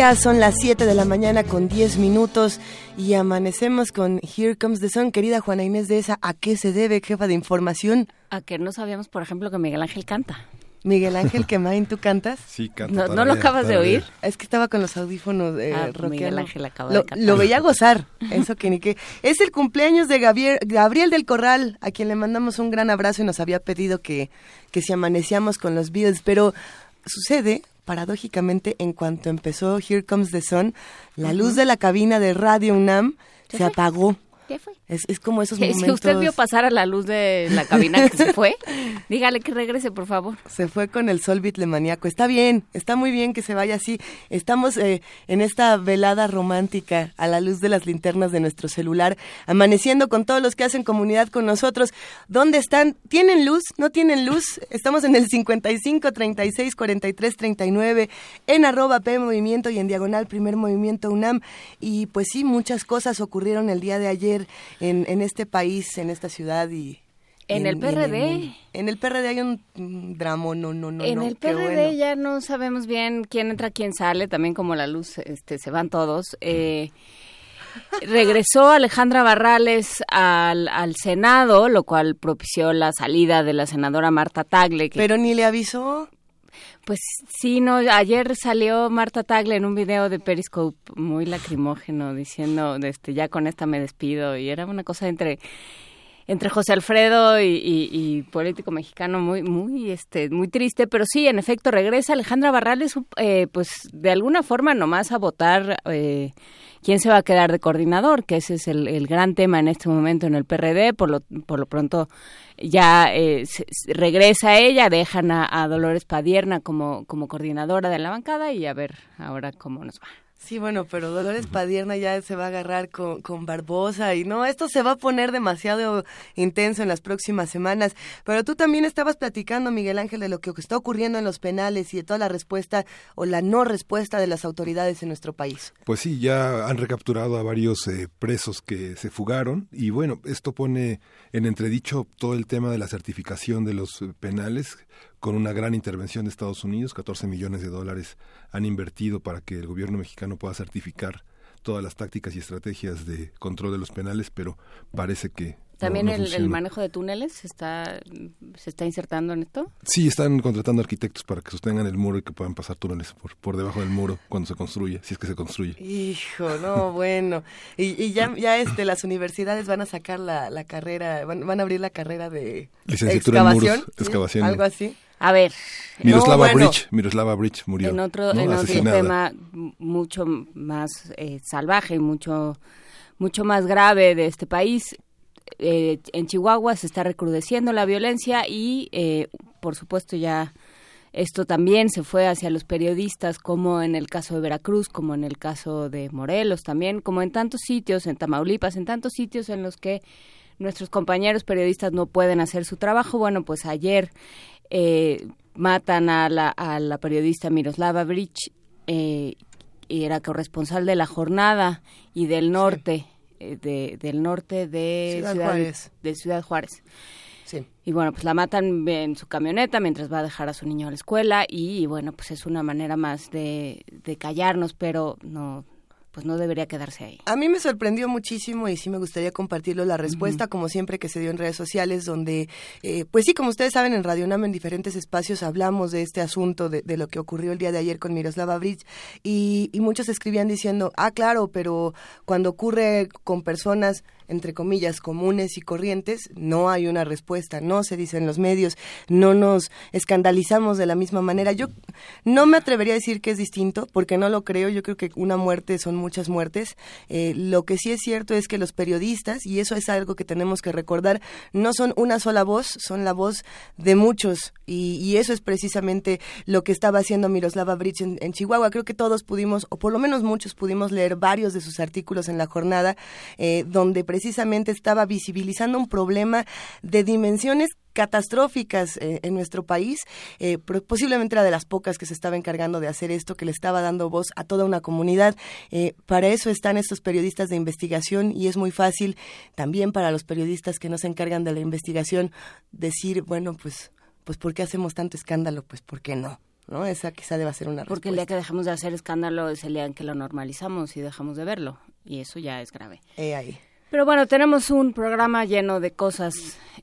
Son las 7 de la mañana con 10 minutos y amanecemos con Here Comes the Sun. Querida Juana Inés de esa, ¿a qué se debe, jefa de información? A que no sabíamos, por ejemplo, que Miguel Ángel canta. Miguel Ángel Quemain, ¿tú cantas? Sí, canto. ¿No, ¿no lo todavía, acabas de oír? Es que estaba con los audífonos eh, Ah, pues. Miguel Ángel acaba lo, de cantar. lo veía gozar, eso que ni qué. Es el cumpleaños de Gabriel, Gabriel del Corral, a quien le mandamos un gran abrazo y nos había pedido que, que si amanecíamos con los Beatles, pero sucede, paradójicamente, en cuanto empezó Here Comes the Sun, la luz de la cabina de Radio UNAM ¿Se apagó. ¿Qué fue? Es, es como esos Si momentos... usted vio pasar a la luz de la cabina que se fue, dígale que regrese, por favor. Se fue con el sol bitlemaníaco. Está bien, está muy bien que se vaya así. Estamos eh, en esta velada romántica a la luz de las linternas de nuestro celular, amaneciendo con todos los que hacen comunidad con nosotros. ¿Dónde están? ¿Tienen luz? ¿No tienen luz? Estamos en el 55 36 43 39 en arroba P Movimiento y en diagonal Primer Movimiento UNAM. Y pues sí, muchas cosas ocurrieron el día de ayer en, en este país, en esta ciudad y... En el PRD. En el PRD hay un drama, no, no, no. en no, el PRD bueno. ya no sabemos bien quién entra, quién sale, también como la luz este, se van todos. Eh, regresó Alejandra Barrales al, al Senado, lo cual propició la salida de la senadora Marta Tagle. Que, Pero ni le avisó. Pues sí, no, ayer salió Marta Tagle en un video de Periscope muy lacrimógeno diciendo, este, ya con esta me despido y era una cosa entre entre José Alfredo y, político mexicano muy muy este muy triste pero sí en efecto regresa Alejandra Barrales eh, pues de alguna forma nomás a votar eh, quién se va a quedar de coordinador que ese es el, gran tema en este momento en el PRD por lo por lo pronto ya eh, regresa ella dejan a, a Dolores Padierna como como coordinadora de la bancada y a ver ahora cómo nos va Sí, bueno, pero Dolores Padierna ya se va a agarrar con, con, Barbosa y no, esto se va a poner demasiado intenso en las próximas semanas. Pero tú también estabas platicando, Miguel Ángel, de lo que está ocurriendo en los penales y de toda la respuesta o la no respuesta de las autoridades en nuestro país. Pues sí, ya han recapturado a varios eh, presos que se fugaron y bueno, esto pone en entredicho todo el tema de la certificación de los eh, penales con una gran intervención de Estados Unidos, 14 millones de dólares han invertido para que el gobierno mexicano pueda certificar todas las tácticas y estrategias de control de los penales, pero parece que ¿También el, manejo de túneles se está, se está insertando en esto? Sí, están contratando arquitectos para que sostengan el muro y que puedan pasar túneles por, por debajo del muro cuando se construye, si es que se construye. Hijo, no, bueno. Y, y ya, ya este, las universidades van a sacar la, la carrera, van, van a abrir la carrera de excavación, excavación. Algo así. A ver. Miroslava Bridge, Miroslava Bridge murió. En otro, en otro tema mucho más eh, salvaje y mucho, mucho más grave de este país, eh, en Chihuahua se está recrudeciendo la violencia y, eh, por supuesto, ya esto también se fue hacia los periodistas, como en el caso de Veracruz, como en el caso de Morelos también, como en tantos sitios, en Tamaulipas, en tantos sitios en los que nuestros compañeros periodistas no pueden hacer su trabajo. Bueno, pues ayer eh, matan a la, a la periodista Miroslava Bridge, y era corresponsal de la jornada y del norte. Eh, de, del norte de Ciudad, Juárez. De Ciudad Juárez. Sí. Y bueno, pues la matan en su camioneta mientras va a dejar a su niño a la escuela y, bueno, pues es una manera más de, de callarnos, pero no, pues no debería quedarse ahí. A mí me sorprendió muchísimo y sí me gustaría compartirlo la respuesta, como siempre que se dio en redes sociales, donde, eh, pues sí, como ustedes saben, en Radio Nam en diferentes espacios hablamos de este asunto, de, lo que ocurrió el día de ayer con Miroslava Bridge, y, y muchos escribían diciendo, ah, claro, pero cuando ocurre con personas entre comillas, comunes y corrientes, no hay una respuesta, no se dice en los medios, no nos escandalizamos de la misma manera. Yo no me atrevería a decir que es distinto, porque no lo creo, yo creo que una muerte son muchas muertes. Eh, lo que sí es cierto es que los periodistas, y eso es algo que tenemos que recordar, no son una sola voz, son la voz de muchos, y, eso es precisamente lo que estaba haciendo Miroslava Bridge en, Chihuahua. Creo que todos pudimos, o por lo menos muchos pudimos leer varios de sus artículos en la jornada, eh, donde precisamente estaba visibilizando un problema de dimensiones catastróficas eh, en nuestro país. Eh, posiblemente era de las pocas que se estaba encargando de hacer esto, que le estaba dando voz a toda una comunidad. Eh, para eso están estos periodistas de investigación y es muy fácil también para los periodistas que no se encargan de la investigación decir, bueno, pues, pues ¿por qué hacemos tanto escándalo? Pues ¿por qué no? ¿no? Esa quizá deba ser una Porque el día que dejamos de hacer escándalo es el día en que lo normalizamos y dejamos de verlo. Y eso ya es grave. ahí. Pero bueno, tenemos un programa lleno de cosas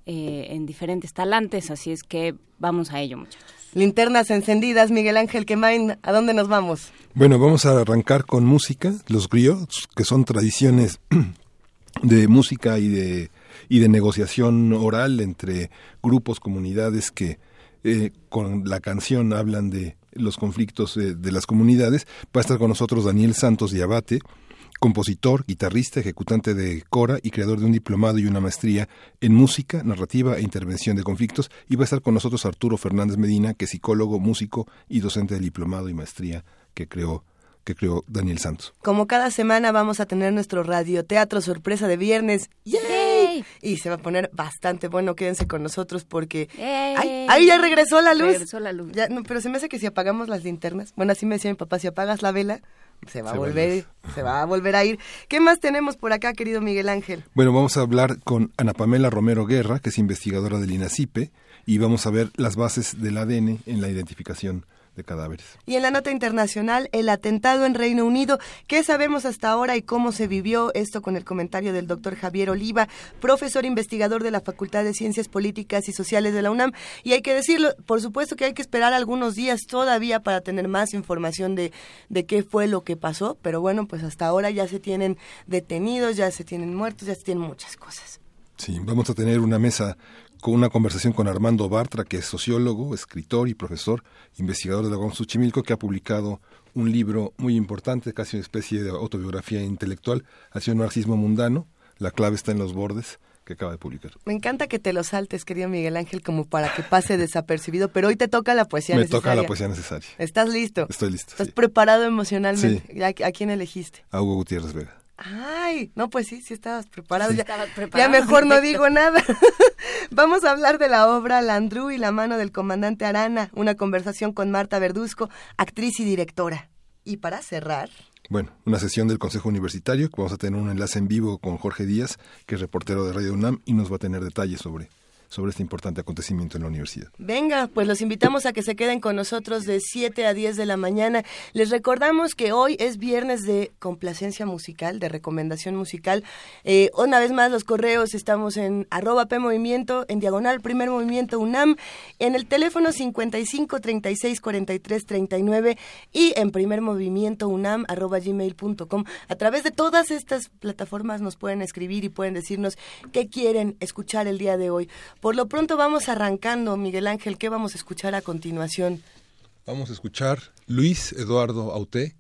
eh, en diferentes talantes, así es que vamos a ello, muchachos. Linternas encendidas, Miguel Ángel Quemain, ¿a dónde nos vamos? Bueno, vamos a arrancar con música, los griots, que son tradiciones de música y de, y de negociación oral entre grupos, comunidades que eh, con la canción hablan de los conflictos eh, de las comunidades. Va a estar con nosotros Daniel Santos de Abate, compositor, guitarrista, ejecutante de cora y creador de un diplomado y una maestría en música, narrativa e intervención de conflictos. Y va a estar con nosotros Arturo Fernández Medina, que es psicólogo, músico y docente de diplomado y maestría que creó que creó Daniel Santos. Como cada semana vamos a tener nuestro radioteatro sorpresa de viernes. ¡Yay! Y se va a poner bastante bueno. Quédense con nosotros porque... ¡Ay! ya regresó la luz! Regresó la luz. Ya, no, pero se me hace que si apagamos las linternas... Bueno, así me decía mi papá, si apagas la vela, se va a volver, se va a volver a ir. ¿Qué más tenemos por acá, querido Miguel Ángel? Bueno, vamos a hablar con Ana Pamela Romero Guerra, que es investigadora del INACIPE, y vamos a ver las bases del ADN en la identificación cadáveres. Y en la nota internacional, el atentado en Reino Unido. ¿Qué sabemos hasta ahora y cómo se vivió esto con el comentario del doctor Javier Oliva, profesor investigador de la Facultad de Ciencias Políticas y Sociales de la UNAM? Y hay que decirlo, por supuesto que hay que esperar algunos días todavía para tener más información de, de qué fue lo que pasó, pero bueno, pues hasta ahora ya se tienen detenidos, ya se tienen muertos, ya se tienen muchas cosas. Sí, vamos a tener una mesa con una conversación con Armando Bartra, que es sociólogo, escritor y profesor, investigador de la UAM Xochimilco, que ha publicado un libro muy importante, casi una especie de autobiografía intelectual, hacia un marxismo mundano. La clave está en los bordes que acaba de publicar. Me encanta que te lo saltes, querido Miguel Ángel, como para que pase desapercibido, pero hoy te toca la poesía Me necesaria. toca la poesía necesaria. ¿Estás listo? Estoy listo. ¿Estás sí. preparado emocionalmente? ¿A, a quién elegiste? A Hugo Gutiérrez Vega. Ay, no, pues sí, sí estabas preparado. Sí. Ya, Estabas ya preparado, mejor no digo nada. Vamos a hablar de la obra Landru y la mano del comandante Arana, una conversación con Marta Verduzco, actriz y directora. Y para cerrar, Bueno, una sesión del Consejo Universitario, que vamos a tener un enlace en vivo con Jorge Díaz, que es reportero de Radio UNAM, y nos va a tener detalles sobre, sobre este importante acontecimiento en la universidad. Venga, pues los invitamos a que se queden con nosotros de 7 a 10 de la mañana. Les recordamos que hoy es viernes de complacencia musical, de recomendación musical. Eh, una vez más, los correos estamos en arroba P Movimiento, en diagonal Primer Movimiento UNAM, en el teléfono 55 36 43 39 y en Primer Movimiento UNAM arroba gmail.com. A través de todas estas plataformas nos pueden escribir y pueden decirnos qué quieren escuchar el día de hoy. Por lo pronto vamos arrancando, Miguel Ángel, ¿qué vamos a escuchar a continuación? Vamos a escuchar Luis Eduardo Auté,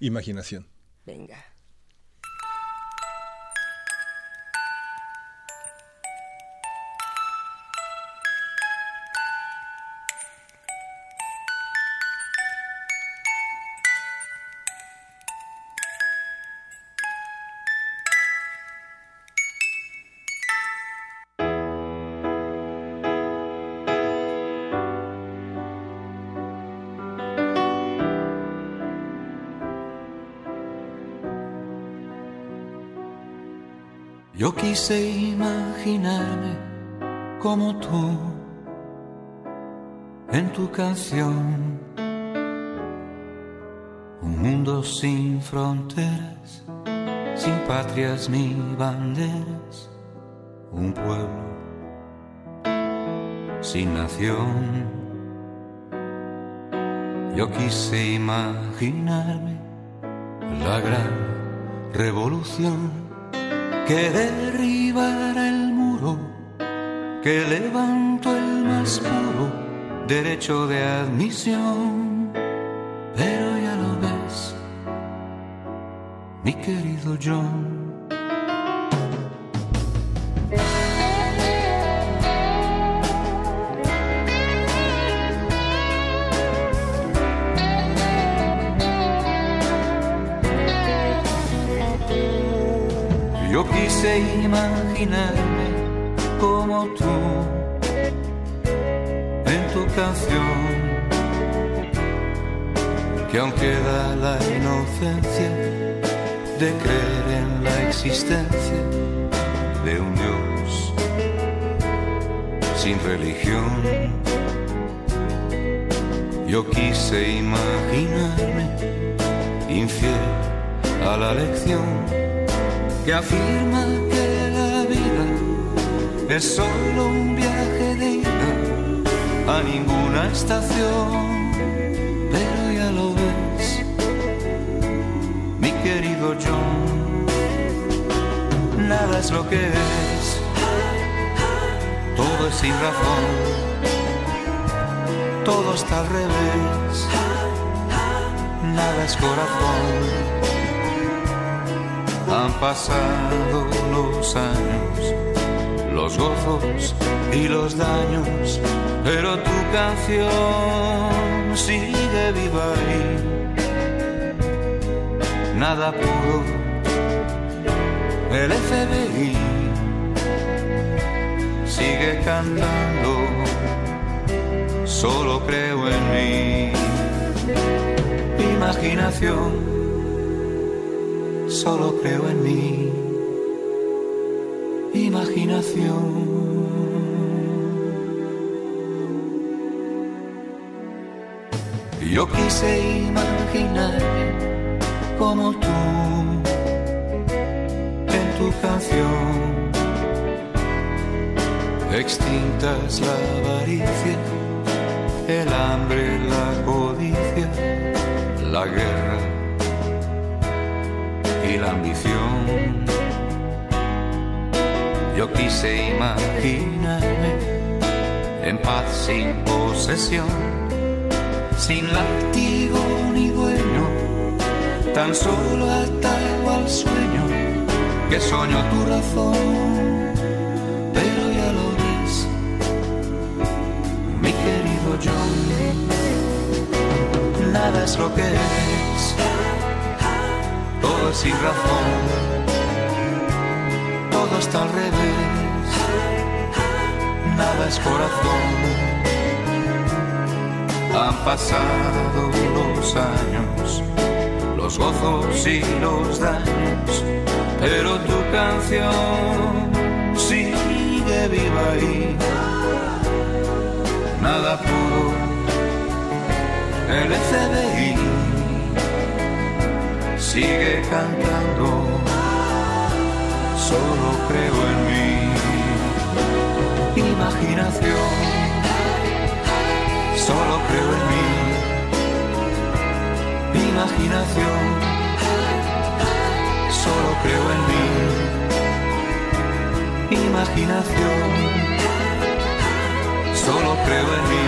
Imaginación. Venga. Quise imaginarme como tú en tu canción. Un mundo sin fronteras, sin patrias ni banderas. Un pueblo sin nación. Yo quise imaginarme la gran revolución que derribara el muro, que levantó el más puro derecho de admisión. Pero ya lo ves, mi querido John. Quise imaginarme como tú en tu canción, que aunque da la inocencia de creer en la existencia de un Dios sin religión, yo quise imaginarme infiel a la lección que afirma que la vida es solo un viaje de ida a ninguna estación. Pero ya lo ves, mi querido John, nada es lo que es, todo es sin razón, todo está al revés, nada es corazón. Han pasado los años, los gozos y los daños, pero tu canción sigue viva ahí. Nada pudo el FBI sigue cantando, solo creo en mí. Imaginación solo creo en mí. Imaginación. Yo quise imaginarme como tú en tu canción. Extintas la avaricia, el hambre, la codicia, la guerra y la ambición. Yo quise imaginarme en paz sin posesión, sin látigo ni dueño, tan solo atado al sueño que soñó tu razón. Pero ya lo ves, mi querido John, nada es lo que es, sin razón, todo está al revés, nada es corazón. Han pasado los años, los gozos y los daños, pero tu canción sigue viva ahí. Nada pudo el FBI sigue cantando, solo creo en mí. Imaginación, solo creo en mí. Imaginación, solo creo en mí. Imaginación, solo creo en mí.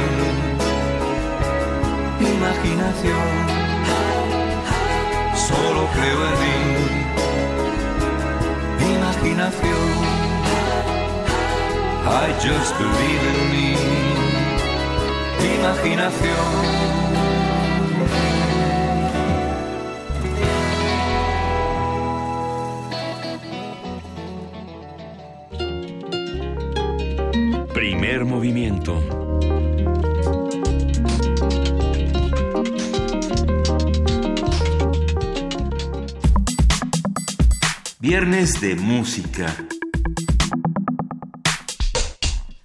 Imaginación, solo creo en mí. Imaginación, I just believe in me. Imaginación. Primer movimiento. Viernes de música.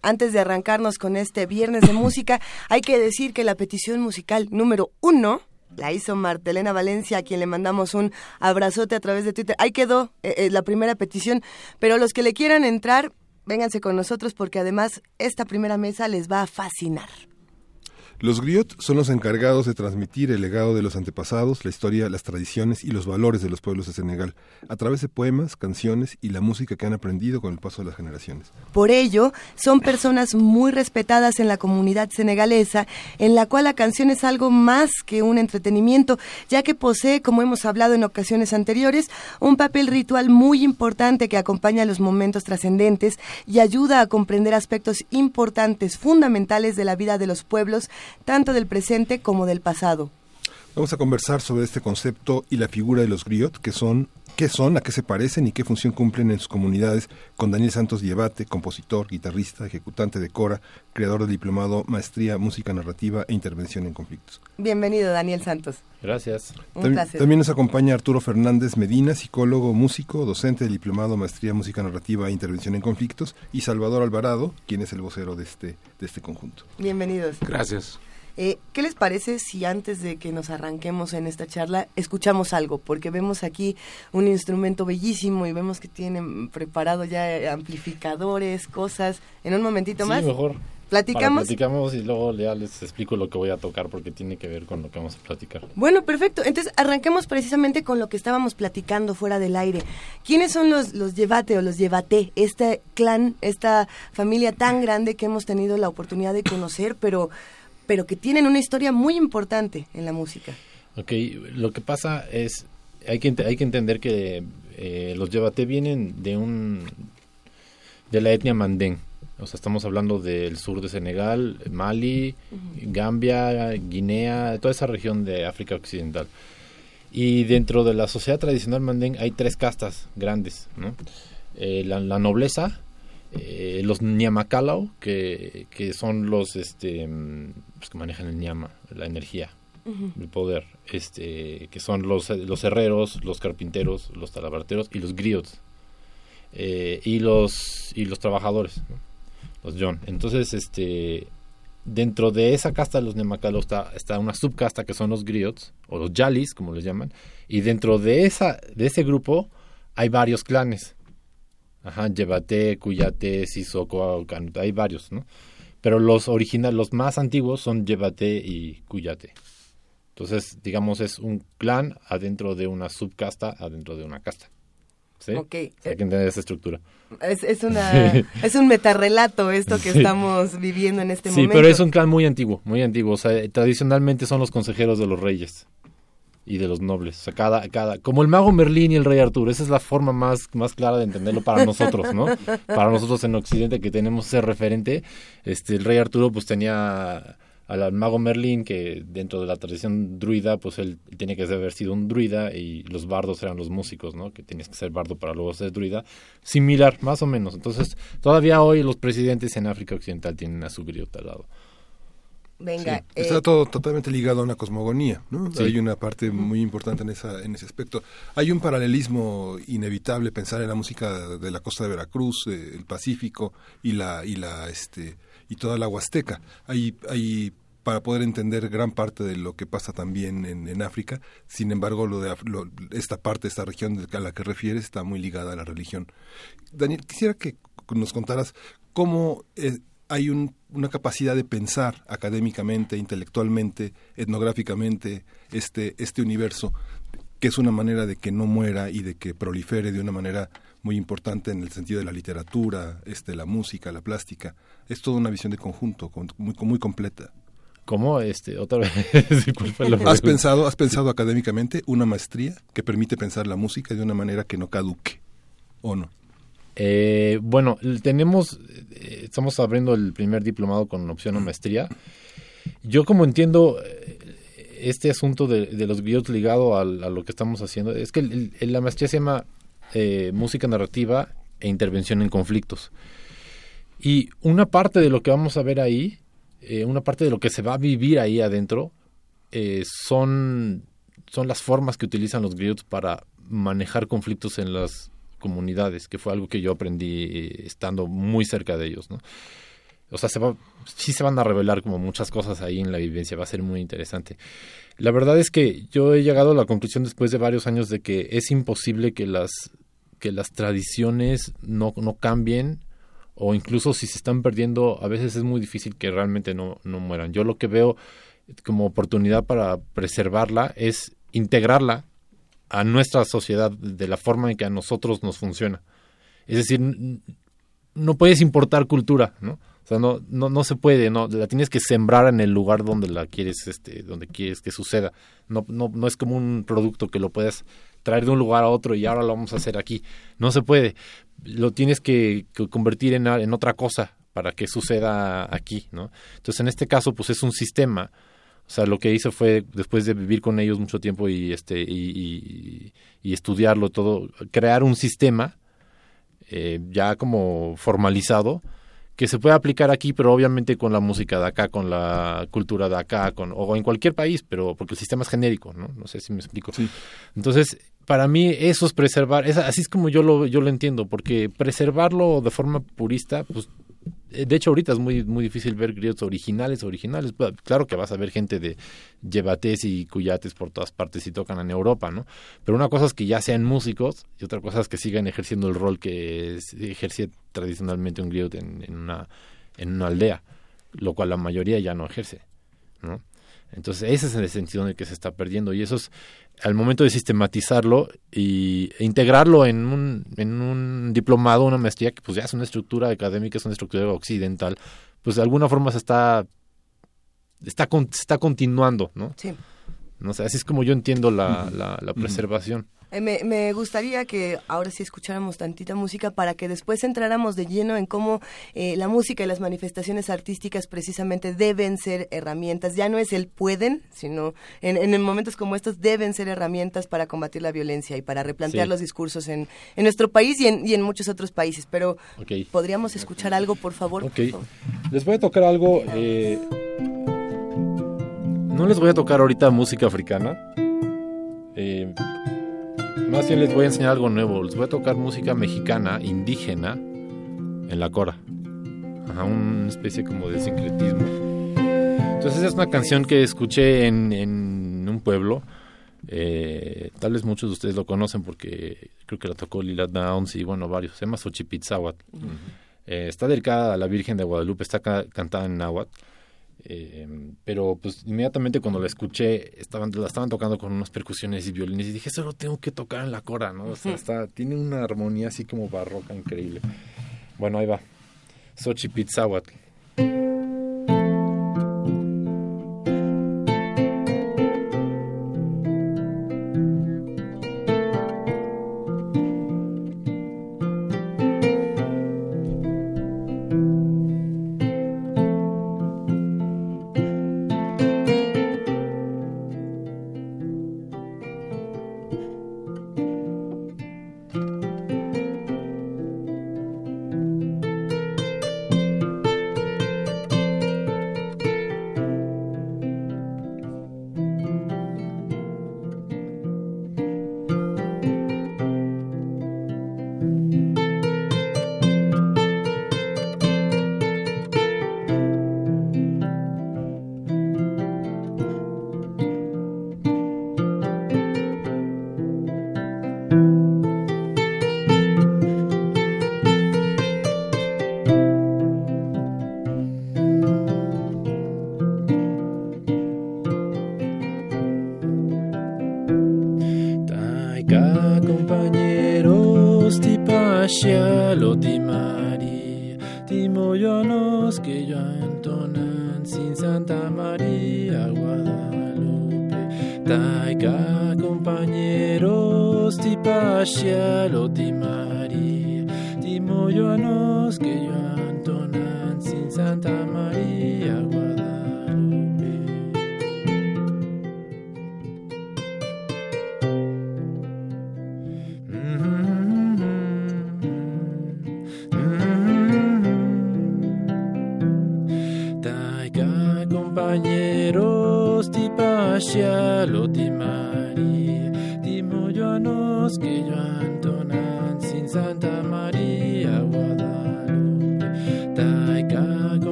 Antes de arrancarnos con este viernes de música, hay que decir que la petición musical número uno la hizo Martelena Valencia, a quien le mandamos un abrazote a través de Twitter. Ahí quedó eh, eh, la primera petición, pero los que le quieran entrar, vénganse con nosotros porque además esta primera mesa les va a fascinar. Los griots son los encargados de transmitir el legado de los antepasados, la historia, las tradiciones y los valores de los pueblos de Senegal, a través de poemas, canciones y la música que han aprendido con el paso de las generaciones. Por ello, son personas muy respetadas en la comunidad senegalesa, en la cual la canción es algo más que un entretenimiento, ya que posee, como hemos hablado en ocasiones anteriores, un papel ritual muy importante que acompaña los momentos trascendentes y ayuda a comprender aspectos importantes, fundamentales de la vida de los pueblos, tanto del presente como del pasado. Vamos a conversar sobre este concepto y la figura de los griots, que son, qué son, a qué se parecen y qué función cumplen en sus comunidades, con Daniel Santos Llevate, compositor, guitarrista, ejecutante de cora, creador del diplomado Maestría, Música Narrativa e Intervención en Conflictos. Bienvenido, Daniel Santos. Gracias. Un También, placer. también nos acompaña Arturo Fernández Medina, psicólogo, músico, docente del diplomado Maestría, Música Narrativa e Intervención en Conflictos, y Salvador Alvarado, quien es el vocero de este, de este conjunto. Bienvenidos. Gracias. Eh, ¿Qué les parece si antes de que nos arranquemos en esta charla escuchamos algo? Porque vemos aquí un instrumento bellísimo y vemos que tienen preparado ya eh, amplificadores, cosas. En un momentito Sí, más. mejor. ¿Platicamos? Platicamos y luego ya les explico lo que voy a tocar porque tiene que ver con lo que vamos a platicar. Bueno, perfecto. Entonces arranquemos precisamente con lo que estábamos platicando fuera del aire. ¿Quiénes son los, los Llevate o los Llevate? Este clan, esta familia tan grande que hemos tenido la oportunidad de conocer, pero, pero que tienen una historia muy importante en la música. Ok, lo que pasa es, hay que, hay que entender que eh, los Yebaté vienen de un, de la etnia mandén. O sea, estamos hablando del sur de Senegal, Mali, Gambia, Guinea, toda esa región de África Occidental. Y dentro de la sociedad tradicional mandén hay tres castas grandes, ¿no? Eh, la, la nobleza, eh, los Nyamakalau, que, que son los este, mm, pues, que manejan el Nyama, la energía, el poder, este, que son los, los herreros, los carpinteros, los talabarteros y los griots. Eh, y los y los trabajadores, ¿no? los John. Entonces, este dentro de esa casta de los Nemakalos está, está una subcasta que son los griots, o los yalis, como les llaman, y dentro de esa de ese grupo hay varios clanes. Ajá, Yebate, Cuyate, Canuta, hay varios, ¿no? Pero los originales, los más antiguos son Yebate y Cuyate. Entonces, digamos, es un clan adentro de una subcasta, adentro de una casta. ¿sí? Ok. Hay que entender esa estructura. Es, es, una, es un metarrelato esto que Sí. estamos viviendo en este Sí, momento. pero es un clan muy antiguo, muy antiguo. O sea, tradicionalmente son los consejeros de los reyes y de los nobles. O sea, cada, cada, como el mago Merlín y el rey Arturo. Esa es la forma más, más clara de entenderlo para nosotros, ¿no? Para nosotros en Occidente que tenemos ese referente. Este, el rey Arturo pues tenía al, mago Merlín que dentro de la tradición druida pues él tenía que haber sido un druida y los bardos eran los músicos, ¿no? Que tienes que ser bardo para luego ser druida. Similar, más o menos. Entonces, todavía hoy los presidentes en África Occidental tienen a su griot al lado. Venga, Sí, eh, está todo totalmente ligado a una cosmogonía, ¿no? Sí. Hay una parte muy importante en esa en ese aspecto. Hay un paralelismo inevitable pensar en la música de la costa de Veracruz, eh, el Pacífico y la y la este y toda la Huasteca. Hay hay para poder entender gran parte de lo que pasa también en, en África. Sin embargo, lo de lo- esta parte, esta región a la que refieres está muy ligada a la religión. Daniel, quisiera que nos contaras cómo eh, hay un- una capacidad de pensar académicamente, intelectualmente, etnográficamente este, este universo, que es una manera de que no muera y de que prolifere de una manera muy importante en el sentido de la literatura, este, la música, la plástica. Es toda una visión de conjunto, con- muy, muy completa. ¿Cómo? Este, otra vez. ¿Cuál fue la ¿Has pensado, has pensado académicamente una maestría que permite pensar la música de una manera que no caduque? ¿O no? Eh, bueno, tenemos, eh, estamos abriendo el primer diplomado con opción a maestría. Yo como entiendo eh, este asunto de, de los griots ligado a, lo que estamos haciendo, es que el- el- la maestría se llama eh, música narrativa e intervención en conflictos. Y una parte de lo que vamos a ver ahí, eh, una parte de lo que se va a vivir ahí adentro, eh, son, son las formas que utilizan los griots para manejar conflictos en las comunidades, que fue algo que yo aprendí eh, estando muy cerca de ellos. O sea, se va, sí se van a revelar como muchas cosas ahí en la vivencia, va a ser muy interesante. La verdad es que yo he llegado a la conclusión después de varios años de que es imposible que las, que las tradiciones no, no cambien o incluso si se están perdiendo, a veces es muy difícil que realmente no, no mueran. Yo lo que veo como oportunidad para preservarla es integrarla a nuestra sociedad de la forma en que a nosotros nos funciona. Es decir, no puedes importar cultura, ¿no? O sea, no, no, no se puede, no, la tienes que sembrar en el lugar donde la quieres, este, donde quieres que suceda. No, no, no es como un producto que lo puedes traer de un lugar a otro y ahora lo vamos a hacer aquí. No se puede. Lo tienes que, convertir en, en otra cosa para que suceda aquí, ¿no? Entonces, en este caso, pues es un sistema. O sea, lo que hice fue, después de vivir con ellos mucho tiempo y, este, y, y- y estudiarlo todo, crear un sistema eh, ya como formalizado que se puede aplicar aquí, pero obviamente con la música de acá, con la cultura de acá, con, o en cualquier país, pero porque el sistema es genérico, ¿no? No sé si me explico. Entonces, para mí eso es preservar, es, así es como yo lo, yo lo entiendo, porque preservarlo de forma purista, pues de hecho ahorita es muy muy difícil ver griots originales originales Pues, claro que vas a ver gente de yebatés y cuyates por todas partes y tocan en Europa no pero una cosa es que ya sean músicos y otra cosa es que sigan ejerciendo el rol que ejerce tradicionalmente un griot en, en una en una aldea lo cual la mayoría ya no ejerce ¿no? Entonces ese es el sentido en el que se está perdiendo y eso es al momento de sistematizarlo y, e integrarlo en un, en un diplomado, una maestría, que pues ya es una estructura académica, es una estructura occidental, pues de alguna forma se está, está, con- se está continuando, ¿no? Sí. No sé, así es como yo entiendo la, la, la preservación. Eh, me, me gustaría que ahora sí escucháramos tantita música para que después entráramos de lleno en cómo eh, la música y las manifestaciones artísticas precisamente deben ser herramientas. Ya no es el pueden, sino en, en momentos como estos deben ser herramientas para combatir la violencia y para replantear Sí. los discursos en, en nuestro país y en, y en muchos otros países. Pero. ¿podríamos escuchar algo, por favor? Ok. Por favor. Les voy a tocar algo. eh, no les voy a tocar ahorita música africana. Eh, más bien les voy a enseñar algo nuevo. Les voy a tocar música mexicana, indígena, en la cora. Ajá, una especie como de sincretismo. Entonces es una canción que escuché en, en un pueblo. Eh, tal vez muchos de ustedes lo conocen porque creo que la tocó Lila Downs y bueno, varios. Se llama Xochipitzahuatl. Eh, está dedicada a la Virgen de Guadalupe, está ca- cantada en náhuatl. Eh, pero pues inmediatamente cuando la escuché estaban la estaban tocando con unas percusiones y violines y dije eso lo tengo que tocar en la cora no o sea, está tiene una armonía así como barroca increíble. Bueno ahí va. Sochi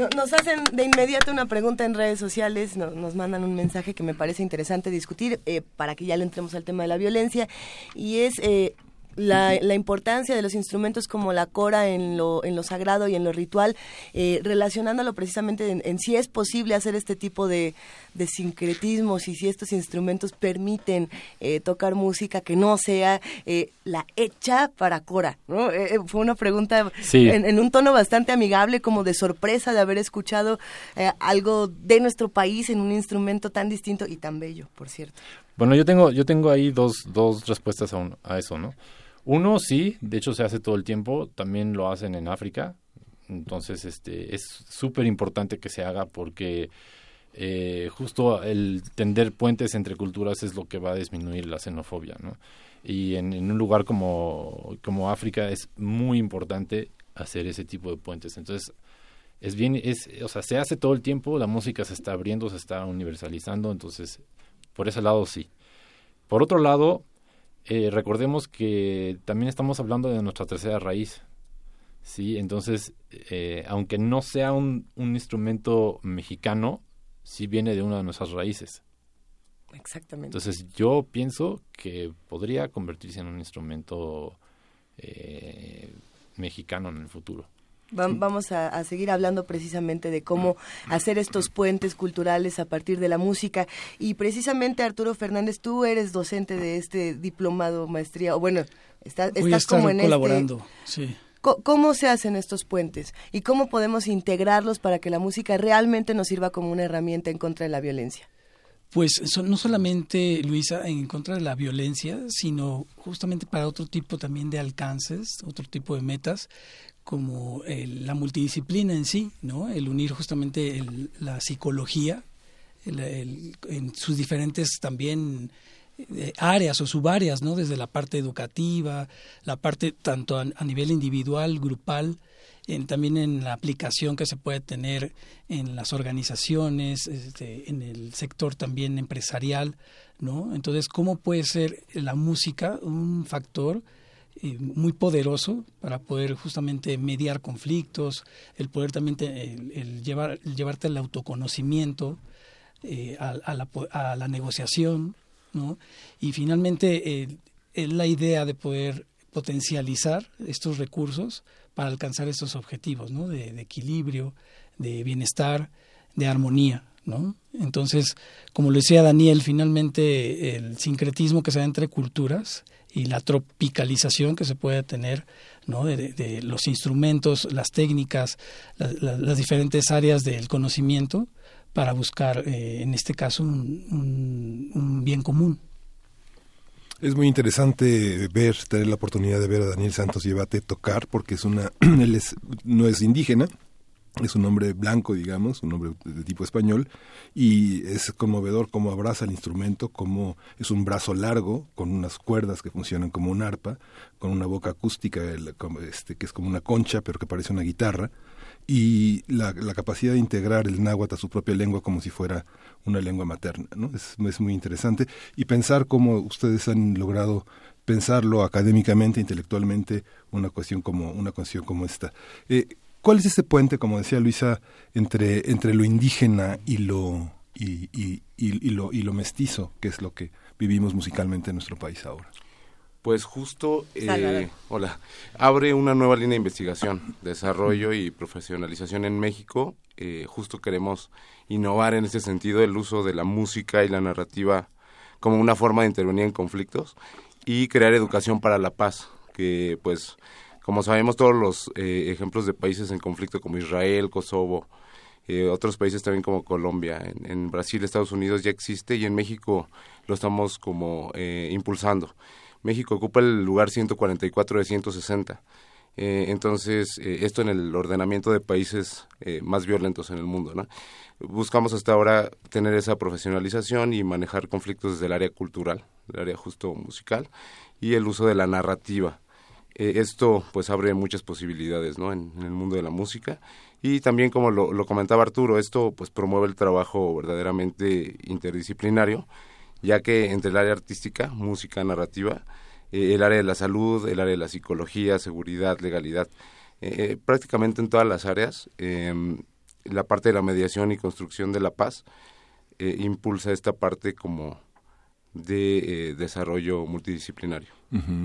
No- Nos hacen de inmediato una pregunta en redes sociales, no- nos mandan un mensaje que me parece interesante discutir eh, para que ya le entremos al tema de la violencia y es eh, la, la importancia de los instrumentos como la cora en lo, en lo sagrado y en lo ritual, eh, relacionándolo precisamente en, en si es posible hacer este tipo de, de sincretismos y si estos instrumentos permiten eh, tocar música que no sea eh, la hecha para cora. ¿no? Eh, eh, fue una pregunta Sí. en, en un tono bastante amigable, como de sorpresa de haber escuchado eh, algo de nuestro país en un instrumento tan distinto y tan bello, por cierto. Bueno, yo tengo, yo tengo ahí dos, dos respuestas a, un- a eso, ¿no? Uno, sí, de hecho se hace todo el tiempo, también lo hacen en África, entonces este, es súper importante que se haga porque eh, justo el tender puentes entre culturas es lo que va a disminuir la xenofobia, ¿no? Y en, un lugar como, como África es muy importante hacer ese tipo de puentes, entonces es bien, es, o sea, se hace todo el tiempo, la música se está abriendo, se está universalizando, entonces por ese lado sí. Por otro lado, eh, recordemos que también estamos hablando de nuestra tercera raíz. Sí, entonces, eh, aunque no sea un instrumento mexicano, sí viene de una de nuestras raíces. Exactamente. Entonces, yo pienso que podría convertirse en un instrumento eh, mexicano en el futuro. Va- vamos a, a seguir hablando precisamente de cómo hacer estos puentes culturales a partir de la música. Y precisamente, Arturo Fernández, tú eres docente de este diplomado, maestría, o bueno, está- Voy a estás estar como en colaborando, este... sí. ¿Cómo se hacen estos puentes? ¿Y cómo podemos integrarlos para que la música realmente nos sirva como una herramienta en contra de la violencia? Pues no solamente, Luisa, en contra de la violencia, sino justamente para otro tipo también de alcances, otro tipo de metas, como la multidisciplina en sí, ¿no? El unir justamente la psicología en sus diferentes también áreas o subáreas, ¿no? Desde la parte educativa, la parte tanto a, nivel individual, grupal, en- también en la aplicación que se puede tener en las organizaciones, este, en el sector también empresarial, ¿no? Entonces, ¿cómo puede ser la música un factor eh, muy poderoso para poder justamente mediar conflictos, el poder también te- el, el llevar, el llevarte al autoconocimiento, eh, a, a la, po- a la negociación, ¿no? Y finalmente eh, es la idea de poder potencializar estos recursos para alcanzar estos objetivos, ¿no? De, equilibrio, de bienestar, de armonía, ¿no? Entonces, como lo decía Daniel, finalmente el sincretismo que se da entre culturas y la tropicalización que se puede tener, ¿no? De, los instrumentos, las técnicas, la- la- las diferentes áreas del conocimiento para buscar, eh, en este caso, un, un- bien común. Es muy interesante ver, tener la oportunidad de ver a Daniel Santos Llevate tocar, porque es una, él es, no es indígena, es un hombre blanco, digamos, un hombre de tipo español, y es conmovedor cómo abraza el instrumento, cómo es un brazo largo, con unas cuerdas que funcionan como un arpa, con una boca acústica este, que es como una concha, pero que parece una guitarra, y la, la capacidad de integrar el náhuatl a su propia lengua como si fuera una lengua materna, ¿no? Es, muy interesante. Y pensar cómo ustedes han logrado pensarlo académicamente, intelectualmente, una cuestión como, una cuestión como esta. Eh, ¿Cuál es ese puente, como decía Luisa, entre, entre lo indígena y lo, y, y, y lo, y lo mestizo, que es lo que vivimos musicalmente en nuestro país ahora? Pues justo, eh, hola, abre una nueva línea de investigación, desarrollo y profesionalización en México. Eh, justo queremos innovar en este sentido el uso de la música y la narrativa como una forma de intervenir en conflictos y crear educación para la paz, que pues como sabemos todos los eh, ejemplos de países en conflicto como Israel, Kosovo, eh, otros países también como Colombia, en, en Brasil, Estados Unidos ya existe y en México lo estamos como eh, impulsando. México ocupa el lugar 144 de 160. Eh, entonces, eh, esto en el ordenamiento de países eh, más violentos en el mundo. Buscamos hasta ahora tener esa profesionalización y manejar conflictos desde el área cultural, el área justo musical y el uso de la narrativa. Esto pues abre muchas posibilidades en el mundo de la música y también como lo, lo comentaba Arturo, esto pues promueve el trabajo verdaderamente interdisciplinario ya que entre el área artística, música, narrativa, eh, el área de la salud, el área de la psicología, seguridad, legalidad, eh, eh, prácticamente en todas las áreas, eh, la parte de la mediación y construcción de la paz eh, impulsa esta parte como de eh, desarrollo multidisciplinario.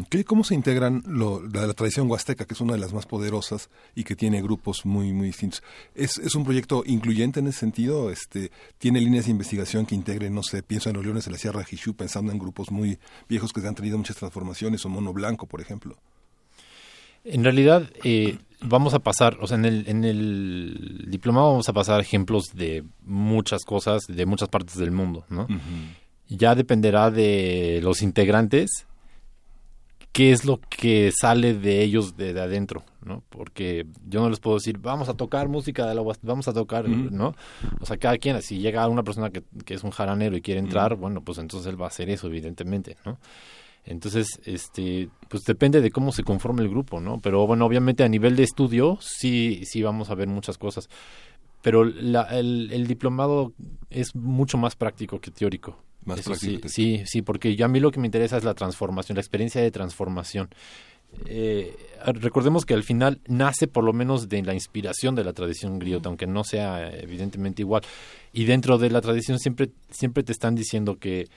¿Qué- ¿Cómo se integran lo- la, la tradición huasteca, que es una de las más poderosas y que tiene grupos muy muy distintos? ¿Es, es un proyecto incluyente en ese sentido? Este, ¿Tiene líneas de investigación que integren, no sé, pienso en los Leones de la Sierra Jixú, pensando en grupos muy viejos que han tenido muchas transformaciones, o Mono Blanco, por ejemplo? En realidad, eh, vamos a pasar, o sea, en el, en el diplomado vamos a pasar ejemplos de muchas cosas, de muchas partes del mundo, ¿no? Ya dependerá de los integrantes qué es lo que sale de ellos de, de adentro, ¿no? Porque yo no les puedo decir, vamos a tocar música de la vamos a tocar. ¿no? O sea, cada quien, si llega una persona que, que es un jaranero y quiere entrar, bueno, pues entonces él va a hacer eso, evidentemente, ¿no? Entonces, este, pues depende de cómo se conforme el grupo, ¿no? Pero bueno, obviamente a nivel de estudio sí, sí vamos a ver muchas cosas. Pero la- el, el diplomado es mucho más práctico que teórico. Más Eso sí, sí, sí, porque yo a mí lo que me interesa es la transformación, la experiencia de transformación. Eh, recordemos que al final nace por lo menos de la inspiración de la tradición griota, aunque no sea evidentemente igual. Y dentro de la tradición siempre, siempre te están diciendo que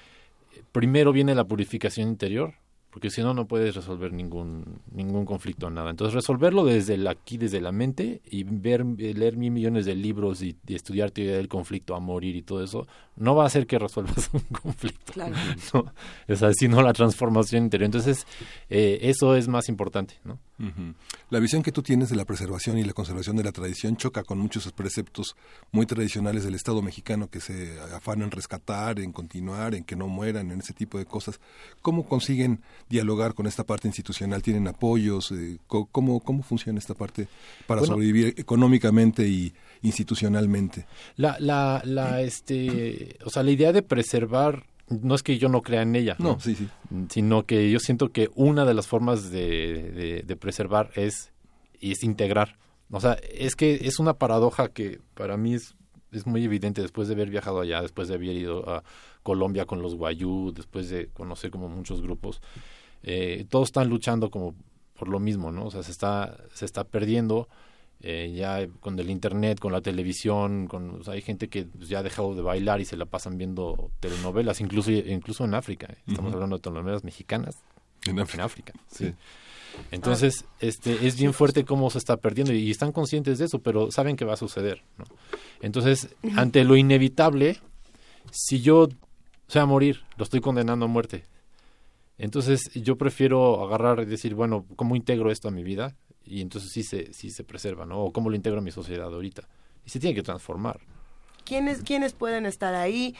primero viene la purificación interior, porque si no, no puedes resolver ningún, ningún conflicto, nada. Entonces, resolverlo desde el aquí, desde la mente, y ver, leer mil millones de libros y, y estudiar teoría del conflicto a morir y todo eso, no va a hacer que resuelvas un conflicto. Claro. ¿no? O sea, sino la transformación interior. Entonces, eh, eso es más importante, ¿no? La visión que tú tienes de la preservación y la conservación de la tradición choca con muchos preceptos muy tradicionales del Estado mexicano que se afanan en rescatar, en continuar, en que no mueran, en ese tipo de cosas. ¿Cómo consiguen dialogar con esta parte institucional? ¿Tienen apoyos? Eh, ¿Cómo, ¿Cómo funciona esta parte para Bueno. sobrevivir económicamente y institucionalmente? La, la, la, este, o sea, la idea de preservar no es que yo no crea en ella, No, sí, sí. sino que yo siento que una de las formas de, de, de preservar es, es integrar. O sea, es que es una paradoja que para mí es, es muy evidente después de haber viajado allá, después de haber ido a Colombia con los Guayú, después de conocer como muchos grupos, eh, todos están luchando como por lo mismo, ¿no? O sea, se está, se está perdiendo eh, ya con el internet, con la televisión, con, o sea, hay gente que pues, ya ha dejado de bailar y se la pasan viendo telenovelas, incluso, incluso en África. Estamos Ujú. hablando de telenovelas mexicanas En en África. sí. Sí. Entonces, este, es bien fuerte cómo se está perdiendo y están conscientes de eso, pero saben que va a suceder. ¿no? Entonces, ante lo inevitable, si yo sea a morir, lo estoy condenando a muerte. Entonces, yo prefiero agarrar y decir, bueno, ¿cómo integro esto a mi vida? Y entonces sí se, sí se preserva, ¿no? O cómo lo integro a mi sociedad ahorita. Y se tiene que transformar. ¿Quiénes, ¿Quiénes pueden estar ahí?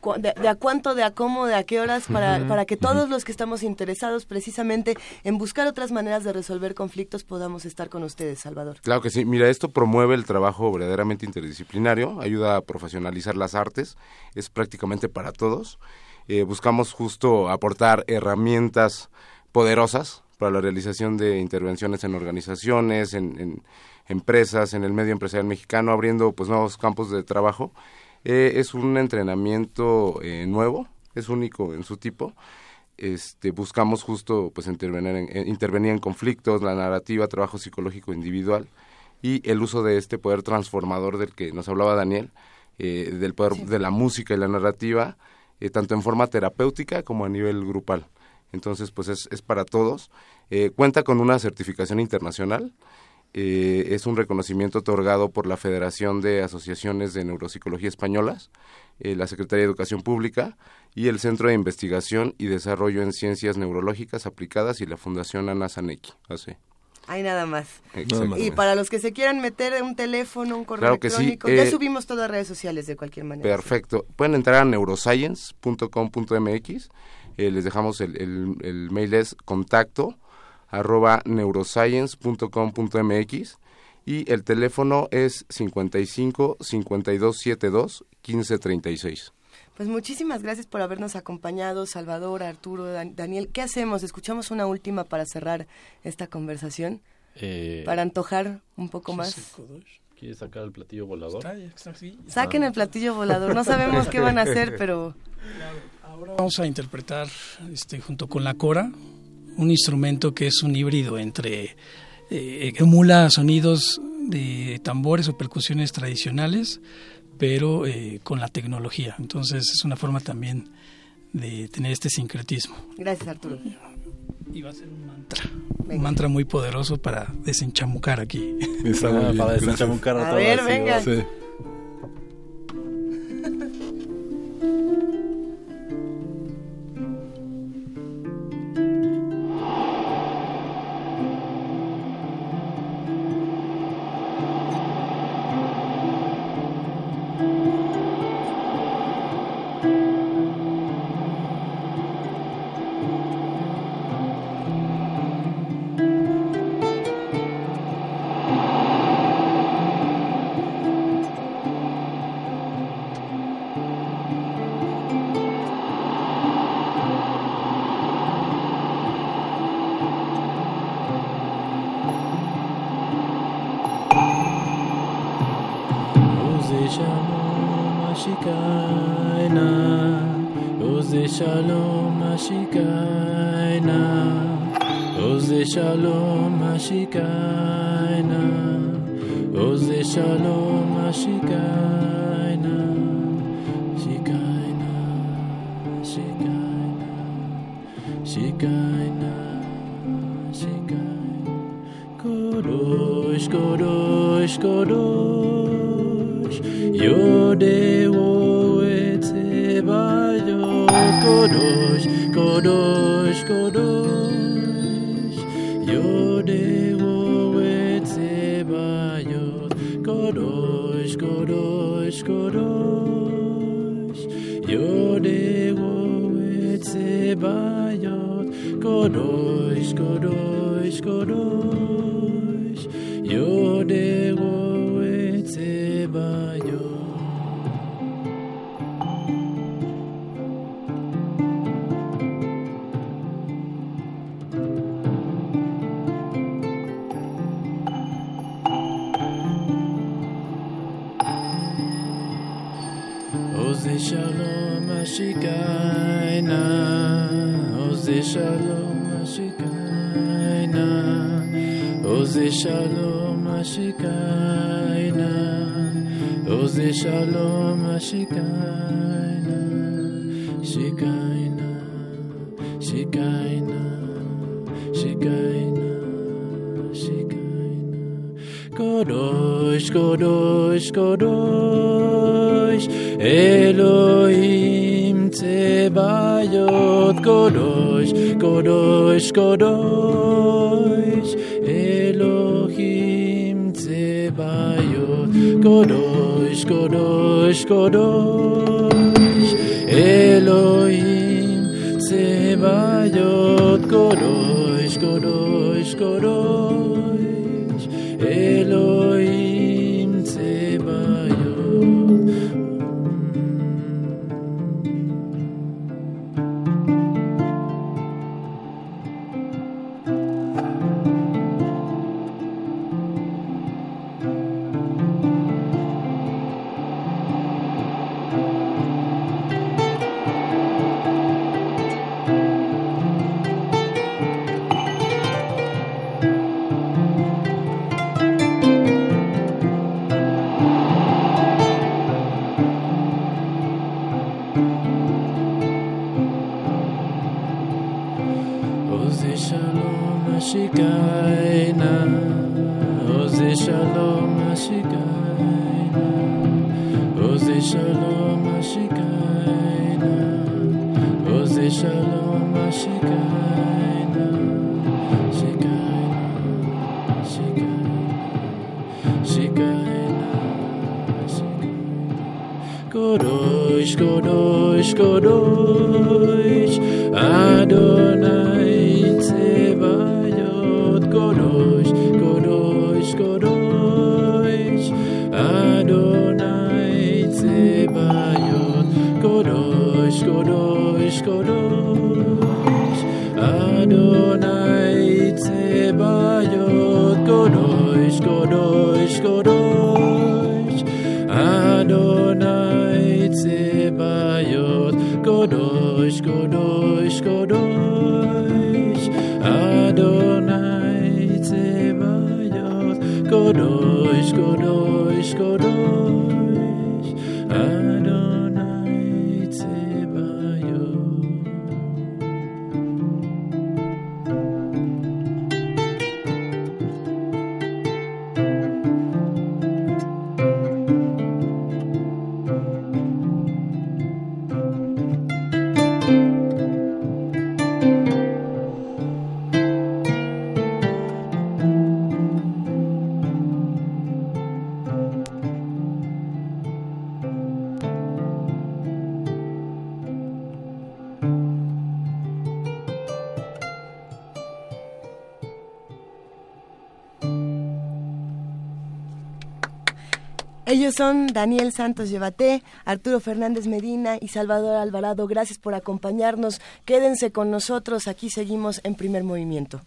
Cu- De, de a cuánto, de a cómo, de a qué horas, para, para que todos los que estamos interesados precisamente en buscar otras maneras de resolver conflictos podamos estar con ustedes, Salvador. Claro que sí. Mira, esto promueve el trabajo verdaderamente interdisciplinario, ayuda a profesionalizar las artes, es prácticamente para todos. Eh, buscamos justo aportar herramientas poderosas para la realización de intervenciones en organizaciones, en, en empresas, en el medio empresarial mexicano, abriendo pues nuevos campos de trabajo. Eh, es un entrenamiento eh, nuevo, es único en su tipo. Este, buscamos justo pues intervenir en, en- intervenir en conflictos, la narrativa, trabajo psicológico individual y el uso de este poder transformador del que nos hablaba Daniel, eh, del poder de la música y la narrativa, eh, tanto en forma terapéutica como a nivel grupal. Entonces, pues es, es para todos. Eh, cuenta con una certificación internacional. Eh, es un reconocimiento otorgado por la Federación de Asociaciones de Neuropsicología Españolas, eh, la Secretaría de Educación Pública y el Centro de Investigación y Desarrollo en Ciencias Neurológicas Aplicadas y la Fundación Ana Saneki. Así. Hay nada más. Y para los que se quieran meter un teléfono, un correo Claro que sí, electrónico, ya eh, subimos todo a redes sociales de cualquier manera. Perfecto. Pueden entrar a neuroscience.com.mx. Eh, les dejamos el, el, el mail es contacto arroba neuroscience.com.mx y el teléfono es 55 5272 1536. Pues muchísimas gracias por habernos acompañado, Salvador, Arturo, Dan- Daniel. ¿Qué hacemos? ¿Escuchamos una última para cerrar esta conversación? Eh, Para antojar un poco más. ¿Quieres sacar el platillo volador? Está, está así. Saquen el platillo volador. No sabemos qué van a hacer, pero Ahora vamos a interpretar este, junto con la cora un instrumento que es un híbrido entre eh, emula sonidos de tambores o percusiones tradicionales, pero eh, con la tecnología. Entonces es una forma también de tener este sincretismo. Gracias, Arturo. Y va a ser un mantra. Un mantra muy poderoso para desenchamucar aquí. Está muy Ah, bien, para desenchamucar A todo ver, venga. Sí. Shalom ashikaina Oze shalom ashikaina Oze shalom ashikaina Shikaina Shikaina Shikaina Shikaina Kodosh, Kodosh, Kodosh, Adonai Kodosh, Kodosh, Adonai Tzebayot, Kodosh, Kodosh, Kodosh, Adonai Tzebayot, Kodosh, Kodosh, Kodosh, Adonai Tzebayot, Kodosh, Kodosh, Son Daniel Santos Llevaté, Arturo Fernández Medina y Salvador Alvarado. Gracias por acompañarnos. Quédense con nosotros. Aquí seguimos en primer movimiento.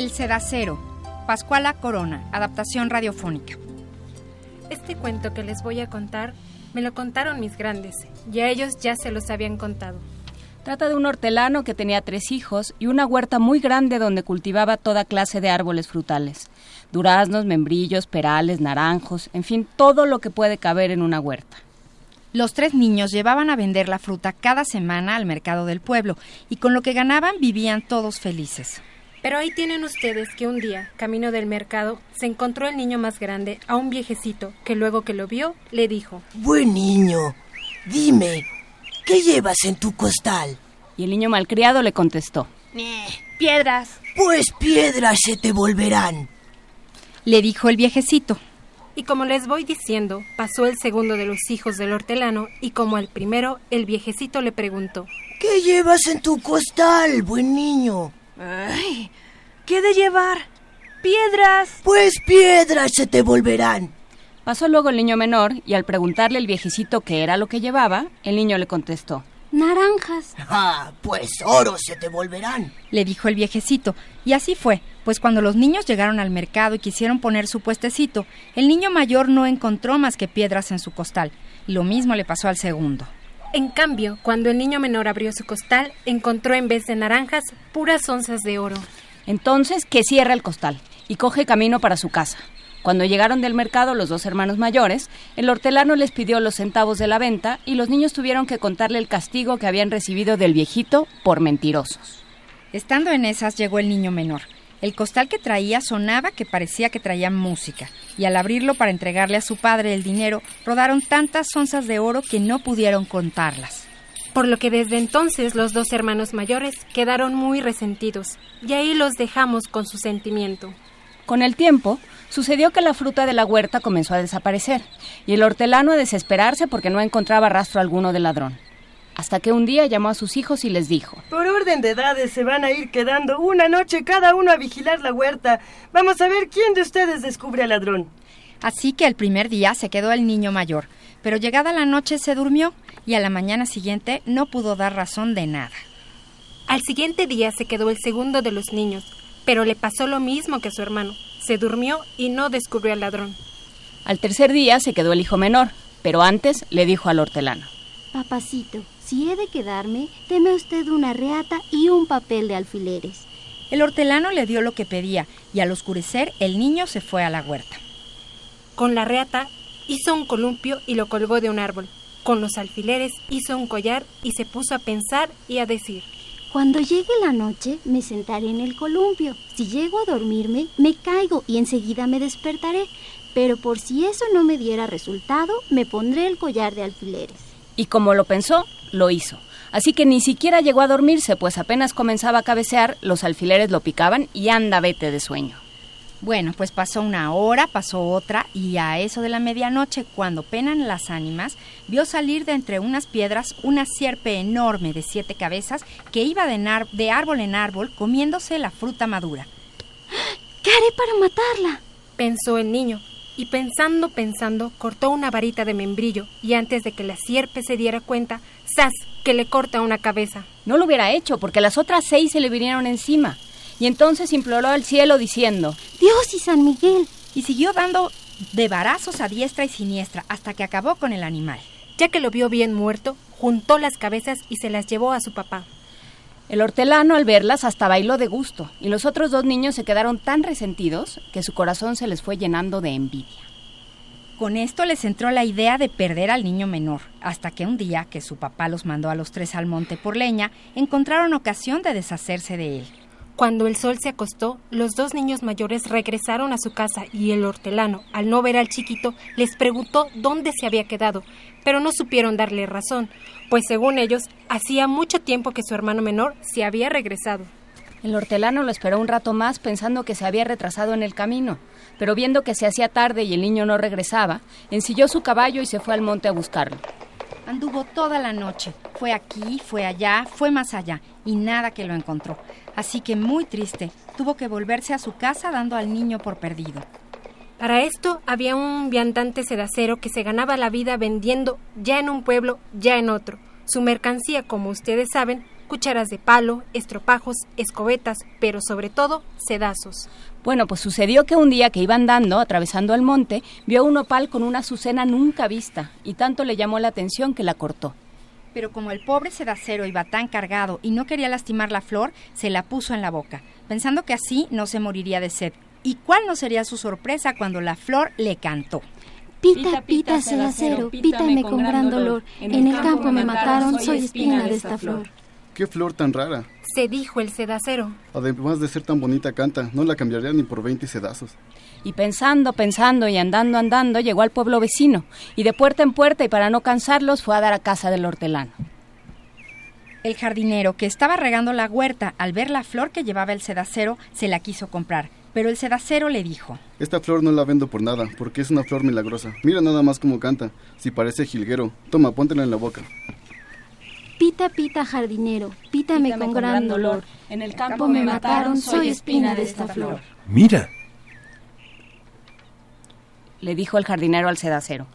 El Sedacero, Pascuala Corona, adaptación radiofónica. Este cuento que les voy a contar me lo contaron mis grandes y a ellos ya se los habían contado. Trata de un hortelano que tenía tres hijos y una huerta muy grande donde cultivaba toda clase de árboles frutales. Duraznos, membrillos, perales, naranjos, en fin, todo lo que puede caber en una huerta. Los tres niños llevaban a vender la fruta cada semana al mercado del pueblo y con lo que ganaban vivían todos felices. Pero ahí tienen ustedes que un día, camino del mercado, se encontró el niño más grande a un viejecito que luego que lo vio le dijo, Buen niño, dime, ¿qué llevas en tu costal? Y el niño malcriado le contestó, Piedras. Pues piedras se te volverán. Le dijo el viejecito. Y como les voy diciendo, pasó el segundo de los hijos del hortelano y como el primero, el viejecito le preguntó, ¿Qué llevas en tu costal, buen niño? Ay, ¿qué de llevar? Piedras. Pues piedras se te volverán. Pasó luego el niño menor y al preguntarle el viejecito qué era lo que llevaba, el niño le contestó, Naranjas. Ah, pues oro se te volverán. Le dijo el viejecito. Y así fue, pues cuando los niños llegaron al mercado y quisieron poner su puestecito, el niño mayor no encontró más que piedras en su costal. Y lo mismo le pasó al segundo. En cambio, cuando el niño menor abrió su costal, encontró en vez de naranjas puras onzas de oro. Entonces que cierra el costal y coge camino para su casa. Cuando llegaron del mercado los dos hermanos mayores, el hortelano les pidió los centavos de la venta y los niños tuvieron que contarle el castigo que habían recibido del viejito por mentirosos. Estando en esas llegó el niño menor. El costal que traía sonaba que parecía que traía música, y al abrirlo para entregarle a su padre el dinero, rodaron tantas onzas de oro que no pudieron contarlas. Por lo que desde entonces los dos hermanos mayores quedaron muy resentidos, y ahí los dejamos con su sentimiento. Con el tiempo, sucedió que la fruta de la huerta comenzó a desaparecer, y el hortelano a desesperarse porque no encontraba rastro alguno del ladrón. Hasta que un día llamó a sus hijos y les dijo, Por orden de edades se van a ir quedando una noche cada uno a vigilar la huerta. Vamos a ver quién de ustedes descubre al ladrón. Así que el primer día se quedó el niño mayor, pero llegada la noche se durmió y a la mañana siguiente no pudo dar razón de nada. Al siguiente día se quedó el segundo de los niños, pero le pasó lo mismo que a su hermano. Se durmió y no descubrió al ladrón. Al tercer día se quedó el hijo menor, pero antes le dijo al hortelano, Papacito, si he de quedarme, deme usted una reata y un papel de alfileres. El hortelano le dio lo que pedía y al oscurecer el niño se fue a la huerta. Con la reata hizo un columpio y lo colgó de un árbol. Con los alfileres hizo un collar y se puso a pensar y a decir. Cuando llegue la noche me sentaré en el columpio. Si llego a dormirme, me caigo y enseguida me despertaré. Pero por si eso no me diera resultado, me pondré el collar de alfileres. Y como lo pensó, lo hizo. Así que ni siquiera llegó a dormirse, pues apenas comenzaba a cabecear, los alfileres lo picaban y anda vete de sueño. Bueno, pues pasó una hora, pasó otra, y a eso de la medianoche, cuando penan las ánimas, vio salir de entre unas piedras una sierpe enorme de siete cabezas que iba de, de árbol en árbol comiéndose la fruta madura. ¿Qué haré para matarla? Pensó el niño, y pensando, pensando, cortó una varita de membrillo, y antes de que la sierpe se diera cuenta, ¡zas! que le corta una cabeza. No lo hubiera hecho, porque las otras seis se le vinieron encima. Y entonces imploró al cielo diciendo, Dios y San Miguel. Y siguió dando de varazos a diestra y siniestra hasta que acabó con el animal. Ya que lo vio bien muerto, juntó las cabezas y se las llevó a su papá. El hortelano al verlas hasta bailó de gusto, y los otros dos niños se quedaron tan resentidos que su corazón se les fue llenando de envidia. Con esto les entró la idea de perder al niño menor, hasta que un día que su papá los mandó a los tres al monte por leña, encontraron ocasión de deshacerse de él. Cuando el sol se acostó, los dos niños mayores regresaron a su casa y el hortelano, al no ver al chiquito, les preguntó dónde se había quedado, pero no supieron darle razón, pues según ellos, hacía mucho tiempo que su hermano menor se había regresado. El hortelano lo esperó un rato más pensando que se había retrasado en el camino, pero viendo que se hacía tarde y el niño no regresaba, ensilló su caballo y se fue al monte a buscarlo. Anduvo toda la noche, fue aquí, fue allá, fue más allá, y nada que lo encontró. Así que muy triste, tuvo que volverse a su casa dando al niño por perdido. Para esto había un viandante sedacero que se ganaba la vida vendiendo ya en un pueblo, ya en otro. Su mercancía, como ustedes saben, cucharas de palo, estropajos, escobetas, pero sobre todo sedazos. Bueno, pues sucedió que un día que iba andando, atravesando el monte, vio un opal con una azucena nunca vista, y tanto le llamó la atención que la cortó. Pero como el pobre sedacero iba tan cargado y no quería lastimar la flor, se la puso en la boca, pensando que así no se moriría de sed. ¿Y cuál no sería su sorpresa cuando la flor le cantó? Pita, pita, sedacero, pítame con gran dolor. En el campo me mataron, soy espina de esta flor. ¡Qué flor tan rara! Se dijo el sedacero. Además de ser tan bonita canta, no la cambiaría ni por 20 sedazos. Y pensando, pensando y andando, andando, llegó al pueblo vecino, y de puerta en puerta y para no cansarlos fue a dar a casa del hortelano. El jardinero, que estaba regando la huerta, al ver la flor que llevaba el sedacero, se la quiso comprar. Pero el sedacero le dijo, Esta flor no la vendo por nada, porque es una flor milagrosa. Mira nada más cómo canta, si parece jilguero. Toma, póntela en la boca. Pita, pita, jardinero, pítame, con, gran dolor. En el campo me mataron, soy espina de esta flor. Mira, Le dijo el jardinero al sedacero.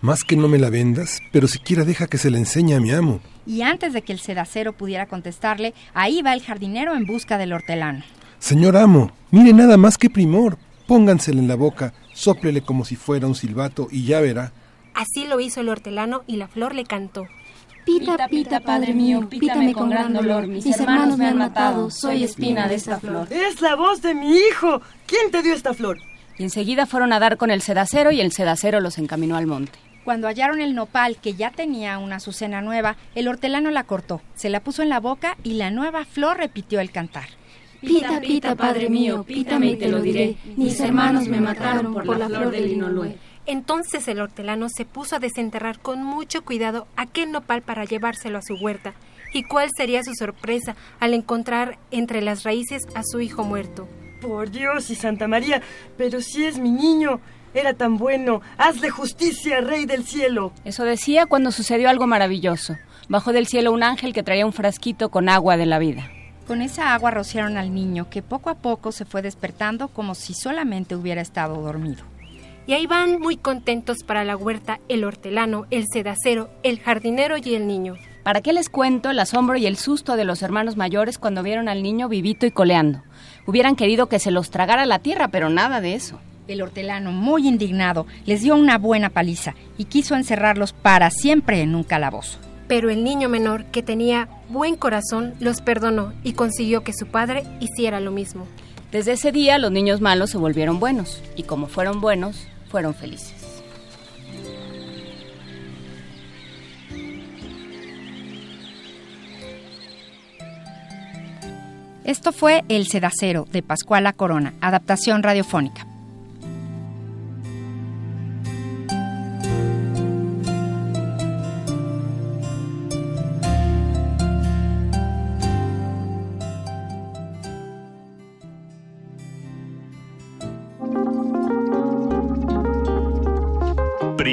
más que no me la vendas, pero siquiera deja que se la enseñe a mi amo. y antes de que el sedacero pudiera contestarle, ahí va el jardinero en busca del hortelano. Señor amo, mire nada más que primor. Póngansela en la boca, sóplele como si fuera un silbato y ya verá. Así lo hizo el hortelano y la flor le cantó. Pita, pita, padre mío, pítame con gran dolor. Mis hermanos me han matado, soy espina de esta flor. Es la voz de mi hijo. ¿Quién te dio esta flor? Y enseguida fueron a dar con el sedacero y el sedacero los encaminó al monte. Cuando hallaron el nopal, que ya tenía una azucena nueva, el hortelano la cortó, se la puso en la boca y la nueva flor repitió el cantar. Pita, pita, padre mío, pítame y te lo diré. Mis hermanos me mataron por la flor del linolue. Entonces el hortelano se puso a desenterrar con mucho cuidado aquel nopal para llevárselo a su huerta. ¿Y cuál sería su sorpresa al encontrar entre las raíces a su hijo muerto? Por Dios y Santa María, pero si es mi niño, era tan bueno. Hazle justicia, Rey del Cielo. Eso decía cuando sucedió algo maravilloso. Bajó del cielo un ángel que traía un frasquito con agua de la vida. Con esa agua rociaron al niño, que poco a poco se fue despertando como si solamente hubiera estado dormido. Y ahí van muy contentos para la huerta el hortelano, el sedacero, el jardinero y el niño. ¿Para qué les cuento el asombro y el susto de los hermanos mayores cuando vieron al niño vivito y coleando? Hubieran querido que se los tragara la tierra, pero nada de eso. El hortelano, muy indignado, les dio una buena paliza y quiso encerrarlos para siempre en un calabozo. Pero el niño menor, que tenía buen corazón, los perdonó y consiguió que su padre hiciera lo mismo. Desde ese día los niños malos se volvieron buenos y como fueron buenos, fueron felices. Esto fue El Sedacero de Pascuala Corona, adaptación radiofónica.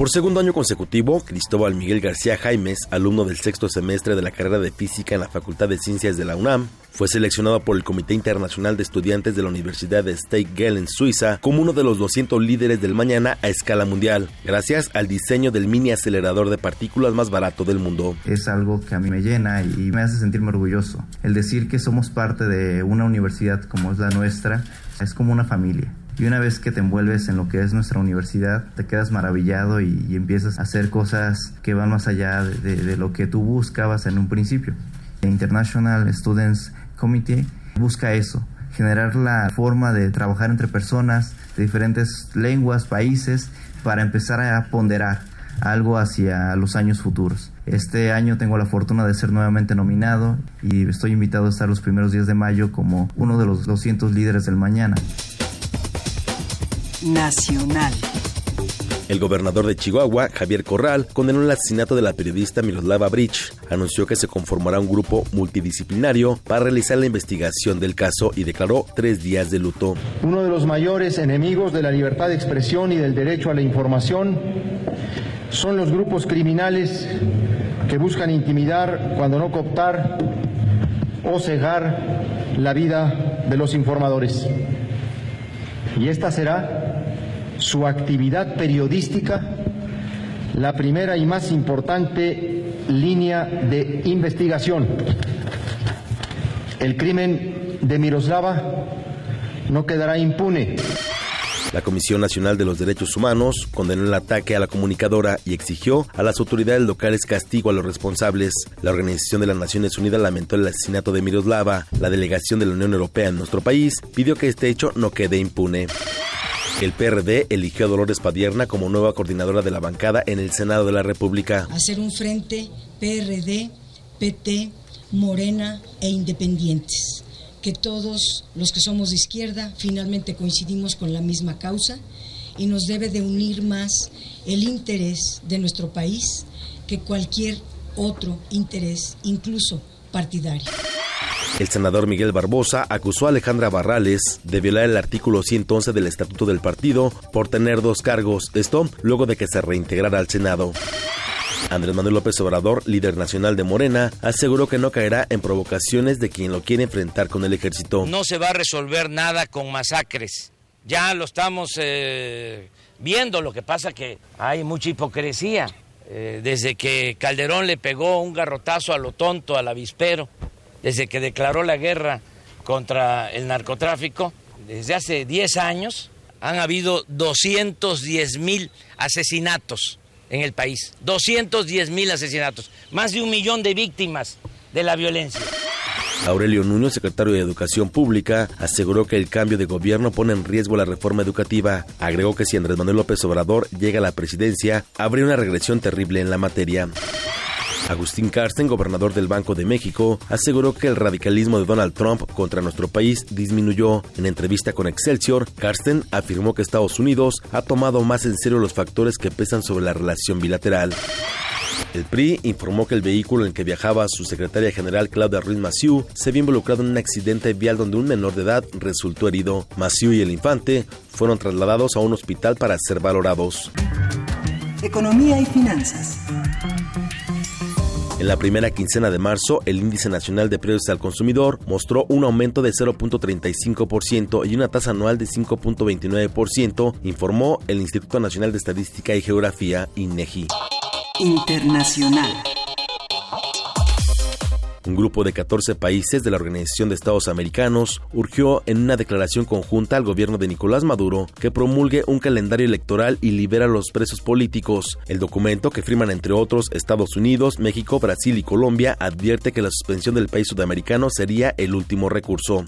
Por segundo año consecutivo, Cristóbal Miguel García Jaimes, alumno del sexto semestre de la carrera de física en la Facultad de Ciencias de la UNAM, fue seleccionado por el Comité Internacional de Estudiantes de la Universidad de Gel en Suiza como uno de los 200 líderes del mañana a escala mundial, gracias al diseño del mini acelerador de partículas más barato del mundo. Es algo que a mí me llena y me hace sentirme orgulloso. El decir que somos parte de una universidad como es la nuestra es como una familia. Y una vez que te envuelves en lo que es nuestra universidad, te quedas maravillado y, empiezas a hacer cosas que van más allá de, lo que tú buscabas en un principio. El International Students Committee busca eso, generar la forma de trabajar entre personas de diferentes lenguas, países, para empezar a ponderar algo hacia los años futuros. Este año tengo la fortuna de ser nuevamente nominado y estoy invitado a estar los primeros días de mayo como uno de los 200 líderes del mañana. Nacional. El gobernador de Chihuahua, Javier Corral, condenó el asesinato de la periodista Miroslava Bridge. Anunció que se conformará un grupo multidisciplinario para realizar la investigación del caso y declaró tres días de luto. Uno de los mayores enemigos de la libertad de expresión y del derecho a la información son los grupos criminales que buscan intimidar, cuando no cooptar o cegar la vida de los informadores. Y esta será su actividad periodística la primera y más importante línea de investigación. El crimen de Miroslava no quedará impune. La Comisión Nacional de los Derechos Humanos condenó el ataque a la comunicadora y exigió a las autoridades locales castigo a los responsables. La Organización de las Naciones Unidas lamentó el asesinato de Miroslava. La delegación de la Unión Europea en nuestro país pidió que este hecho no quede impune. El PRD eligió a Dolores Padierna como nueva coordinadora de la bancada en el Senado de la República. Hacer un frente PRD, PT, Morena e Independientes. Que todos los que somos de izquierda finalmente coincidimos con la misma causa y nos debe de unir más el interés de nuestro país que cualquier otro interés, incluso partidario. El senador Miguel Barbosa acusó a Alejandra Barrales de violar el artículo 111 del Estatuto del Partido por tener dos cargos, esto luego de que se reintegrara al Senado. Andrés Manuel López Obrador, líder nacional de Morena, aseguró que no caerá en provocaciones de quien lo quiere enfrentar con el ejército. No se va a resolver nada con masacres. Ya lo estamos eh, viendo, lo que pasa que hay mucha hipocresía. Eh, desde que Calderón le pegó un garrotazo a lo tonto, al avispero, desde que declaró la guerra contra el narcotráfico, desde hace 10 años, han habido 210 mil asesinatos en el país. 210 mil asesinatos. Más de un millón de víctimas de la violencia. Aurelio Nuño, secretario de Educación Pública, aseguró que el cambio de gobierno pone en riesgo la reforma educativa. Agregó que si Andrés Manuel López Obrador llega a la presidencia, habría una regresión terrible en la materia. Agustín Carsten, gobernador del Banco de México, aseguró que el radicalismo de Donald Trump contra nuestro país disminuyó. En entrevista con Excelsior, Carsten afirmó que Estados Unidos ha tomado más en serio los factores que pesan sobre la relación bilateral. El PRI informó que el vehículo en el que viajaba su secretaria general Claudia Ruiz Massieu se había involucrado en un accidente vial donde un menor de edad resultó herido. Massieu y el infante fueron trasladados a un hospital para ser valorados. Economía y finanzas. En la primera quincena de marzo, el índice nacional de precios al consumidor mostró un aumento de 0.35% y una tasa anual de 5.29%, informó el Instituto Nacional de Estadística y Geografía, INEGI. Internacional. Un grupo de 14 países de la Organización de Estados Americanos urgió en una declaración conjunta al gobierno de Nicolás Maduro que promulgue un calendario electoral y libera a los presos políticos. El documento, que firman entre otros Estados Unidos, México, Brasil y Colombia, advierte que la suspensión del país sudamericano sería el último recurso.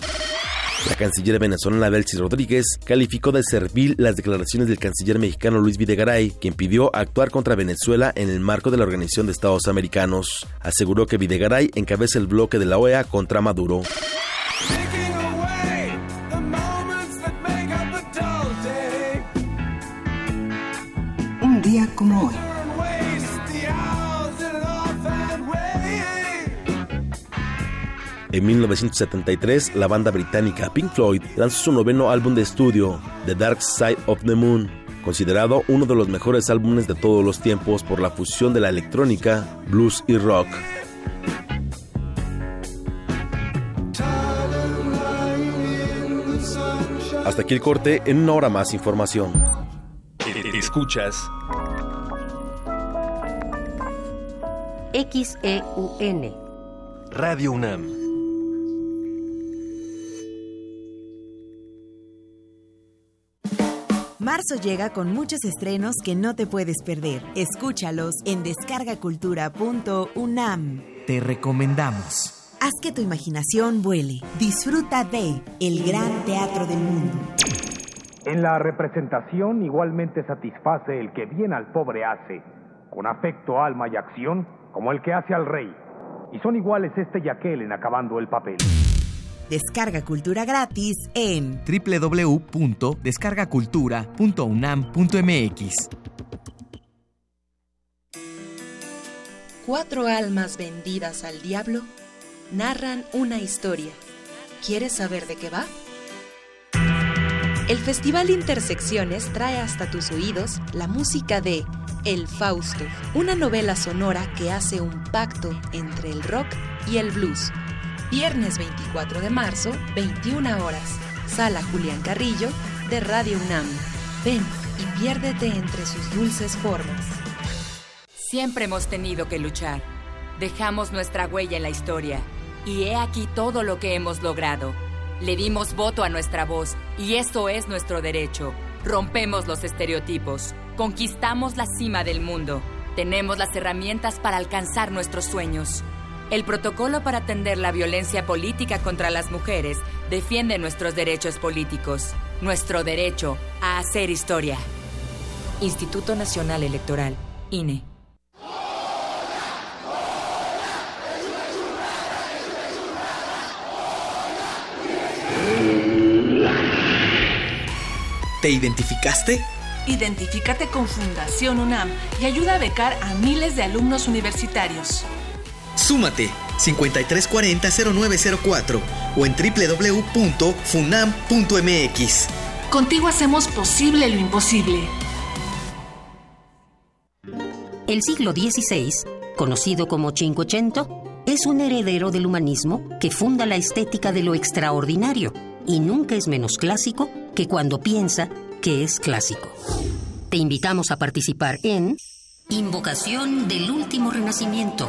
La canciller venezolana Delcy Rodríguez calificó de servil las declaraciones del canciller mexicano Luis Videgaray, quien pidió actuar contra Venezuela en el marco de la Organización de Estados Americanos. Aseguró que Videgaray encabeza el bloque de la OEA contra Maduro. Un día como hoy. En 1973, la banda británica Pink Floyd lanzó su noveno álbum de estudio, The Dark Side of the Moon, considerado uno de los mejores álbumes de todos los tiempos por la fusión de la electrónica, blues y rock. Hasta aquí el corte, en una hora más información. Escuchas XEUN Radio UNAM. Marzo llega con muchos estrenos que no te puedes perder. Escúchalos en descargacultura.unam. Te recomendamos. Haz que tu imaginación vuele. Disfruta de El Gran Teatro del Mundo. En la representación igualmente satisface el que bien al pobre hace, con afecto, alma y acción, como el que hace al rey. Y son iguales este y aquel en acabando el papel. Descarga cultura gratis en www.descargacultura.unam.mx. Cuatro almas vendidas al diablo narran una historia. ¿Quieres saber de qué va? El Festival Intersecciones trae hasta tus oídos la música de El Fausto, una novela sonora que hace un pacto entre el rock y el blues. Viernes 24 de marzo, 21 horas. Sala Julián Carrillo de Radio UNAM. Ven y piérdete entre sus dulces formas. Siempre hemos tenido que luchar. Dejamos nuestra huella en la historia. Y he aquí todo lo que hemos logrado. Le dimos voto a nuestra voz y eso es nuestro derecho. Rompemos los estereotipos. Conquistamos la cima del mundo. Tenemos las herramientas para alcanzar nuestros sueños. El protocolo para atender la violencia política contra las mujeres defiende nuestros derechos políticos, nuestro derecho a hacer historia. Instituto Nacional Electoral, INE. ¿Te identificaste? Identifícate con Fundación UNAM y ayuda a becar a miles de alumnos universitarios. Súmate 5340-0904 o en www.funam.mx. Contigo hacemos posible lo imposible. El siglo XVI, conocido como Cinquecento, es un heredero del humanismo que funda la estética de lo extraordinario y nunca es menos clásico que cuando piensa que es clásico. Te invitamos a participar en Invocación del Último Renacimiento,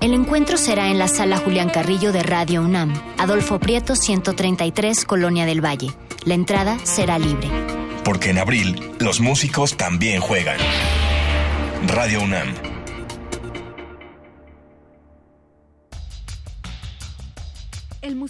El encuentro será en la sala Julián Carrillo de Radio UNAM, Adolfo Prieto 133, Colonia del Valle. La entrada será libre. Porque en abril los músicos también juegan. Radio UNAM.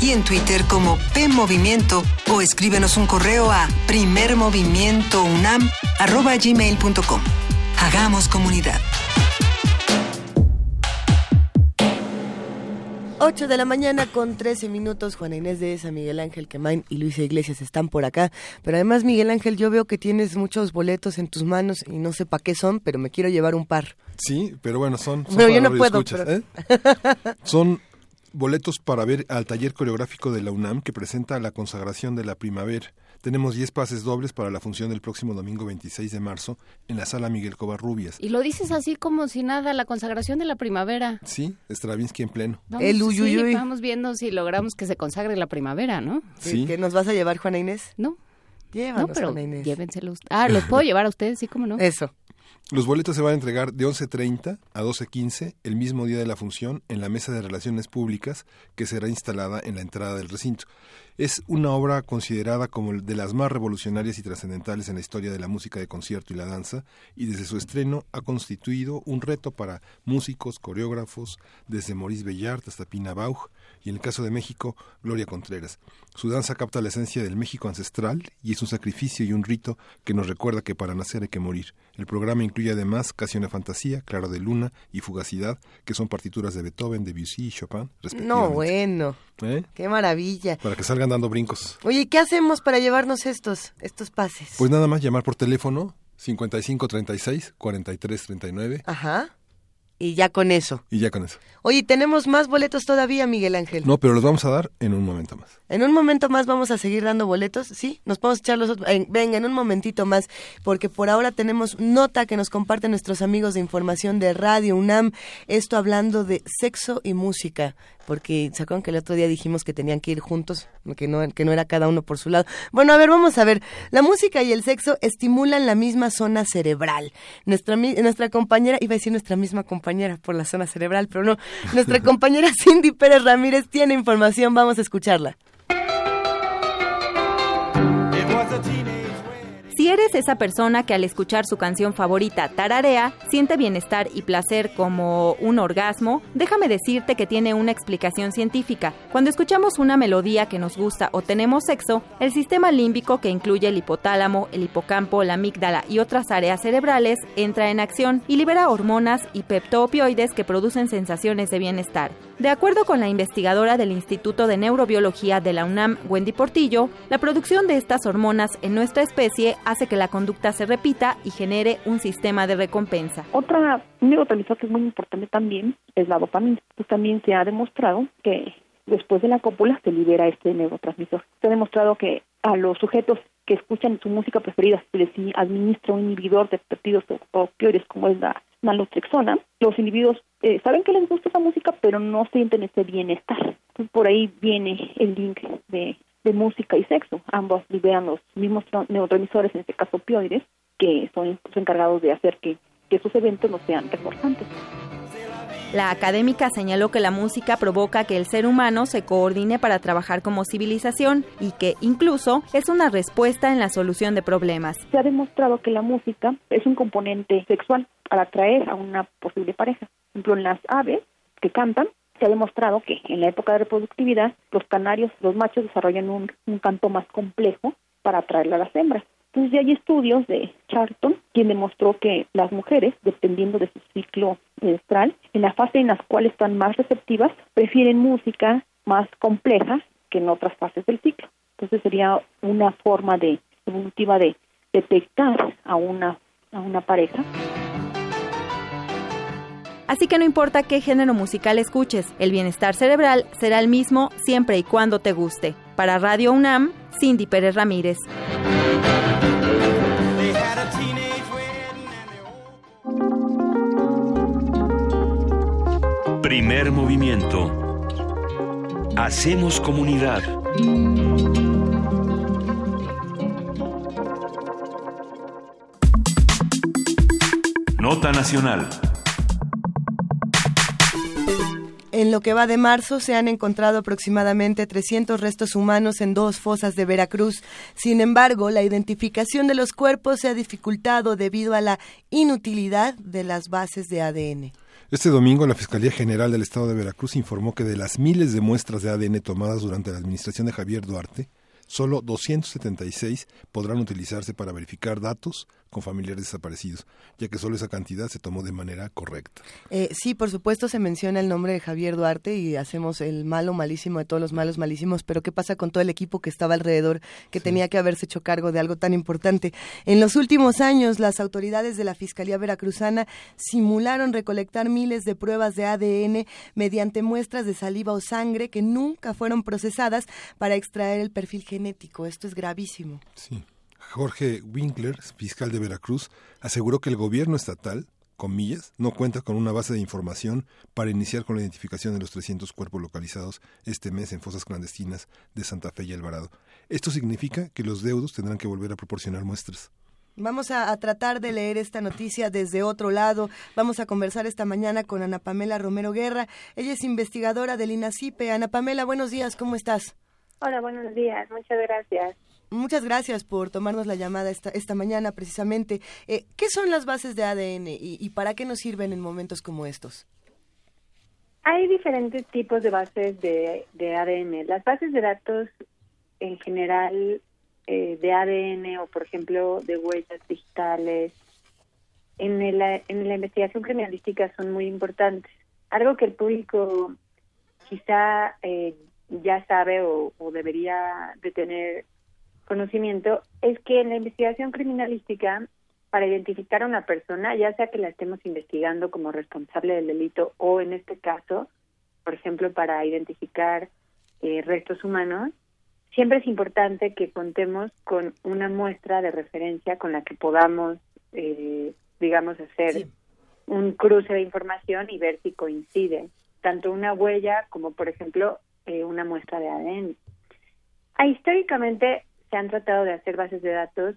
y en Twitter como P Movimiento o escríbenos un correo a primermovimientounam@gmail.com. Hagamos comunidad. 8 de la mañana con 13 minutos. Juana Inés de esa, Miguel Ángel Quemain y Luisa Iglesias están por acá. Pero además, Miguel Ángel, yo veo que tienes muchos boletos en tus manos y no sé para qué son, pero me quiero llevar un par. Sí, pero bueno, son. son Pero yo no puedo. pero- ¿eh? Son boletos para ver al taller coreográfico de la UNAM que presenta la consagración de la primavera. Tenemos 10 pases dobles para la función del próximo domingo 26 de marzo en la sala Miguel Covarrubias. Y lo dices así como si nada, la consagración de la primavera. Sí, Stravinsky en pleno. Vamos, sí, vamos viendo si logramos que se consagre la primavera, ¿no? Sí. ¿Qué nos vas a llevar, Juana Inés? No. Llévanos, no, pero Juana Inés. llévenselos. Ah, ¿los puedo llevar a ustedes? Sí, cómo no. Eso. Los boletos se van a entregar de 11.30 a 12.15 el mismo día de la función en la mesa de relaciones públicas que será instalada en la entrada del recinto. Es una obra considerada como de las más revolucionarias y trascendentales en la historia de la música de concierto y la danza y desde su estreno ha constituido un reto para músicos, coreógrafos, desde Maurice Bellart hasta Pina Bauch y en el caso de México, Gloria Contreras. Su danza capta la esencia del México ancestral y es un sacrificio y un rito que nos recuerda que para nacer hay que morir. El programa incluye además Casi una fantasía, Claro de Luna y Fugacidad, que son partituras de Beethoven, Debussy y Chopin, respectivamente. No, bueno. ¿Eh? Qué maravilla. Para que salgan dando brincos. Oye, ¿qué hacemos para llevarnos estos, estos pases? Pues nada más llamar por teléfono 5536 4339 Ajá. Y ya con eso. y ya con eso. Oye, tenemos más boletos todavía, Miguel Ángel. No, pero los vamos a dar en un momento más. En un momento más vamos a seguir dando boletos, ¿sí? Nos podemos echar los otros. en- venga, en un momentito más, porque por ahora tenemos nota que nos comparten nuestros amigos de información de Radio UNAM. Esto hablando de sexo y música, porque ¿se acuerdan que el otro día dijimos que tenían que ir juntos? Que no, que no era cada uno por su lado. Bueno, a ver, vamos a ver. La música y el sexo estimulan la misma zona cerebral. Nuestra, nuestra compañera, iba a decir nuestra misma compañera por la zona cerebral, pero no. Nuestra compañera Cindy Pérez Ramírez tiene información, vamos a escucharla. Si eres esa persona que al escuchar su canción favorita tararea, siente bienestar y placer como un orgasmo, déjame decirte que tiene una explicación científica. Cuando escuchamos una melodía que nos gusta o tenemos sexo, el sistema límbico que incluye el hipotálamo, el hipocampo, la amígdala y otras áreas cerebrales entra en acción y libera hormonas y peptoopioides que producen sensaciones de bienestar. De acuerdo con la investigadora del Instituto de Neurobiología de la UNAM, Wendy Portillo, la producción de estas hormonas en nuestra especie que la conducta se repita y genere un sistema de recompensa. Otra neurotransmisor que es muy importante también es la dopamina. Pues también se ha demostrado que después de la cópula se libera este neurotransmisor. Se ha demostrado que a los sujetos que escuchan su música preferida se les administra un inhibidor de péptidos opioides como es la nalotrexona, los individuos eh, saben que les gusta esa música, pero no sienten ese bienestar. por ahí viene el link de, de música y sexo. Ambos liberan los mismos neurotransmisores, en este caso opioides, que son los encargados de hacer que, que esos eventos no sean reforzantes. La académica señaló que la música provoca que el ser humano se coordine para trabajar como civilización y que incluso es una respuesta en la solución de problemas. Se ha demostrado que la música es un componente sexual al atraer a una posible pareja. Por ejemplo, en las aves que cantan, se ha demostrado que en la época de reproductividad los canarios, los machos desarrollan un, un canto más complejo para atraer a las hembras. Entonces hay estudios de Charlton quien demostró que las mujeres, dependiendo de su ciclo menstrual, en la fase en la cual están más receptivas, prefieren música más compleja que en otras fases del ciclo. Entonces sería una forma de evolutiva de detectar a una a una pareja. Así que no importa qué género musical escuches, el bienestar cerebral será el mismo siempre y cuando te guste. Para Radio UNAM, Cindy Pérez Ramírez. Primer movimiento. Hacemos comunidad. Nota Nacional. En lo que va de marzo se han encontrado aproximadamente 300 restos humanos en dos fosas de Veracruz. Sin embargo, la identificación de los cuerpos se ha dificultado debido a la inutilidad de las bases de ADN. Este domingo la Fiscalía General del Estado de Veracruz informó que de las miles de muestras de ADN tomadas durante la administración de Javier Duarte, solo 276 podrán utilizarse para verificar datos con familiares desaparecidos, ya que solo esa cantidad se tomó de manera correcta. Eh, sí, por supuesto se menciona el nombre de Javier Duarte y hacemos el malo malísimo de todos los malos malísimos, pero ¿qué pasa con todo el equipo que estaba alrededor, que tenía que haberse hecho cargo de algo tan importante? En los últimos años, las autoridades de la Fiscalía Veracruzana simularon recolectar miles de pruebas de ADN mediante muestras de saliva o sangre que nunca fueron procesadas para extraer el perfil genético. Esto es gravísimo. Sí. Jorge Winkler, fiscal de Veracruz, aseguró que el gobierno estatal, comillas, no cuenta con una base de información para iniciar con la identificación de los 300 cuerpos localizados este mes en fosas clandestinas de Santa Fe y Alvarado. Esto significa que los deudos tendrán que volver a proporcionar muestras. Vamos a, a, tratar de leer esta noticia desde otro lado. Vamos a conversar esta mañana con Ana Pamela Romero Guerra. Ella es investigadora del INACIPE. Ana Pamela, buenos días, ¿cómo estás? Hola, buenos días, muchas gracias. Muchas gracias por tomarnos la llamada esta, esta mañana precisamente. Eh, ¿Qué son las bases de ADN y, para qué nos sirven en momentos como estos? Hay diferentes tipos de bases de, de ADN. Las bases de datos en general eh, de ADN o, por ejemplo, de huellas digitales, en, el, en la investigación criminalística son muy importantes. Algo que el público quizá eh, ya sabe o, o debería de tener conocimiento es que en la investigación criminalística, para identificar a una persona, ya sea que la estemos investigando como responsable del delito o en este caso, por ejemplo, para identificar eh, restos humanos, siempre es importante que contemos con una muestra de referencia con la que podamos, eh, digamos, hacer un cruce de información y ver si coincide tanto una huella como, por ejemplo, eh, una muestra de ADN. Ah, históricamente se han tratado de hacer bases de datos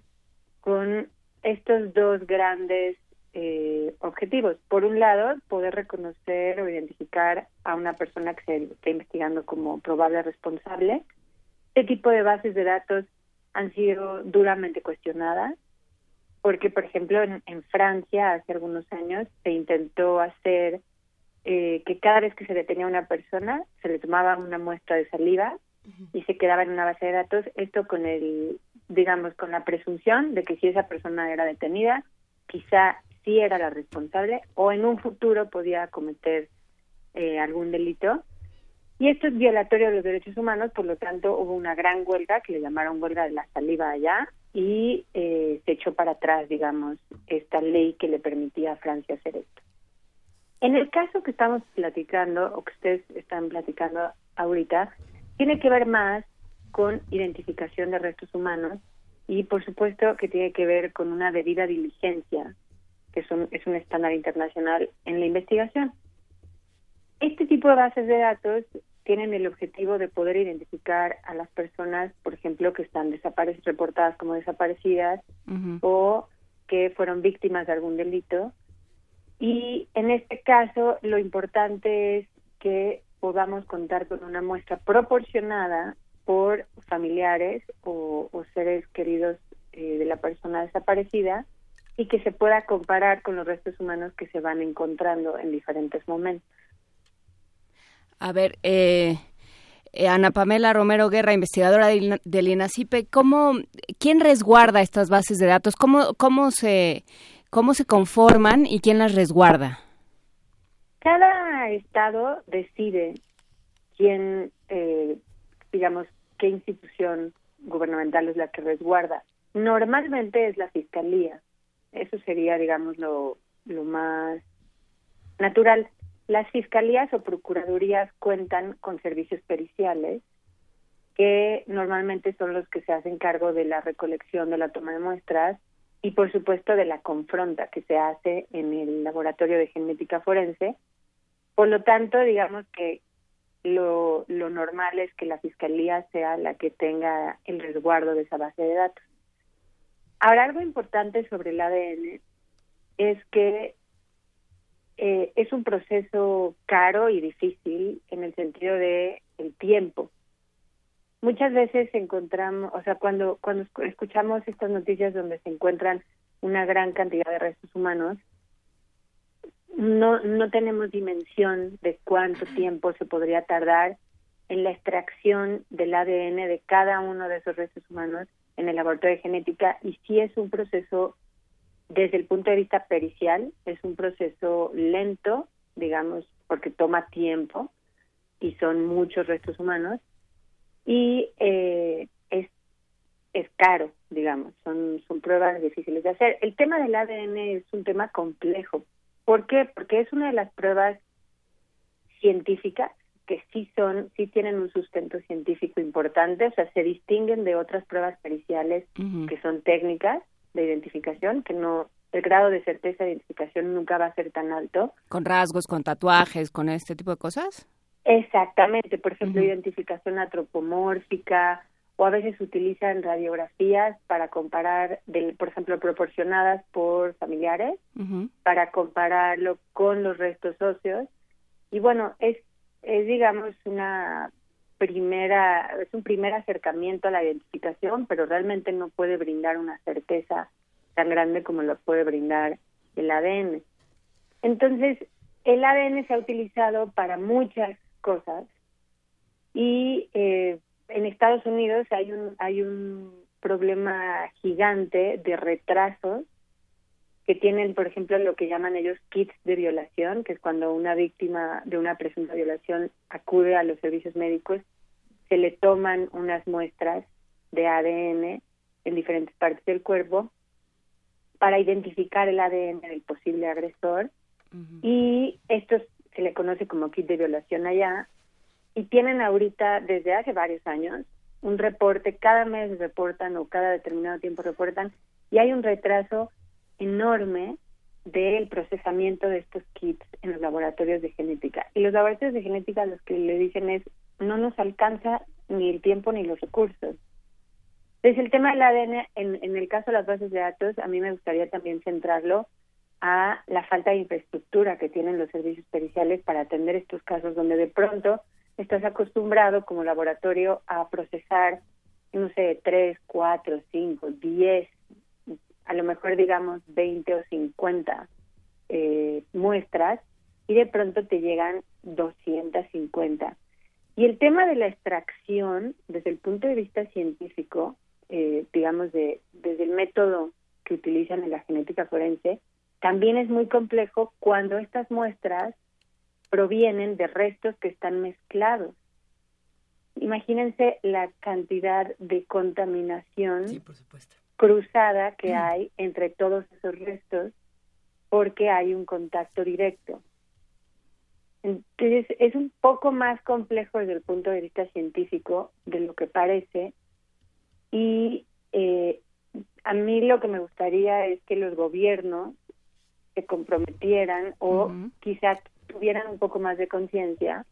con estos dos grandes eh, objetivos. Por un lado, poder reconocer o identificar a una persona que se está investigando como probable responsable. Este tipo de bases de datos han sido duramente cuestionadas porque, por ejemplo, en, Francia hace algunos años se intentó hacer eh, que cada vez que se detenía una persona se le tomaba una muestra de saliva y se quedaba en una base de datos, esto con el, digamos, con la presunción de que si esa persona era detenida, quizá sí era la responsable o en un futuro podía cometer eh, algún delito. Y esto es violatorio de los derechos humanos, por lo tanto hubo una gran huelga que le llamaron huelga de la saliva allá y eh, se echó para atrás, digamos, esta ley que le permitía a Francia hacer esto. En el caso que estamos platicando o que ustedes están platicando ahorita, tiene que ver más con identificación de restos humanos y por supuesto que tiene que ver con una debida diligencia, que es un, es un estándar internacional en la investigación. Este tipo de bases de datos tienen el objetivo de poder identificar a las personas, por ejemplo, que están desaparecidas, reportadas como desaparecidas o que fueron víctimas de algún delito. Y en este caso, lo importante es que podamos contar con una muestra proporcionada por familiares o, seres queridos eh, de la persona desaparecida y que se pueda comparar con los restos humanos que se van encontrando en diferentes momentos. A ver, eh, eh, Ana Pamela Romero Guerra, investigadora del INACIPE, ¿cómo, ¿quién resguarda estas bases de datos? ¿Cómo, cómo, se, ¿Cómo se conforman y quién las resguarda? Cada estado decide quién, eh, digamos, qué institución gubernamental es la que resguarda. Normalmente es la fiscalía. Eso sería, digamos, lo, lo más natural. Las fiscalías o procuradurías cuentan con servicios periciales que normalmente son los que se hacen cargo de la recolección, de la toma de muestras y por supuesto de la confronta que se hace en el laboratorio de genética forense. Por lo tanto, digamos que lo, normal es que la fiscalía sea la que tenga el resguardo de esa base de datos. Ahora, algo importante sobre el ADN es que eh, es un proceso caro y difícil en el sentido de el tiempo. Muchas veces encontramos, o sea, cuando cuando escuchamos estas noticias donde se encuentran una gran cantidad de restos humanos, no no tenemos dimensión de cuánto tiempo se podría tardar en la extracción del ADN de cada uno de esos restos humanos en el laboratorio de genética y si es un proceso desde el punto de vista pericial, es un proceso lento, digamos, porque toma tiempo y son muchos restos humanos, y eh, es, es caro, digamos, son, son pruebas difíciles de hacer. El tema del ADN es un tema complejo. ¿Por qué? Porque es una de las pruebas científicas que sí son, sí tienen un sustento científico importante, o sea, se distinguen de otras pruebas periciales que son técnicas de identificación, que no, el grado de certeza de identificación nunca va a ser tan alto. ¿Con rasgos, con tatuajes, con este tipo de cosas? Exactamente, por ejemplo, identificación antropomórfica, o a veces utilizan radiografías para comparar, del, por ejemplo, proporcionadas por familiares, para compararlo con los restos óseos. Y bueno, es, es digamos, una primera, es un primer acercamiento a la identificación, pero realmente no puede brindar una certeza tan grande como lo puede brindar el ADN. Entonces, el ADN se ha utilizado para muchas cosas y eh, en Estados Unidos hay un hay un problema gigante de retrasos que tienen, por ejemplo, lo que llaman ellos kits de violación, que es cuando una víctima de una presunta violación acude a los servicios médicos, se le toman unas muestras de ADN en diferentes partes del cuerpo para identificar el ADN del posible agresor y esto se le conoce como kit de violación allá y tienen ahorita desde hace varios años un reporte, cada mes reportan o cada determinado tiempo reportan y hay un retraso enorme del procesamiento de estos kits en los laboratorios de genética. Y los laboratorios de genética los que le dicen es, no nos alcanza ni el tiempo ni los recursos. Desde el tema del ADN, en, en el caso de las bases de datos, a mí me gustaría también centrarlo a la falta de infraestructura que tienen los servicios periciales para atender estos casos donde de pronto estás acostumbrado como laboratorio a procesar, no sé, tres, cuatro, cinco, diez a lo mejor digamos 20 o 50 eh, muestras y de pronto te llegan 250. Y el tema de la extracción, desde el punto de vista científico, eh, digamos, de, desde el método que utilizan en la genética forense, también es muy complejo cuando estas muestras provienen de restos que están mezclados. Imagínense la cantidad de contaminación cruzada que hay entre todos esos restos porque hay un contacto directo. Entonces es un poco más complejo desde el punto de vista científico de lo que parece y eh, a mí lo que me gustaría es que los gobiernos se comprometieran o quizás tuvieran un poco más de conciencia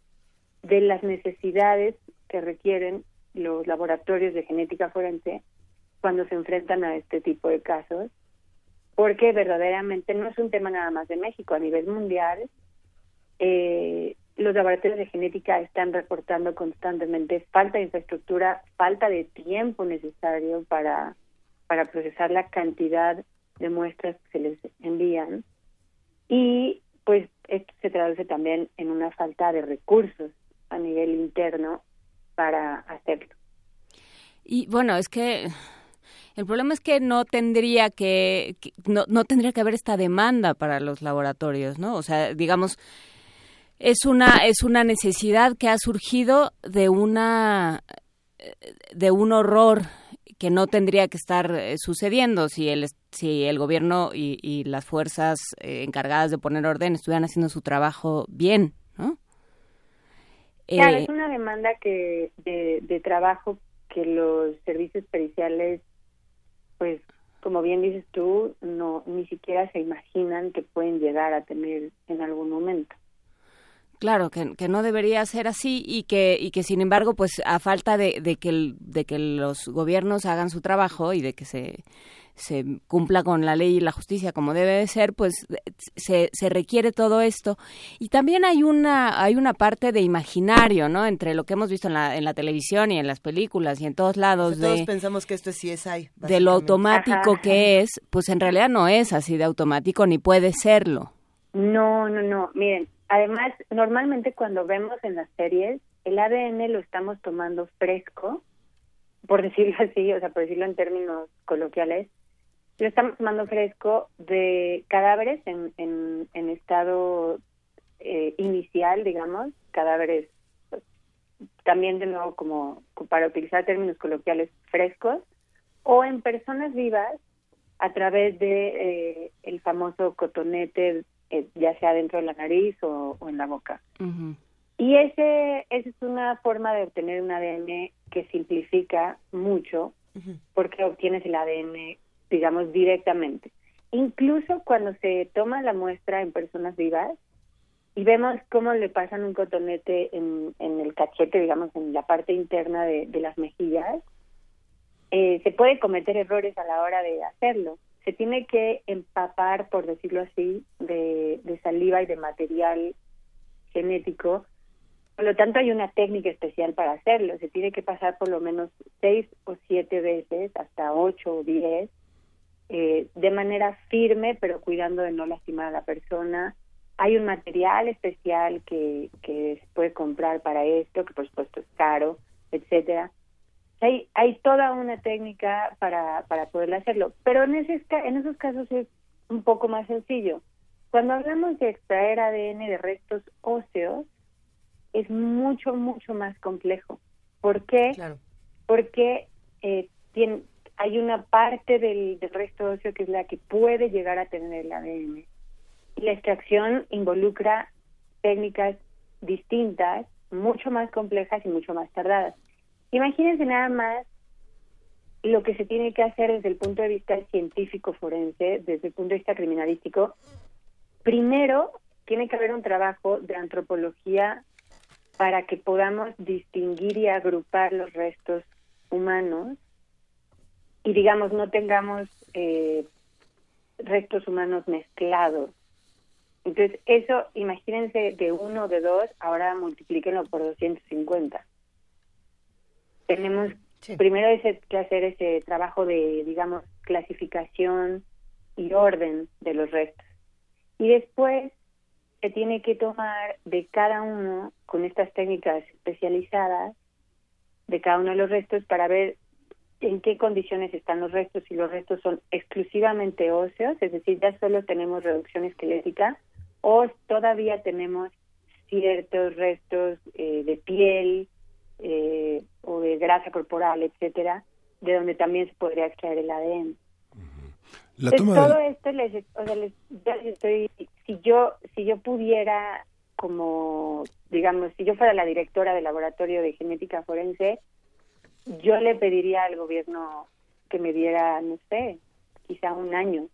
de las necesidades que requieren los laboratorios de genética forense cuando se enfrentan a este tipo de casos, porque verdaderamente no es un tema nada más de México, a nivel mundial, eh, los laboratorios de genética están reportando constantemente falta de infraestructura, falta de tiempo necesario para, para procesar la cantidad de muestras que se les envían y pues esto se traduce también en una falta de recursos a nivel interno para hacerlo. Y bueno, es que el problema es que no tendría que, no, no tendría que haber esta demanda para los laboratorios, ¿no? O sea, digamos es una es una necesidad que ha surgido de una de un horror que no tendría que estar eh, sucediendo si el si el gobierno y, las fuerzas eh, encargadas de poner orden estuvieran haciendo su trabajo bien, ¿no? Claro, eh, es una demanda que de, de trabajo que los servicios periciales, pues, como bien dices tú, no ni siquiera se imaginan que pueden llegar a tener en algún momento. Claro, que, que, no debería ser así y que, y que sin embargo, pues a falta de, de, que, de que los gobiernos hagan su trabajo y de que se, se cumpla con la ley y la justicia como debe de ser, pues se, se requiere todo esto. Y también hay una, hay una parte de imaginario, ¿no? Entre lo que hemos visto en la, en la televisión y en las películas y en todos lados. todos pensamos que esto sí es ahí. De lo automático que es, pues en realidad no es así de automático ni puede serlo. No, no, no. Miren, Además, normalmente cuando vemos en las series, el ADN lo estamos tomando fresco, por decirlo así, o sea, por decirlo en términos coloquiales, lo estamos tomando fresco de cadáveres en, en, estado eh, inicial, digamos, cadáveres pues, también de nuevo como para utilizar términos coloquiales frescos, o en personas vivas a través de eh, el famoso cotonete ya sea dentro de la nariz o, en la boca. Y ese, esa es una forma de obtener un ADN que simplifica mucho porque obtienes el ADN, digamos, directamente. Incluso cuando se toma la muestra en personas vivas y vemos cómo le pasan un cotonete en, en el cachete, digamos, en la parte interna de, las mejillas, eh, se puede cometer errores a la hora de hacerlo se tiene que empapar, por decirlo así, de, saliva y de material genético. Por lo tanto, hay una técnica especial para hacerlo. Se tiene que pasar por lo menos seis o siete veces, hasta ocho o diez, eh, de manera firme, pero cuidando de no lastimar a la persona. Hay un material especial que, que se puede comprar para esto, que por supuesto es caro, etcétera hay, hay toda una técnica para, para poder hacerlo, pero en, ese, en esos casos es un poco más sencillo. Cuando hablamos de extraer ADN de restos óseos, es mucho, mucho más complejo. ¿Por qué? Porque eh, tiene, hay una parte del, del resto óseo que es la que puede llegar a tener el ADN. Y la extracción involucra técnicas distintas, mucho más complejas y mucho más tardadas. Imagínense nada más lo que se tiene que hacer desde el punto de vista científico forense, desde el punto de vista criminalístico. Primero, tiene que haber un trabajo de antropología para que podamos distinguir y agrupar los restos humanos y, digamos, no tengamos eh, restos humanos mezclados. Entonces, eso, imagínense de uno de dos, ahora multiplíquenlo por 250 tenemos primero ese, que hacer ese trabajo de, digamos, clasificación y orden de los restos. Y después se tiene que tomar de cada uno, con estas técnicas especializadas, de cada uno de los restos para ver en qué condiciones están los restos, si los restos son exclusivamente óseos, es decir, ya solo tenemos reducción esquelética, o todavía tenemos ciertos restos eh, de piel eh, o de grasa corporal, etcétera, de donde también se podría extraer el ADN. La Pues todo esto les, o sea, les- yo les estoy, si yo, si yo pudiera, como, digamos, si yo fuera la directora del laboratorio de genética forense, yo le pediría al gobierno que me diera, no sé, quizá un año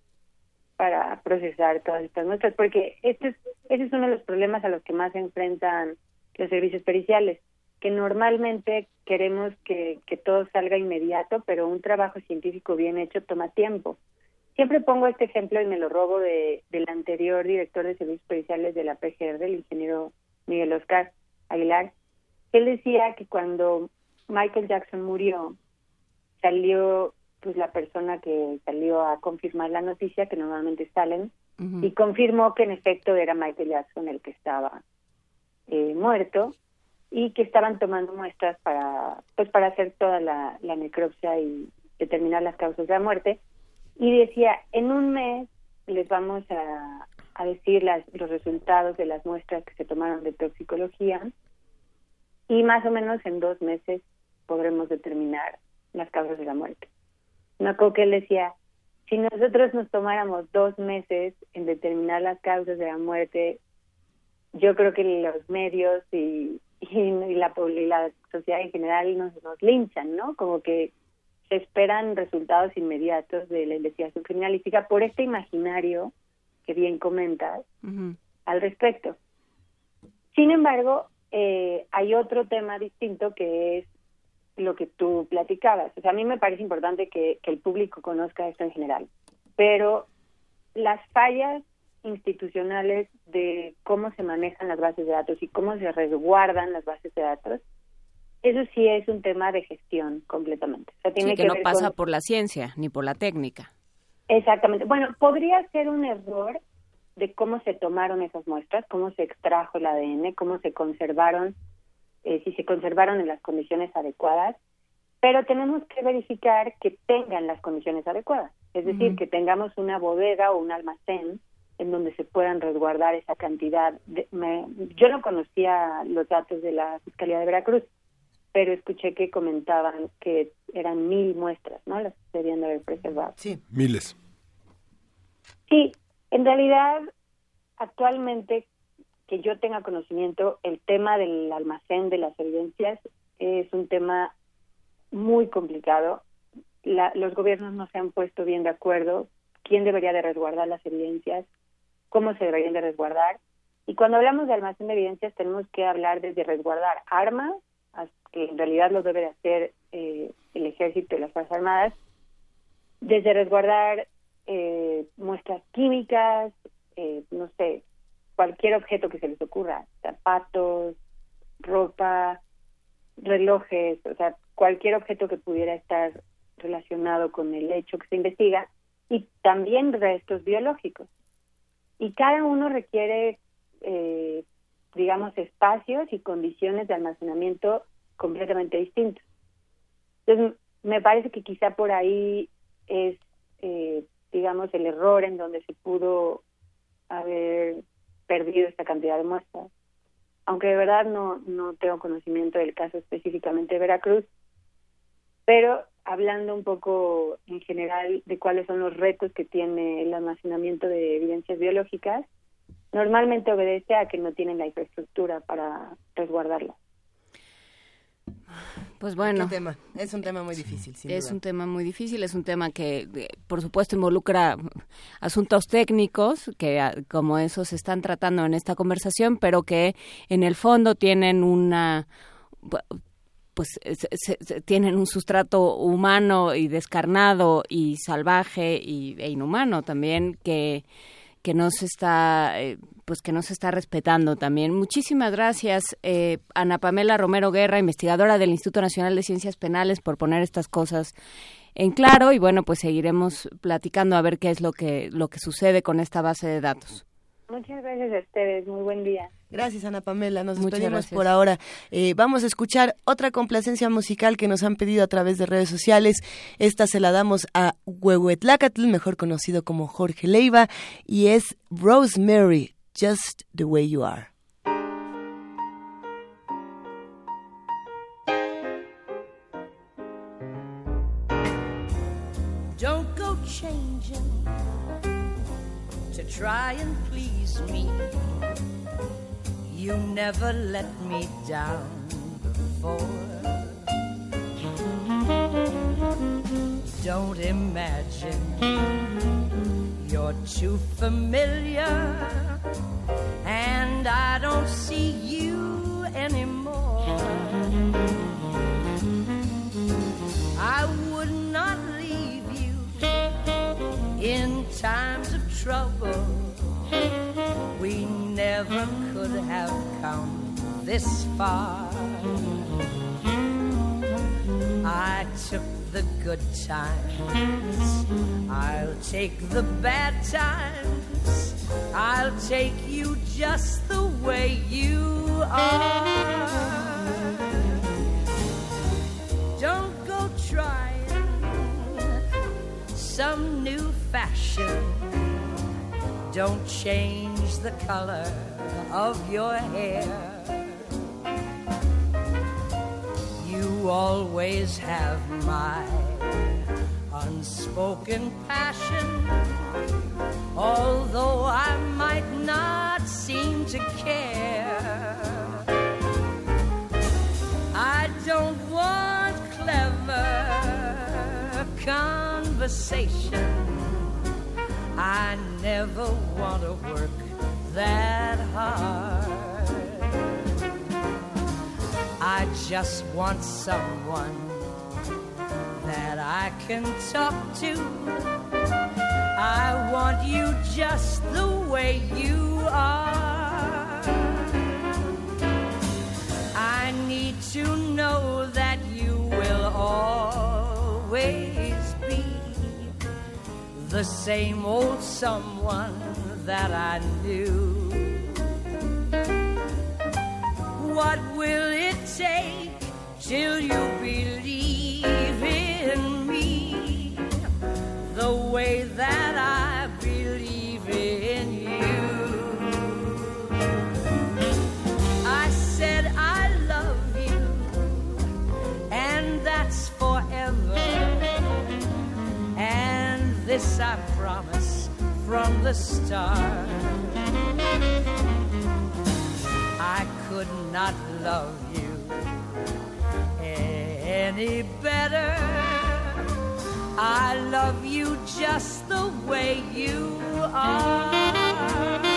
para procesar todas estas muestras, porque este es, ese es uno de los problemas a los que más se enfrentan los servicios periciales, que normalmente queremos que, que todo salga inmediato, pero un trabajo científico bien hecho toma tiempo. Siempre pongo este ejemplo y me lo robo de, del anterior director de servicios periciales de la PGR, el ingeniero Miguel Oscar Aguilar. Él decía que cuando Michael Jackson murió, salió pues la persona que salió a confirmar la noticia, que normalmente salen, y confirmó que en efecto era Michael Jackson el que estaba eh, muerto y que estaban tomando muestras para pues para hacer toda la, la necropsia y determinar las causas de la muerte y decía en un mes les vamos a, a decir las, los resultados de las muestras que se tomaron de toxicología y más o menos en dos meses podremos determinar las causas de la muerte. Me acuerdo que él decía, si nosotros nos tomáramos dos meses en determinar las causas de la muerte, yo creo que los medios y, y, y la, y la sociedad en general nos, nos linchan, ¿no? Como que se esperan resultados inmediatos de la investigación criminalística por este imaginario que bien comentas al respecto. Sin embargo, eh, hay otro tema distinto que es lo que tú platicabas. O sea, a mí me parece importante que, que el público conozca esto en general, pero las fallas institucionales de cómo se manejan las bases de datos y cómo se resguardan las bases de datos, eso sí es un tema de gestión completamente. O sea, tiene Sí, que, que, no ver pasa con- por la ciencia ni por la técnica. Exactamente. Bueno, podría ser un error de cómo se tomaron esas muestras, cómo se extrajo el ADN, cómo se conservaron, eh, si se conservaron en las condiciones adecuadas, pero tenemos que verificar que tengan las condiciones adecuadas, es decir, que tengamos una bodega o un almacén en donde se puedan resguardar esa cantidad. De, me- yo no conocía los datos de la Fiscalía de Veracruz, pero escuché que comentaban que eran mil muestras, ¿no? Las que se debían de haber preservado. Sí. Miles. Sí, en realidad, actualmente, que yo tenga conocimiento, el tema del almacén de las evidencias es un tema muy complicado. La- los gobiernos no se han puesto bien de acuerdo quién debería de resguardar las evidencias, cómo se deberían de resguardar. Y cuando hablamos de almacén de evidencias tenemos que hablar desde resguardar armas, as- que en realidad lo debe de hacer eh, el ejército y las Fuerzas Armadas, desde resguardar eh, muestras químicas, eh, no sé, cualquier objeto que se les ocurra, zapatos, ropa, relojes, o sea, cualquier objeto que pudiera estar relacionado con el hecho que se investiga, y también restos biológicos. Y cada uno requiere, eh, digamos, espacios y condiciones de almacenamiento completamente distintos. Entonces, me parece que quizá por ahí es, eh, digamos, el error en donde se pudo haber perdido esta cantidad de muestras. Aunque de verdad no, no tengo conocimiento del caso específicamente de Veracruz, pero hablando un poco en general de cuáles son los retos que tiene el almacenamiento de evidencias biológicas, normalmente obedece a que no tienen la infraestructura para resguardarlas. Pues bueno. Qué tema. Es un tema muy difícil, sin Es duda. un tema muy difícil, es un tema que, por supuesto, involucra asuntos técnicos, que como esos se están tratando en esta conversación, pero que en el fondo tienen una pues se- se- se- tienen un sustrato humano y descarnado y salvaje y, e inhumano también que que no se está eh, pues que no se está respetando también muchísimas gracias eh, Ana Pamela Romero Guerra investigadora del Instituto Nacional de Ciencias Penales por poner estas cosas en claro y bueno, pues seguiremos platicando a ver qué es lo que, lo que sucede con esta base de datos. Muchas gracias a ustedes, muy buen día. Gracias, Ana Pamela. Nos Muchas despedimos gracias. por ahora. Eh, vamos a escuchar otra complacencia musical que nos han pedido a través de redes sociales. Esta se la damos a Huehuetlacatl, mejor conocido como Jorge Leiva, y es Rosemary, Just the Way You Are. Try and please me. You never let me down before. Don't imagine you're too familiar, and I don't see you anymore. I would not leave you in times of trouble. We never could have come this far. I took the good times, I'll take the bad times. I'll take you just the way you are. Don't go trying some new fashion. Don't change the color of your hair. You always have my unspoken passion. Although I might not seem to care. I don't want clever conversation. I never want to work that hard. I just want someone that I can talk to. I want you just the way you are. I need to know that you will always the same old someone that I knew. What will it take till you believe in me the way that I this I promise from the start. I could not love you any better. I love you just the way you are.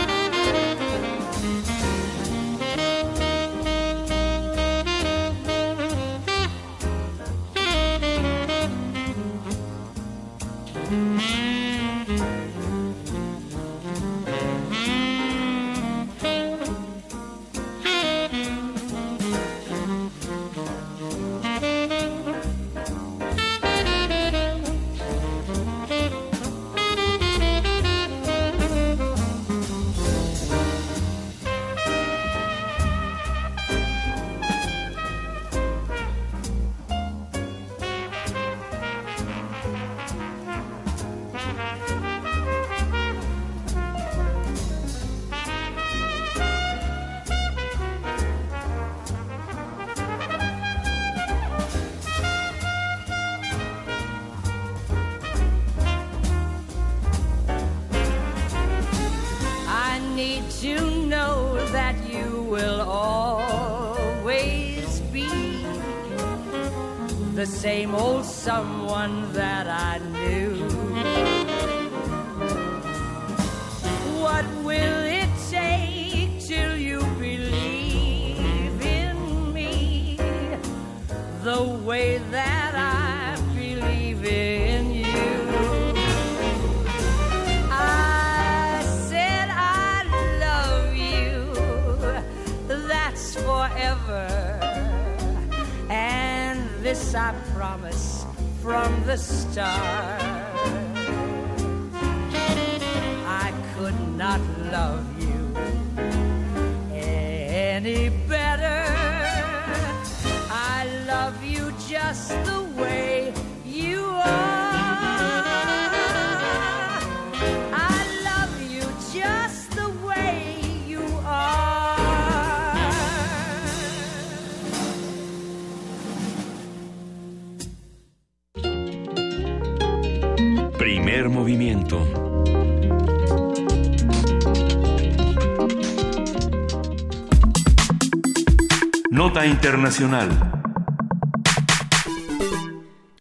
Internacional.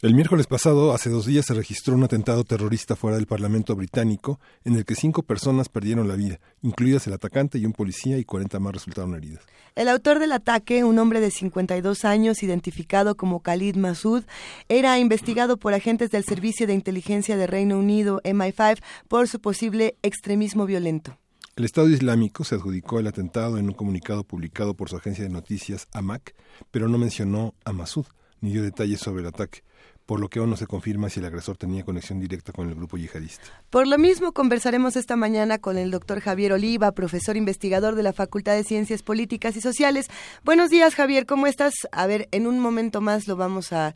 El miércoles pasado, hace dos días, se registró un atentado terrorista fuera del Parlamento británico en el que cinco personas perdieron la vida, incluidas el atacante y un policía, y 40 más resultaron heridas. El autor del ataque, un hombre de 52 años identificado como Khalid Massoud, era investigado por agentes del Servicio de Inteligencia de Reino Unido, MI5, por su posible extremismo violento. El Estado Islámico se adjudicó el atentado en un comunicado publicado por su agencia de noticias AMAC, pero no mencionó a Massoud ni dio detalles sobre el ataque, por lo que aún no se confirma si el agresor tenía conexión directa con el grupo yihadista. Por lo mismo, conversaremos esta mañana con el doctor Javier Oliva, profesor investigador de la Facultad de Ciencias Políticas y Sociales. Buenos días, Javier, ¿cómo estás? A ver, en un momento más lo vamos a,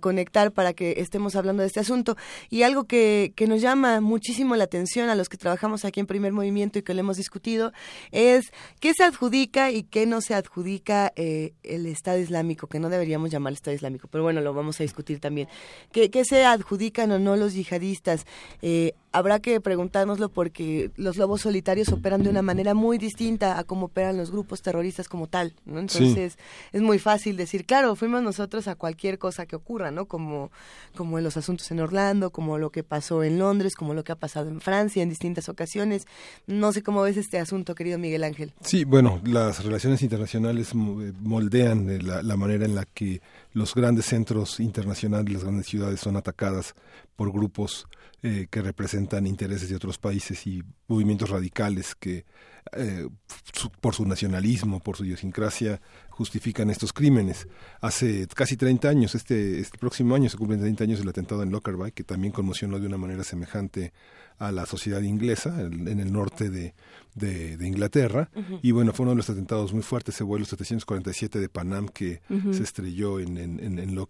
conectar para que estemos hablando de este asunto. Y algo que, que, nos llama muchísimo la atención a los que trabajamos aquí en Primer Movimiento y que lo hemos discutido es qué se adjudica y qué no se adjudica eh, el Estado Islámico, que no deberíamos llamar Estado Islámico, pero bueno, lo vamos a discutir también. ¿Qué, qué se adjudican o no los yihadistas? Eh, habrá que preguntárnoslo porque los lobos solitarios operan de una manera muy distinta a cómo operan los grupos terroristas como tal, ¿no? Entonces sí. es muy fácil decir, claro, fuimos nosotros a cualquier cosa que ocurra, ¿no? Como, como en los asuntos en Orlando, como lo que pasó en Londres, como lo que ha pasado en Francia en distintas ocasiones. No sé cómo ves este asunto, querido Miguel Ángel. Sí, bueno, las relaciones internacionales moldean la, la manera en la que los grandes centros internacionales, las grandes ciudades son atacadas por grupos eh, que representan intereses de otros países y movimientos radicales que eh, su, por su nacionalismo, por su idiosincrasia, justifican estos crímenes. Hace casi 30 años, este, este próximo año se cumplen 30 años del atentado en Lockerbie, que también conmocionó de una manera semejante a la sociedad inglesa en el norte de, de, de Inglaterra. Uh -huh. Y bueno, fue uno de los atentados muy fuertes, ese vuelo 747 de Panam que uh -huh. se estrelló en, en.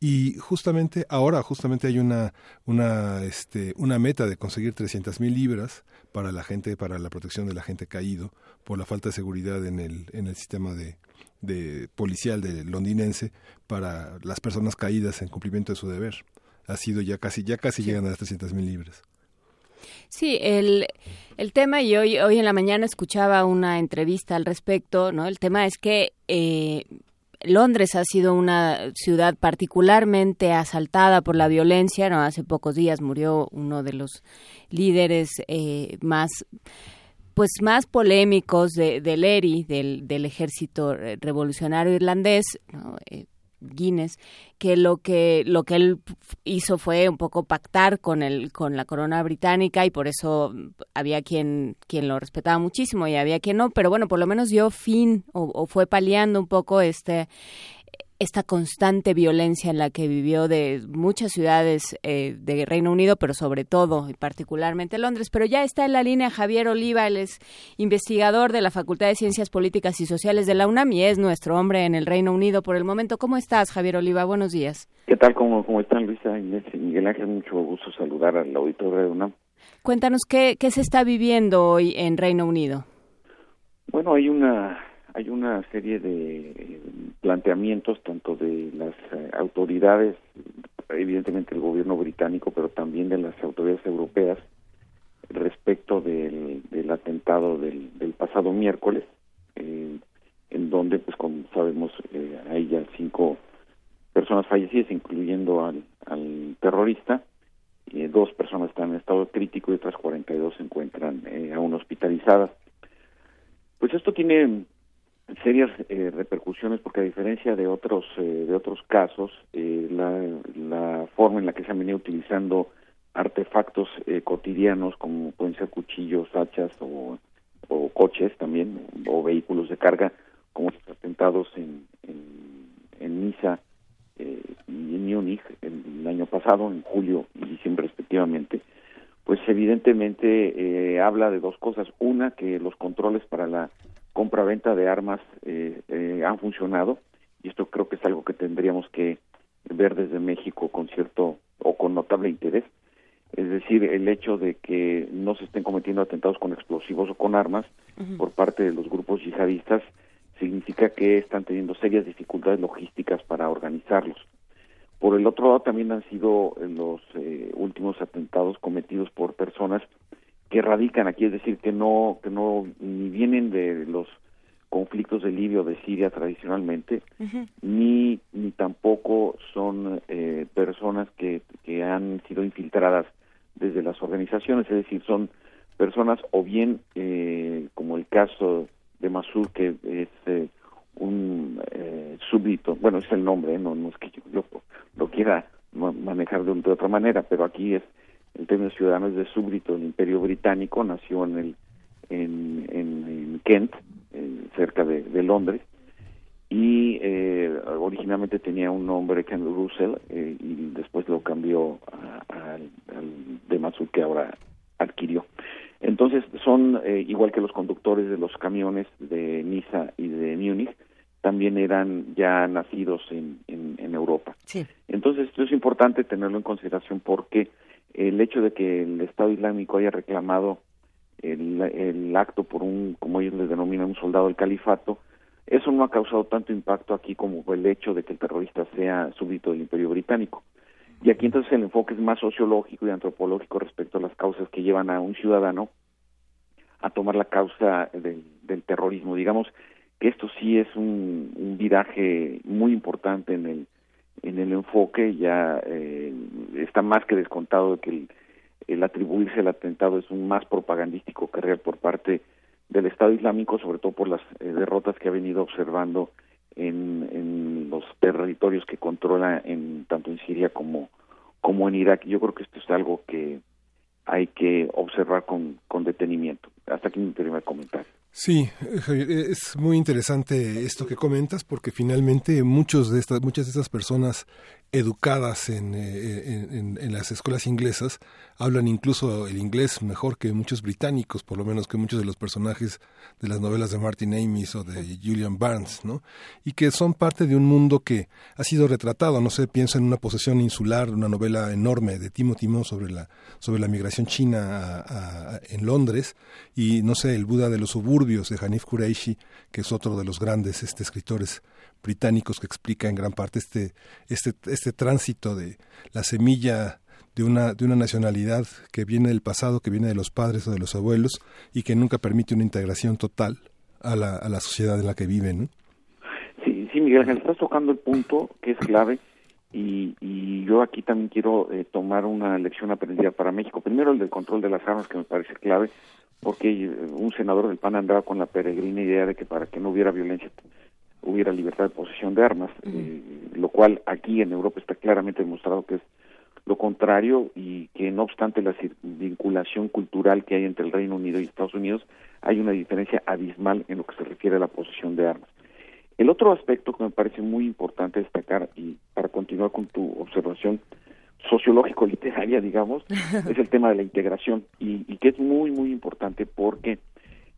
Y justamente ahora, justamente hay una, una, este, una meta de conseguir 300 mil libras para la gente, para la protección de la gente caído por la falta de seguridad en el, en el sistema de, de policial de londinense para las personas caídas en cumplimiento de su deber. Ha sido ya casi, ya casi sí. llegan a las 300 mil libras. Sí, el, el tema, y hoy, hoy en la mañana escuchaba una entrevista al respecto, ¿no? El tema es que eh, Londres ha sido una ciudad particularmente asaltada por la violencia, ¿no? Hace pocos días murió uno de los líderes eh, más pues más polémicos de, del ERI, del, del ejército revolucionario irlandés, ¿no? eh, Guinness, que lo que lo que él hizo fue un poco pactar con el con la corona británica y por eso había quien quien lo respetaba muchísimo y había quien no, pero bueno, por lo menos dio fin o, o fue paliando un poco este esta constante violencia en la que vivió de muchas ciudades eh, de Reino Unido, pero sobre todo y particularmente Londres. Pero ya está en la línea Javier Oliva, él es investigador de la Facultad de Ciencias Políticas y Sociales de la UNAM y es nuestro hombre en el Reino Unido por el momento. ¿Cómo estás, Javier Oliva? Buenos días. ¿Qué tal? ¿Cómo, cómo están, Luisa Inés y Miguel Ángel? Mucho gusto saludar al auditorio de UNAM. Cuéntanos, ¿qué, ¿qué se está viviendo hoy en Reino Unido? Bueno, hay una hay una serie de planteamientos tanto de las eh, autoridades, evidentemente el gobierno británico, pero también de las autoridades europeas respecto del, del atentado del, pasado miércoles, eh, en donde, pues como sabemos, eh, hay ya cinco personas fallecidas, incluyendo al, al terrorista, y dos personas están en estado crítico y otras 42 se encuentran aún hospitalizadas. Pues esto tiene serias eh, repercusiones porque a diferencia de otros eh, de otros casos eh, la, la forma en la que se han venido utilizando artefactos cotidianos como pueden ser cuchillos hachas o, o coches también o vehículos de carga como los atentados en en, en Niza y en Múnich en el año pasado, en julio y diciembre respectivamente, pues evidentemente eh, habla de dos cosas. Una, que los controles para la compra-venta de armas eh, eh, han funcionado, y esto creo que es algo que tendríamos que ver desde México con cierto o con notable interés. Es decir, el hecho de que no se estén cometiendo atentados con explosivos o con armas por parte de los grupos yihadistas significa que están teniendo serias dificultades logísticas para organizarlos. Por el otro lado, también han sido los eh, últimos atentados cometidos por personas que radican aquí, es decir, que no, que no ni vienen de los conflictos de Libia o de Siria tradicionalmente, ni, ni tampoco son eh, personas que, que han sido infiltradas desde las organizaciones, es decir, son personas o bien, eh, como el caso de Masur, que es eh, un eh, súbdito, bueno, es el nombre, no, no es que yo lo, quiera manejar de, de, otra manera, pero aquí es, el término ciudadano es de súbdito del Imperio Británico, nació en el en, en, Kent, cerca de, de, Londres, y eh, originalmente tenía un nombre Ken Russell eh, y después lo cambió al de Masur que ahora adquirió. Entonces son, eh, igual que los conductores de los camiones de Niza y de Múnich, también eran ya nacidos en, en, Europa. Entonces esto es importante tenerlo en consideración porque el hecho de que el Estado Islámico haya reclamado el, acto por un, como ellos le denominan, un soldado del califato, eso no ha causado tanto impacto aquí como el hecho de que el terrorista sea súbdito del Imperio Británico. Y aquí entonces el enfoque es más sociológico y antropológico respecto a las causas que llevan a un ciudadano a tomar la causa del, terrorismo. Digamos que esto sí es un, viraje muy importante en el en el enfoque ya eh, está más que descontado de que el, atribuirse el atentado es un más propagandístico que por parte del Estado Islámico, sobre todo por las eh, derrotas que ha venido observando en, en los territorios que controla en tanto en Siria como como en Irak. Yo creo que esto es algo que hay que observar con, con detenimiento. Hasta aquí mi primer comentario. Sí, es muy interesante esto que comentas porque finalmente muchos de estas, muchas de estas personas educadas eh, en, en, las escuelas inglesas hablan incluso el inglés mejor que muchos británicos, por lo menos que muchos de los personajes de las novelas de Martin Amis o de Julian Barnes, ¿no? Y que son parte de un mundo que ha sido retratado, no sé, pienso en una posesión insular, una novela enorme de Timothy Mo sobre la, sobre la migración china en Londres, y no sé, El Buda de los suburbios de Hanif Kureishi, que es otro de los grandes este, escritores británicos que explica en gran parte este, este, este tránsito de la semilla de una, de una nacionalidad que viene del pasado, que viene de los padres o de los abuelos y que nunca permite una integración total a la, a la sociedad en la que viven. Sí, sí, Miguel estás tocando el punto que es clave y, y yo aquí también quiero eh, tomar una lección aprendida para México. Primero el del control de las armas que me parece clave porque eh, un senador del PAN andaba con la peregrina idea de que para que no hubiera violencia hubiera libertad de posesión de armas, eh, lo cual aquí en Europa está claramente demostrado que es lo contrario y que no obstante la vinculación cultural que hay entre el Reino Unido y Estados Unidos, hay una diferencia abismal en lo que se refiere a la posesión de armas. El otro aspecto que me parece muy importante destacar y para continuar con tu observación sociológico-literaria, digamos, es el tema de la integración y, y que es muy, muy importante porque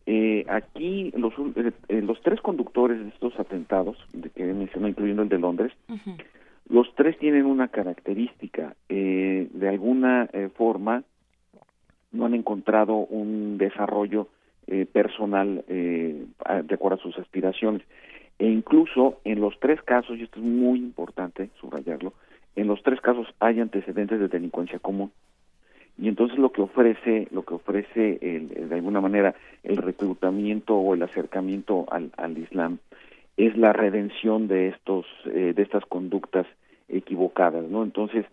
eh, aquí los, eh, eh, los tres conductores de estos atentados, de que mencioné, incluyendo el de Londres, los tres tienen una característica. Eh, de alguna forma, no han encontrado un desarrollo personal de acuerdo a sus aspiraciones. E incluso en los tres casos, y esto es muy importante subrayarlo, en los tres casos hay antecedentes de delincuencia común y entonces lo que ofrece lo que ofrece el, de alguna manera el reclutamiento o el acercamiento al, al Islam es la redención de estos eh, de estas conductas equivocadas no entonces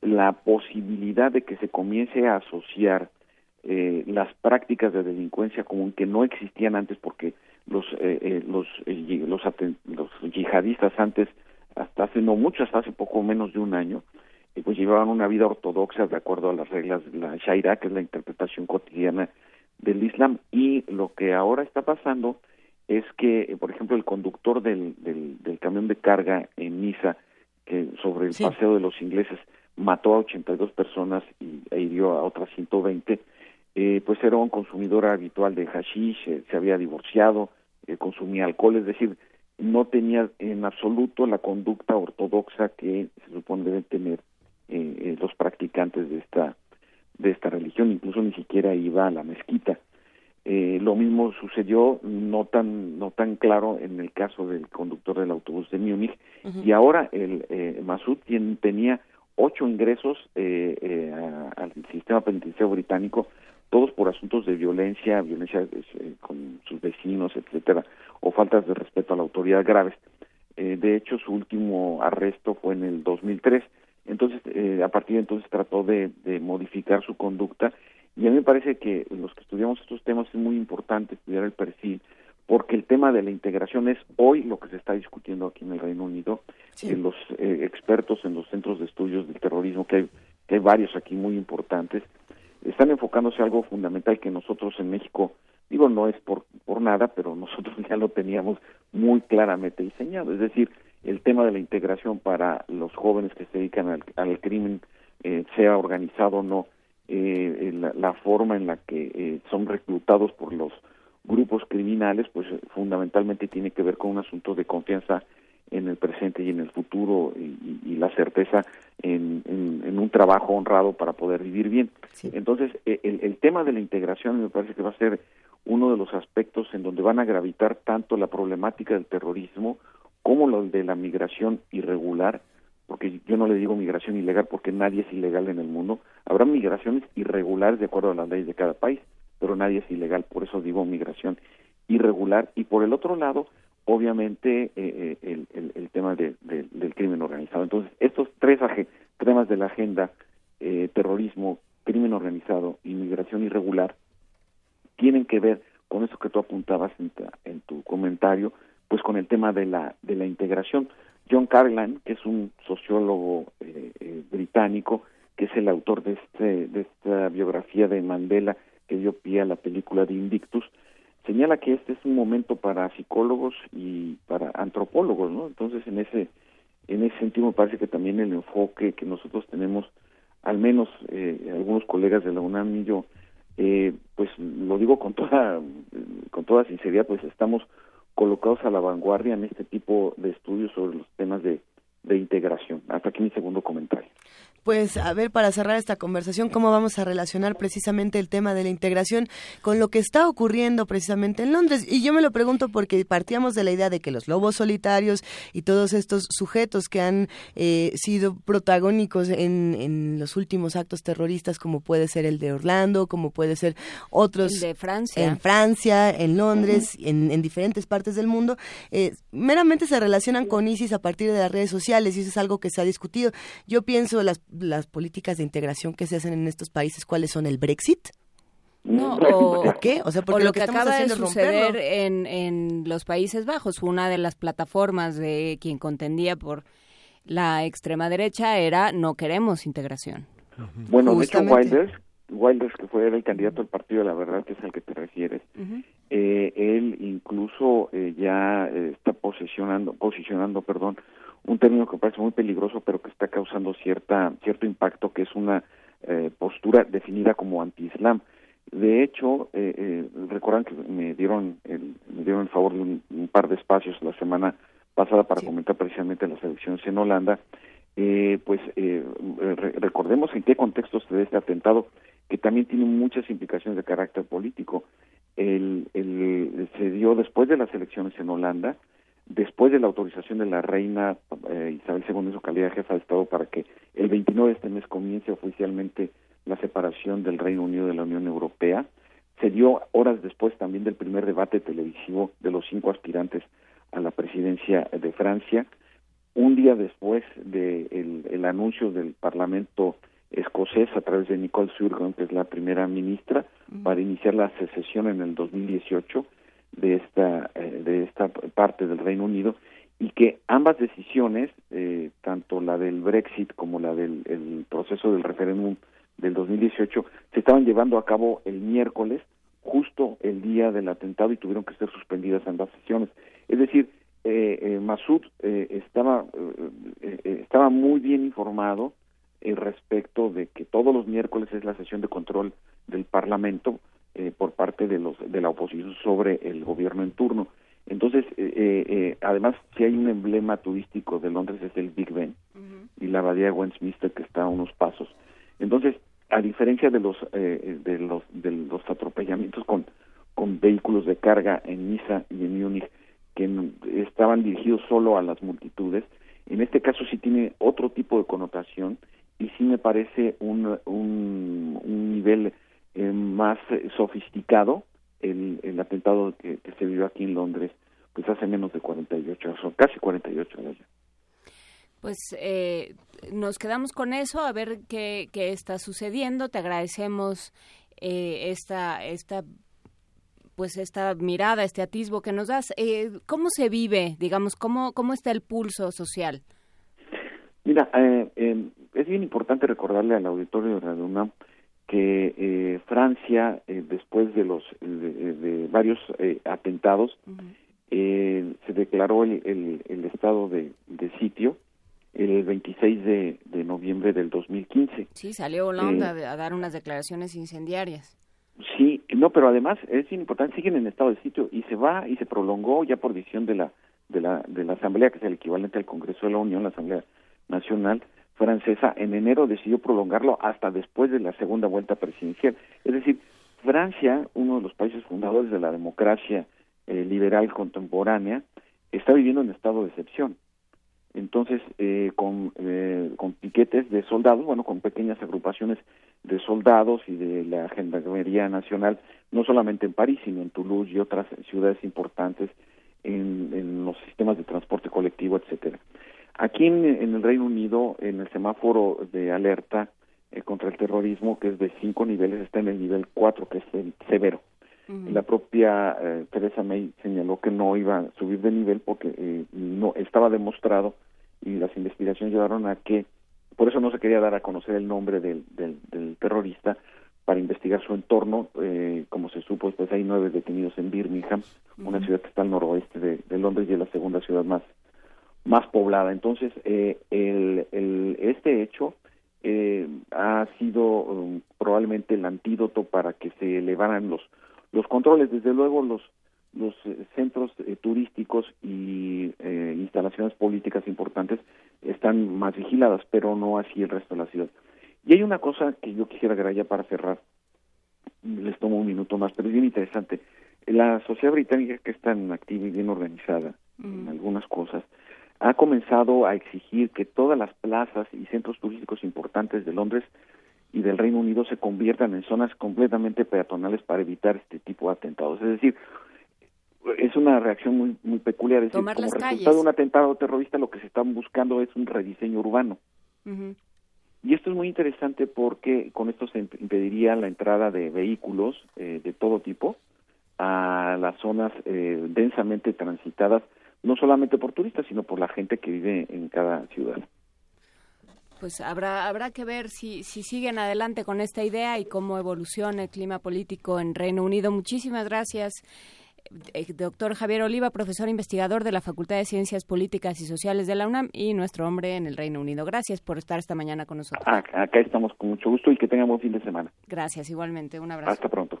la posibilidad de que se comience a asociar eh, las prácticas de delincuencia común que no existían antes porque los eh, los los, los yihadistas antes hasta hace no mucho hasta hace poco menos de un año pues llevaban una vida ortodoxa de acuerdo a las reglas de la Sharia, que es la interpretación cotidiana del Islam. Y lo que ahora está pasando es que, por ejemplo, el conductor del, del, camión de carga en Niza, que sobre el paseo de los ingleses, mató a 82 personas y, e hirió a otras 120, eh, pues era un consumidor habitual de hashish, eh, se había divorciado, eh, consumía alcohol, es decir, no tenía en absoluto la conducta ortodoxa que se supone deben tener eh, eh, los practicantes de esta de esta religión, incluso ni siquiera iba a la mezquita. Eh, lo mismo sucedió no tan no tan claro en el caso del conductor del autobús de Múnich y ahora el eh, Masud quien tenía ocho ingresos eh, eh, a- al sistema penitenciario británico todos por asuntos de violencia violencia eh, con sus vecinos etcétera o faltas de respeto a la autoridad graves Eh, de hecho su último arresto fue en el 2003 entonces eh, a partir de entonces trató de, de modificar su conducta y a mí me parece que los que estudiamos estos temas es muy importante estudiar el perfil, porque el tema de la integración es hoy lo que se está discutiendo aquí en el Reino Unido. Eh, los eh, expertos en los centros de estudios del terrorismo, que hay, que hay varios aquí muy importantes, están enfocándose a algo fundamental que nosotros en México, digo, no es por, por nada, pero nosotros ya lo teníamos muy claramente diseñado. Es decir, el tema de la integración para los jóvenes que se dedican al, al crimen, eh, sea organizado o no, eh, la, la forma en la que eh, son reclutados por los grupos criminales, pues eh, fundamentalmente tiene que ver con un asunto de confianza en el presente y en el futuro y, y- la certeza en, en- en un trabajo honrado para poder vivir bien. Entonces, eh, el, el tema de la integración me parece que va a ser uno de los aspectos en donde van a gravitar tanto la problemática del terrorismo como lo de la migración irregular, porque yo no le digo migración ilegal porque nadie es ilegal en el mundo. Habrá migraciones irregulares de acuerdo a las leyes de cada país, pero nadie es ilegal, por eso digo migración irregular. Y por el otro lado, obviamente, eh, eh, el, tema de- de- del crimen organizado. Entonces, estos tres temas de la agenda, eh, terrorismo, crimen organizado y migración irregular, tienen que ver con eso que tú apuntabas en, en tu comentario, pues con el tema de la, de la integración. John Carlin, que es un sociólogo eh, eh, británico, que es el autor de, este, de esta biografía de Mandela que dio pie a la película de Invictus, señala que este es un momento para psicólogos y para antropólogos, ¿no? Entonces, en ese en ese sentido me parece que también el enfoque que nosotros tenemos, al menos eh, algunos colegas de la UNAM y yo, eh, pues lo digo con toda con toda sinceridad, pues estamos colocados a la vanguardia en este tipo de estudios sobre los temas de, de integración. Hasta aquí mi segundo comentario. Pues a ver, para cerrar esta conversación, ¿cómo vamos a relacionar precisamente el tema de la integración con lo que está ocurriendo precisamente en Londres? Y yo me lo pregunto porque partíamos de la idea de que los lobos solitarios y todos estos sujetos que han eh, sido protagónicos en, en los últimos actos terroristas, como puede ser el de Orlando, como puede ser otros El de Francia. en Francia, en Londres, en, en diferentes partes del mundo, eh, meramente se relacionan con ISIS a partir de las redes sociales y eso es algo que se ha discutido. Yo pienso las, las políticas de integración que se hacen en estos países, ¿cuáles son? ¿El Brexit? No, o, ¿O qué? O sea, porque o lo, lo que acaba de suceder en, en los Países Bajos, una de las plataformas de quien contendía por la extrema derecha era no queremos integración. Bueno, de hecho. Wilders, Wilders, que fue el candidato al Partido de la Verdad, que es al que te refieres, eh, él incluso eh, ya eh, está posicionando, posicionando, perdón, un término que parece muy peligroso, pero que está causando cierta cierto impacto, que es una eh, postura definida como anti-islam. De hecho, eh, eh, recuerdan que me dieron el, me dieron el favor de un, un par de espacios la semana pasada para comentar precisamente las elecciones en Holanda. Eh, pues eh, re- recordemos en qué contexto se da este atentado, que también tiene muchas implicaciones de carácter político. El, el- se dio después de las elecciones en Holanda, después de la autorización de la reina eh, Isabel II en su calidad de jefa de Estado para que el 29 de este mes comience oficialmente la separación del Reino Unido de la Unión Europea. Se dio horas después también del primer debate televisivo de los cinco aspirantes a la presidencia de Francia. Un día después del de el anuncio del Parlamento escocés a través de Nicole Sturgeon, que es la primera ministra, para iniciar la secesión en el 2018 de esta eh, de esta parte del Reino Unido y que ambas decisiones, eh, tanto la del Brexit como la del el proceso del referéndum del 2018, se estaban llevando a cabo el miércoles, justo el día del atentado, y tuvieron que ser suspendidas ambas sesiones. Es decir, eh, eh, Masud eh, estaba eh, estaba muy bien informado, respecto de que todos los miércoles es la sesión de control del Parlamento eh, por parte de los de la oposición sobre el gobierno en turno. Entonces, además, si hay un emblema turístico de Londres es el Big Ben y la abadía de Westminster que está a unos pasos. Entonces, a diferencia de los de los de los atropellamientos con con vehículos de carga en Niza y en Múnich que estaban dirigidos solo a las multitudes, en este caso sí tiene otro tipo de connotación y sí me parece un, un, nivel eh, más eh, sofisticado el, el atentado que, se vivió aquí en Londres pues hace menos de 48 horas, casi 48 horas ya. Pues eh, nos quedamos con eso, a ver qué, qué está sucediendo. Te agradecemos esta, esta pues esta mirada, este atisbo que nos das. Eh, ¿Cómo se vive, digamos, cómo, cómo está el pulso social? Mira, eh, eh, es bien importante recordarle al auditorio de Radio UNAM que Francia, después de los de, varios atentados, se declaró el, el, estado de, sitio el 26 de, de, noviembre del 2015. Sí, salió Holanda a dar unas declaraciones incendiarias. Sí, no, pero además es importante, siguen en estado de sitio y se va y se prolongó ya por decisión de la, de la, de la Asamblea, que es el equivalente al Congreso de la Unión, la Asamblea Nacional Francesa, en enero decidió prolongarlo hasta después de la segunda vuelta presidencial. Es decir, Francia, uno de los países fundadores de la democracia eh, liberal contemporánea, está viviendo en estado de excepción entonces eh, con, eh, con piquetes de soldados, bueno, con pequeñas agrupaciones de soldados y de la Gendarmería Nacional, no solamente en París, sino en Toulouse y otras ciudades importantes, en, en los sistemas de transporte colectivo, etcétera. Aquí en, el Reino Unido, en el semáforo de alerta eh, contra el terrorismo, que es de cinco niveles, está en el nivel cuatro, que es el severo. La propia eh, Teresa May señaló que no iba a subir de nivel porque eh, no estaba demostrado y las investigaciones llevaron a que por eso no se quería dar a conocer el nombre del, del, terrorista para investigar su entorno. Eh, como se supo, pues hay nueve detenidos en Birmingham, una ciudad que está al noroeste de, Londres y es la segunda ciudad más más poblada. Entonces, el, el, este hecho ha sido um, probablemente el antídoto para que se elevaran los los controles, desde luego, los, los eh, centros eh, turísticos y eh, instalaciones políticas importantes están más vigiladas, pero no así el resto de la ciudad. Y hay una cosa que yo quisiera agregar ya para cerrar, les tomo un minuto más, pero es bien interesante. La sociedad británica, que es tan activa y bien organizada en algunas cosas, ha comenzado a exigir que todas las plazas y centros turísticos importantes de Londres y del Reino Unido se conviertan en zonas completamente peatonales para evitar este tipo de atentados. Es decir, es una reacción muy muy peculiar. Es como resultado de un atentado terrorista lo que se está buscando es un rediseño urbano. Y esto es muy interesante porque con esto se impediría la entrada de vehículos eh, de todo tipo a las zonas eh, densamente transitadas, no solamente por turistas, sino por la gente que vive en cada ciudad pues habrá habrá que ver si, si siguen adelante con esta idea y cómo evoluciona el clima político en Reino Unido. Muchísimas gracias. Eh, doctor Javier Oliva, profesor investigador de la Facultad de Ciencias Políticas y Sociales de la UNAM y nuestro hombre en el Reino Unido. Gracias por estar esta mañana con nosotros. Acá estamos con mucho gusto y que tengan buen fin de semana. Gracias, igualmente. Un abrazo. Hasta pronto.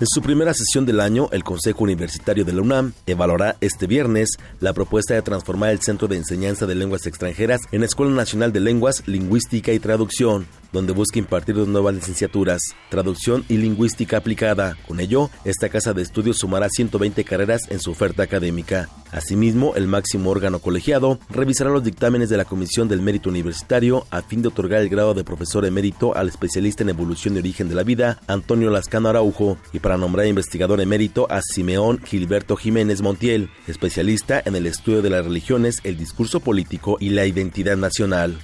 en su primera sesión del año, el Consejo Universitario de la UNAM evaluará este viernes la propuesta de transformar el Centro de Enseñanza de Lenguas Extranjeras en Escuela Nacional de Lenguas, Lingüística y Traducción, donde busca impartir dos nuevas licenciaturas, traducción y lingüística aplicada. Con ello, esta casa de estudios sumará 120 carreras en su oferta académica. Asimismo, el máximo órgano colegiado revisará los dictámenes de la Comisión del Mérito Universitario a fin de otorgar el grado de profesor emérito al especialista en evolución y origen de la vida, Antonio Lascano Araujo, y para nombrar investigador emérito a Simeón Gilberto Jiménez Montiel, especialista en el estudio de las religiones, el discurso político y la identidad nacional.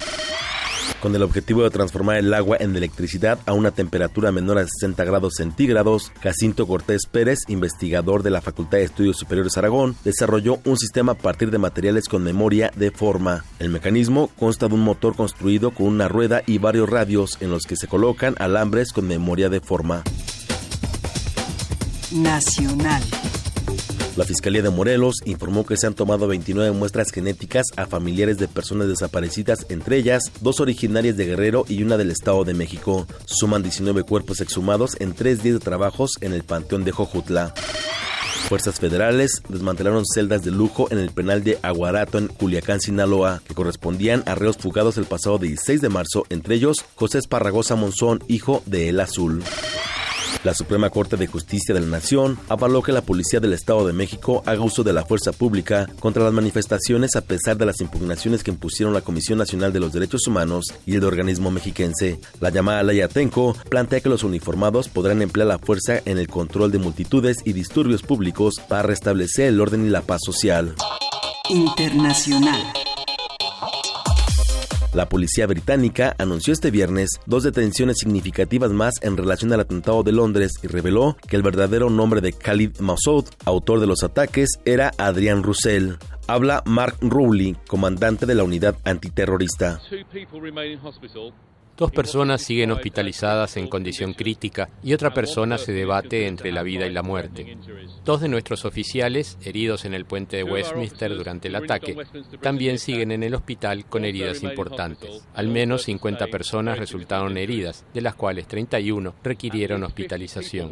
Con el objetivo de transformar el agua en electricidad a una temperatura menor a 60 grados centígrados, Jacinto Cortés Pérez, investigador de la Facultad de Estudios Superiores Aragón, desarrolló un sistema a partir de materiales con memoria de forma. El mecanismo consta de un motor construido con una rueda y varios radios en los que se colocan alambres con memoria de forma. Nacional. La Fiscalía de Morelos informó que se han tomado 29 muestras genéticas a familiares de personas desaparecidas, entre ellas dos originarias de Guerrero y una del Estado de México. Suman 19 cuerpos exhumados en tres días de trabajos en el Panteón de Jojutla. Fuerzas federales desmantelaron celdas de lujo en el penal de Aguarato en Culiacán, Sinaloa, que correspondían a reos fugados el pasado 16 de marzo, entre ellos José Esparragosa Monzón, hijo de El Azul. La Suprema Corte de Justicia de la Nación avaló que la Policía del Estado de México haga uso de la fuerza pública contra las manifestaciones a pesar de las impugnaciones que impusieron la Comisión Nacional de los Derechos Humanos y el organismo mexiquense. La llamada Ley Atenco plantea que los uniformados podrán emplear la fuerza en el control de multitudes y disturbios públicos para restablecer el orden y la paz social. Internacional. La policía británica anunció este viernes dos detenciones significativas más en relación al atentado de Londres y reveló que el verdadero nombre de Khalid Massoud, autor de los ataques, era Adrian Russell. Habla Mark Rowley, comandante de la unidad antiterrorista. Dos personas siguen hospitalizadas en condición crítica y otra persona se debate entre la vida y la muerte. Dos de nuestros oficiales, heridos en el puente de Westminster durante el ataque, también siguen en el hospital con heridas importantes. Al menos 50 personas resultaron heridas, de las cuales 31 requirieron hospitalización.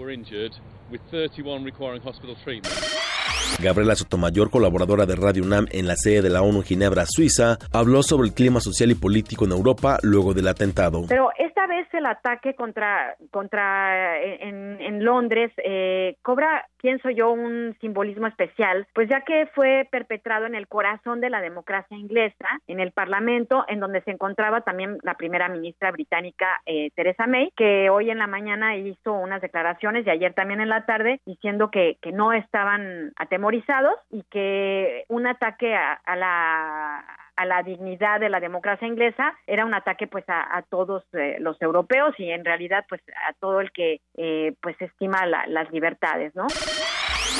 Gabriela Sotomayor, colaboradora de Radio UNAM en la sede de la ONU en Ginebra, Suiza, habló sobre el clima social y político en Europa luego del atentado. Pero esta vez el ataque contra, contra en, en Londres eh, cobra, pienso yo, un simbolismo especial, pues ya que fue perpetrado en el corazón de la democracia inglesa, en el Parlamento, en donde se encontraba también la primera ministra británica eh, Theresa May, que hoy en la mañana hizo unas declaraciones y ayer también en la tarde diciendo que, que no estaban atemorizados y que un ataque a, a la a la dignidad de la democracia inglesa era un ataque pues a, a todos eh, los europeos y en realidad pues a todo el que eh, pues estima la, las libertades no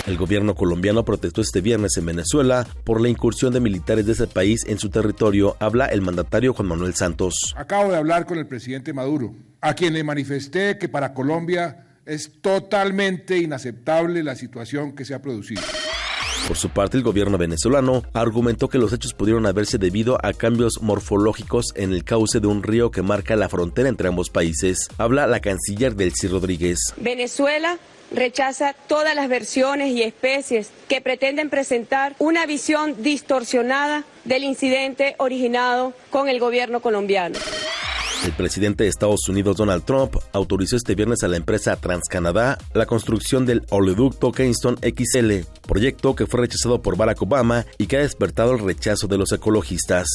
el gobierno colombiano protestó este viernes en Venezuela por la incursión de militares de ese país en su territorio. Habla el mandatario Juan Manuel Santos. Acabo de hablar con el presidente Maduro, a quien le manifesté que para Colombia es totalmente inaceptable la situación que se ha producido. Por su parte, el gobierno venezolano argumentó que los hechos pudieron haberse debido a cambios morfológicos en el cauce de un río que marca la frontera entre ambos países. Habla la canciller Delcy Rodríguez. Venezuela rechaza todas las versiones y especies que pretenden presentar una visión distorsionada del incidente originado con el gobierno colombiano. El presidente de Estados Unidos, Donald Trump, autorizó este viernes a la empresa TransCanadá la construcción del oleoducto Keystone XL, proyecto que fue rechazado por Barack Obama y que ha despertado el rechazo de los ecologistas.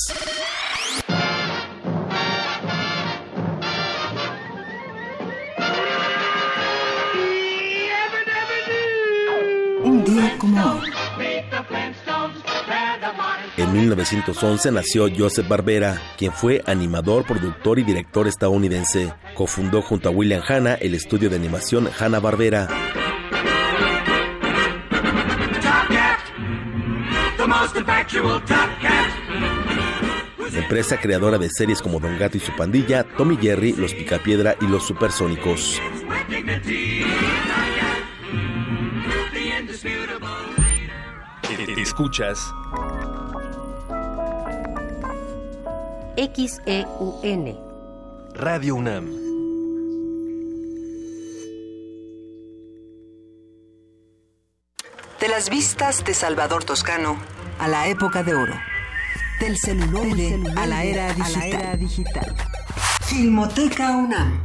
1911 nació Joseph Barbera, quien fue animador, productor y director estadounidense. Cofundó junto a William Hanna el estudio de animación Hanna-Barbera. Empresa creadora de series como Don Gato y su pandilla, Tommy Jerry, Los Picapiedra y Los Supersónicos. Escuchas XEUN. Radio UNAM. De las vistas de Salvador Toscano a la época de oro. Del celuloide a la era digital. Filmoteca UNAM.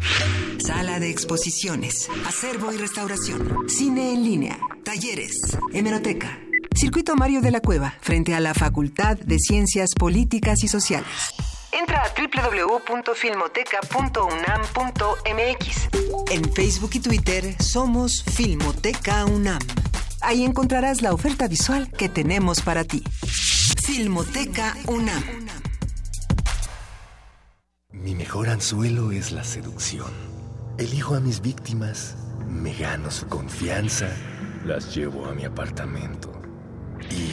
Sala de exposiciones, acervo y restauración, cine en línea, talleres, hemeroteca. Circuito Mario de la Cueva, frente a la Facultad de Ciencias Políticas y Sociales. Entra a www.filmoteca.unam.mx. En Facebook y Twitter somos Filmoteca UNAM. Ahí encontrarás la oferta visual que tenemos para ti. Filmoteca UNAM. Mi mejor anzuelo es la seducción. Elijo a mis víctimas, me gano su confianza, las llevo a mi apartamento y,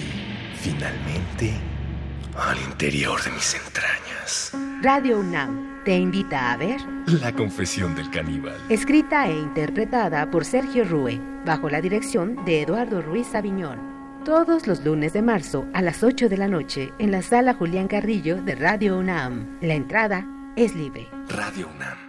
finalmente, al interior de mis entrañas. Radio UNAM te invita a ver La confesión del caníbal. escrita e interpretada por Sergio Rue, bajo la dirección de Eduardo Ruiz Aviñón. Todos los lunes de marzo a las 8 de la noche en la sala Julián Carrillo de Radio UNAM. La entrada es libre. Radio UNAM.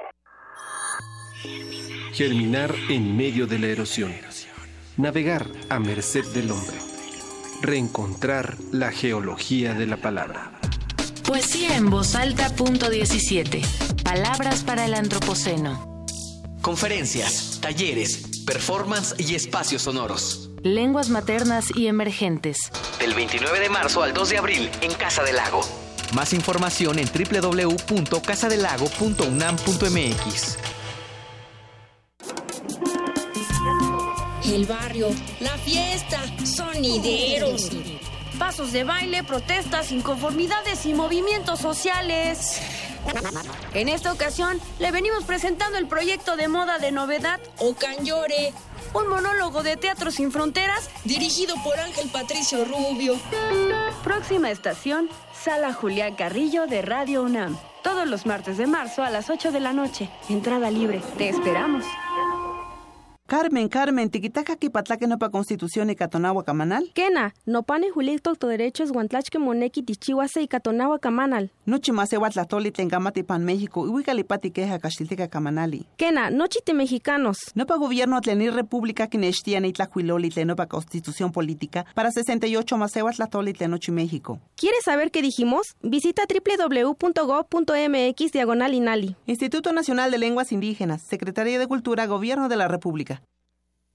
Germinar en medio de la erosión. Navegar a merced del hombre. Reencontrar la geología de la palabra. Poesía en voz alta, punto 17. Palabras para el antropoceno. Conferencias, talleres, performance y espacios sonoros. Lenguas maternas y emergentes. Del 29 de marzo al 2 de abril en Casa del Lago. Más información en www.casadelago.unam.mx. El barrio, la fiesta, sonideros. Pasos de baile, protestas, inconformidades y movimientos sociales. En esta ocasión le venimos presentando el proyecto de moda de novedad Ocanyore, un monólogo de Teatro Sin Fronteras dirigido por Ángel Patricio Rubio. Próxima estación, Sala Julián Carrillo de Radio UNAM. Todos los martes de marzo a las 8 de la noche. Entrada libre. Te esperamos. Carmen, Carmen, tiquitaca que patlaque no pa constitución y catonagua camanal. Kena, no pane julito to derechos guantlachque moneki tichihuase y catonagua camanal. Nochi más ewa tlatoli tengamati pan México y huicalipati queja castilteca camanali. Kena, nochite mexicanos. No pa gobierno tlenir república que nechtia ni tlacuiloli no pa constitución política para 68 más ewa tlatoli tlenochi México. ¿Quieres saber qué dijimos? Visita www.go.mx diagonal inali. Instituto Nacional de Lenguas Indígenas, Secretaría de Cultura, Gobierno de la República.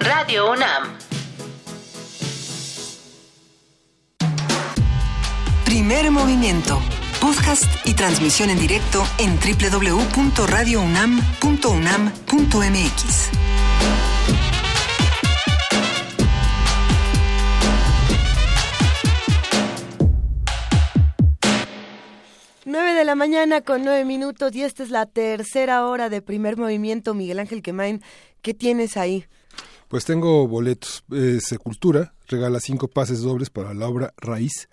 Radio UNAM. Primer movimiento. Podcast y transmisión en directo en www.radiounam.unam.mx. 9 de la mañana con 9 minutos y esta es la tercera hora de primer movimiento. Miguel Ángel Quemain, ¿qué tienes ahí? Pues tengo boletos. Eh, Secultura regala cinco pases dobles para la obra Raíz,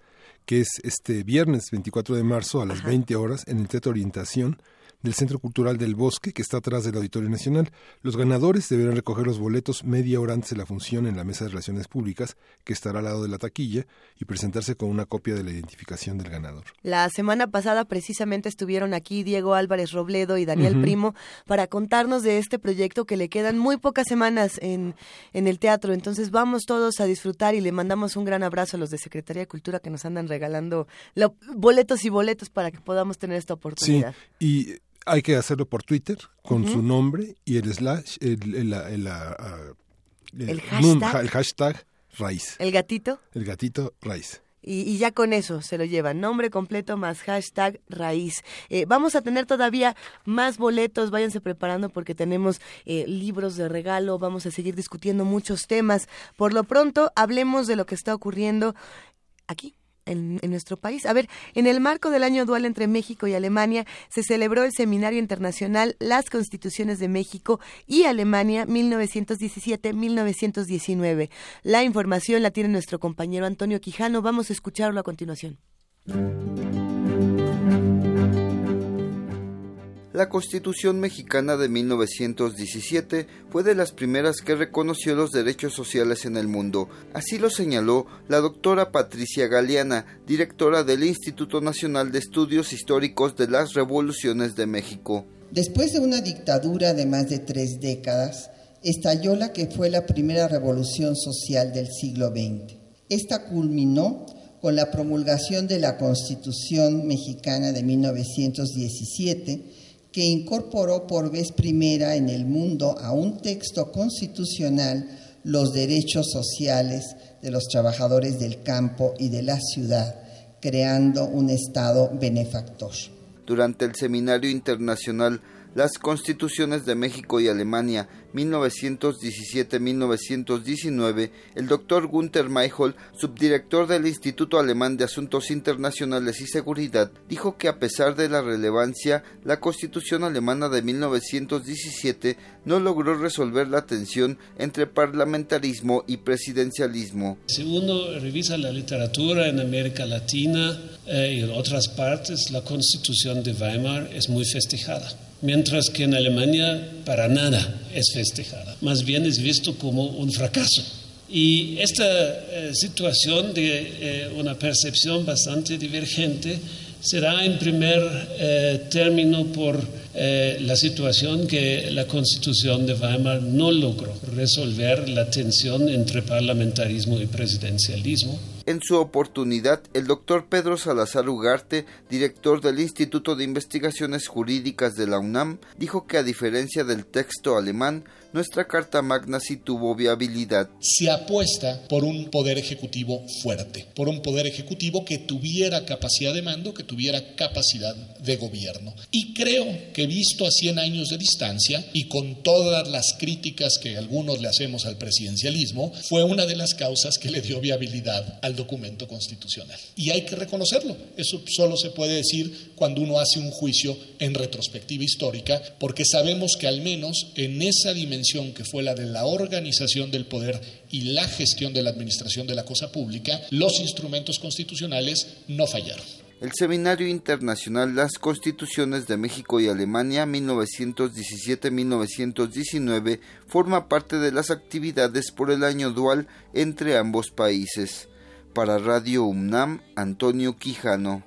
que es este viernes 24 de marzo a las 20 horas en el Teatro Orientación del Centro Cultural del Bosque, que está atrás del Auditorio Nacional. Los ganadores deberán recoger los boletos media hora antes de la función en la Mesa de Relaciones Públicas, que estará al lado de la taquilla, y presentarse con una copia de la identificación del ganador. La semana pasada precisamente estuvieron aquí Diego Álvarez Robledo y Daniel. Primo para contarnos de este proyecto que le quedan muy pocas semanas en, en el teatro. Entonces vamos todos a disfrutar y le mandamos un gran abrazo a los de Secretaría de Cultura que nos andan regalando lo- boletos y boletos para que podamos tener esta Sí, oportunidad. y hay que hacerlo por Twitter con su nombre y el slash, el, el- el- ah, El hashtag. raíz. El gatito. El gatito raíz. Y, ya con eso se lo llevan. Nombre completo más hashtag raíz. Eh, vamos a tener todavía más boletos. Váyanse preparando porque tenemos eh, libros de regalo. Vamos a seguir discutiendo muchos temas. Por lo pronto, hablemos de lo que está ocurriendo aquí en, nuestro país. A ver, en el marco del año dual entre México y Alemania se celebró el Seminario Internacional Las Constituciones de México y Alemania 1917-1919. La información la tiene nuestro compañero Antonio Quijano. Vamos a escucharlo a continuación. La Constitución mexicana de 1917 fue de las primeras que reconoció los derechos sociales en el mundo. Así lo señaló la doctora Patricia Galeana, directora del Instituto Nacional de Estudios Históricos de las Revoluciones de México. Después de una dictadura de más de tres décadas, estalló la que fue la primera revolución social del siglo XX. Esta culminó con la promulgación de la Constitución mexicana de 1917, que incorporó por vez primera en el mundo a un texto constitucional los derechos sociales de los trabajadores del campo y de la ciudad, creando un Estado benefactor. Durante el Seminario Internacional Las Constituciones de México y Alemania 1917-1919, el doctor Gunther Mayhol, subdirector del Instituto Alemán de Asuntos Internacionales y Seguridad, dijo que a pesar de la relevancia, la Constitución alemana de 1917 no logró resolver la tensión entre parlamentarismo y presidencialismo. Si uno revisa la literatura en América Latina eh, y en otras partes, la Constitución de Weimar es muy festejada mientras que en Alemania para nada es festejada, más bien es visto como un fracaso. Y esta eh, situación de eh, una percepción bastante divergente será en primer eh, término por la situación que la Constitución de Weimar no logró resolver la tensión entre parlamentarismo y presidencialismo en su oportunidad, el doctor Pedro Salazar Ugarte, director del Instituto de Investigaciones Jurídicas de la UNAM, dijo que a diferencia del texto alemán, nuestra Carta Magna sí tuvo viabilidad. Se apuesta por un poder ejecutivo fuerte, por un poder ejecutivo que tuviera capacidad de mando, que tuviera capacidad de gobierno. Y creo que visto a 100 años de distancia y con todas las críticas que algunos le hacemos al presidencialismo, fue una de las causas que le dio viabilidad al documento constitucional. Y hay que reconocerlo. Eso solo se puede decir cuando uno hace un juicio en retrospectiva histórica, porque sabemos que al menos en esa dimensión que fue la de la organización del poder y la gestión de la administración de la cosa pública, los instrumentos constitucionales no fallaron. El Seminario Internacional Las Constituciones de México y Alemania 1917-1919 forma parte de las actividades por el año dual entre ambos países. Para Radio UNAM, Antonio Quijano.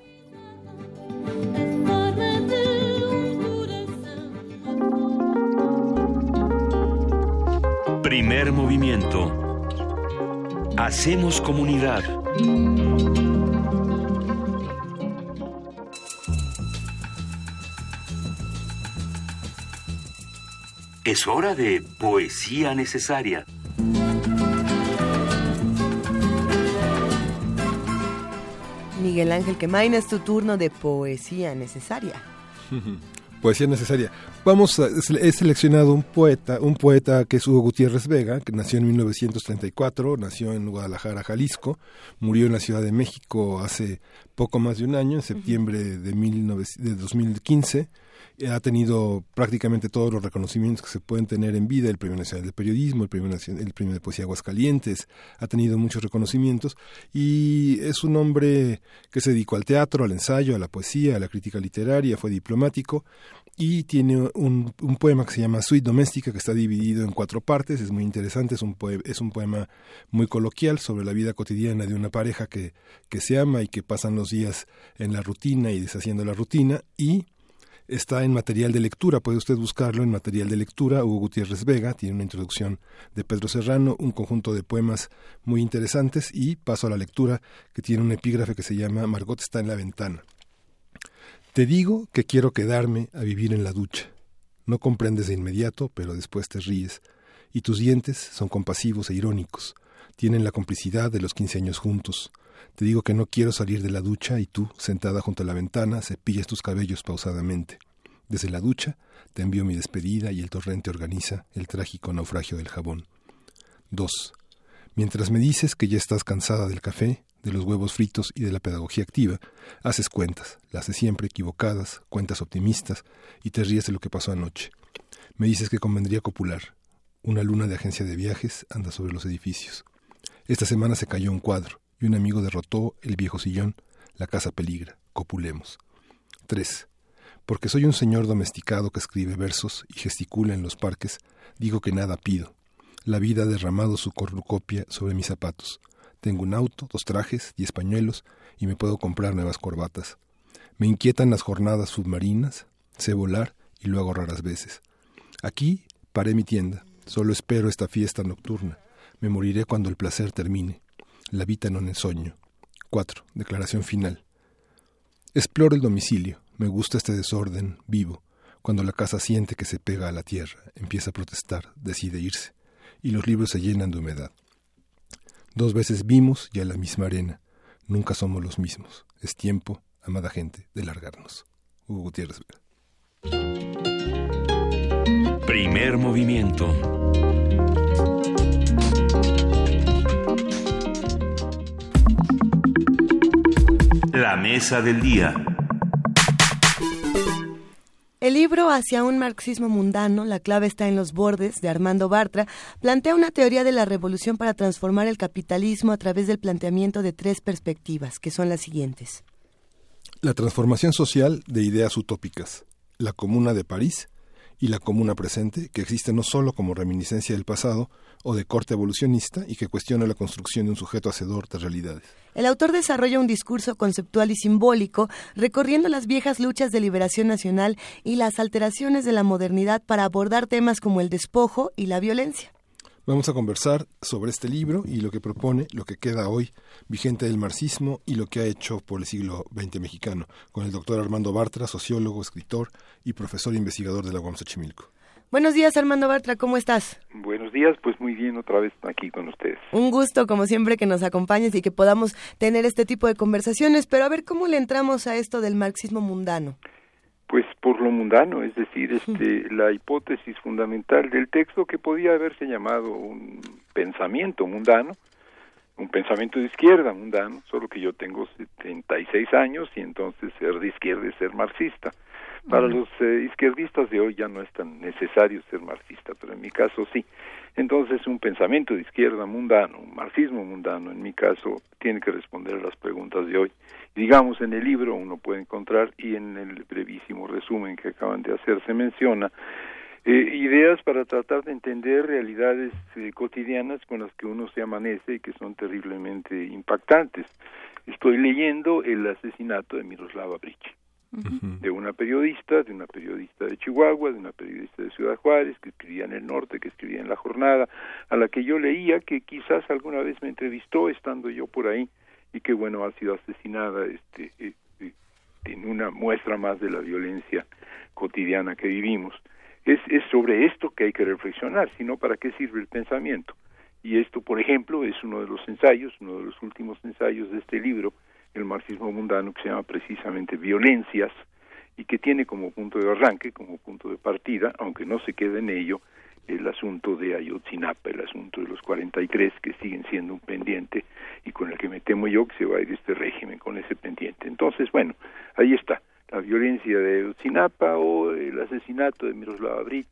Primer movimiento. Hacemos comunidad. Es hora de poesía necesaria. Miguel Ángel Quemain, es tu turno de poesía necesaria. poesía necesaria. Vamos, a, he seleccionado un poeta, un poeta que es Hugo Gutiérrez Vega, que nació en 1934, nació en Guadalajara, Jalisco, murió en la Ciudad de México hace poco más de un año, en septiembre de, de 2015 ha tenido prácticamente todos los reconocimientos que se pueden tener en vida, el Premio Nacional de Periodismo, el Premio, el Premio de Poesía Aguascalientes, ha tenido muchos reconocimientos. Y es un hombre que se dedicó al teatro, al ensayo, a la poesía, a la crítica literaria, fue diplomático y tiene un, poema que se llama Suite Doméstica que está dividido en cuatro partes, es muy interesante, es un, es un poema muy coloquial sobre la vida cotidiana de una pareja que, que se ama y que pasan los días en la rutina y deshaciendo la rutina y está en material de lectura, puede usted buscarlo en material de lectura. Hugo Gutiérrez Vega tiene una introducción de Pedro Serrano, un conjunto de poemas muy interesantes y paso a la lectura que tiene un epígrafe que se llama Margot está en la ventana. Te digo que quiero quedarme a vivir en la ducha. No comprendes de inmediato, pero después te ríes, y tus dientes son compasivos e irónicos, tienen la complicidad de los quince años juntos. Te digo que no quiero salir de la ducha y tú, sentada junto a la ventana, cepillas tus cabellos pausadamente. Desde la ducha te envío mi despedida y el torrente organiza el trágico naufragio del jabón. 2. Mientras me dices que ya estás cansada del café, de los huevos fritos y de la pedagogía activa, haces cuentas, las de siempre equivocadas, cuentas optimistas, y te ríes de lo que pasó anoche. Me dices que convendría copular. Una luna de agencia de viajes anda sobre los edificios. Esta semana se cayó un cuadro, y un amigo derrotó el viejo sillón. La casa peligra. Copulemos. 3. Porque soy un señor domesticado que escribe versos y gesticula en los parques, digo que nada pido, la vida ha derramado su cornucopia sobre mis zapatos. Tengo un auto, dos trajes, diez pañuelos y me puedo comprar nuevas corbatas. Me inquietan las jornadas submarinas, sé volar y lo hago raras veces. Aquí paré mi tienda, solo espero esta fiesta nocturna. Me moriré cuando el placer termine. La vida no es sueño. 4. Declaración final. Exploro el domicilio. Me gusta este desorden vivo. Cuando la casa siente que se pega a la tierra, empieza a protestar, decide irse y los libros se llenan de humedad. Dos veces vimos ya la misma arena. Nunca somos los mismos. Es tiempo, amada gente, de largarnos. Hugo Gutiérrez. Primer movimiento. La mesa del día. El libro Hacia un marxismo mundano, la clave está en los bordes, de Armando Bartra, plantea una teoría de la revolución para transformar el capitalismo a través del planteamiento de tres perspectivas, que son las siguientes. La transformación social de ideas utópicas, la comuna de París y la comuna presente, que existe no solo como reminiscencia del pasado o de corte evolucionista y que cuestiona la construcción de un sujeto hacedor de realidades. El autor desarrolla un discurso conceptual y simbólico, recorriendo las viejas luchas de liberación nacional y las alteraciones de la modernidad para abordar temas como el despojo y la violencia. Vamos a conversar sobre este libro y lo que propone, lo que queda hoy vigente del marxismo y lo que ha hecho por el siglo XX mexicano, con el doctor Armando Bartra, sociólogo, escritor y profesor investigador de la UAM Xochimilco. Buenos días, Armando Bartra, ¿cómo estás? Buenos días, pues muy bien, otra vez aquí con ustedes. Un gusto, como siempre, que nos acompañes y que podamos tener este tipo de conversaciones, pero a ver cómo le entramos a esto del marxismo mundano. Pues por lo mundano, es decir, este, la hipótesis fundamental del texto que podía haberse llamado un pensamiento mundano, un pensamiento de izquierda mundano, solo que yo tengo 76 años y entonces ser de izquierda es ser marxista. Para los eh, izquierdistas de hoy ya no es tan necesario ser marxista, pero en mi caso sí. Entonces un pensamiento de izquierda mundano, un marxismo mundano, en mi caso, tiene que responder a las preguntas de hoy. Digamos, en el libro uno puede encontrar, y en el brevísimo resumen que acaban de hacer se menciona, eh, ideas para tratar de entender realidades eh, cotidianas con las que uno se amanece y que son terriblemente impactantes. Estoy leyendo el asesinato de Miroslava De una periodista, de una periodista de Chihuahua, de una periodista de Ciudad Juárez, que escribía en el norte, que escribía en La Jornada, a la que yo leía, que quizás alguna vez me entrevistó estando yo por ahí, y que bueno, ha sido asesinada este, eh, eh, en una muestra más de la violencia cotidiana que vivimos. Es, es sobre esto que hay que reflexionar, sino para qué sirve el pensamiento. Y esto, por ejemplo, es uno de los ensayos, uno de los últimos ensayos de este libro, el marxismo mundano que se llama precisamente Violencias y que tiene como punto de arranque, como punto de partida, aunque no se quede en ello, el asunto de Ayotzinapa, el asunto de los 43 que siguen siendo un pendiente y con el que me temo yo que se va a ir este régimen con ese pendiente. Entonces, bueno, ahí está, la violencia de Ayotzinapa o el asesinato de Miroslava Brich,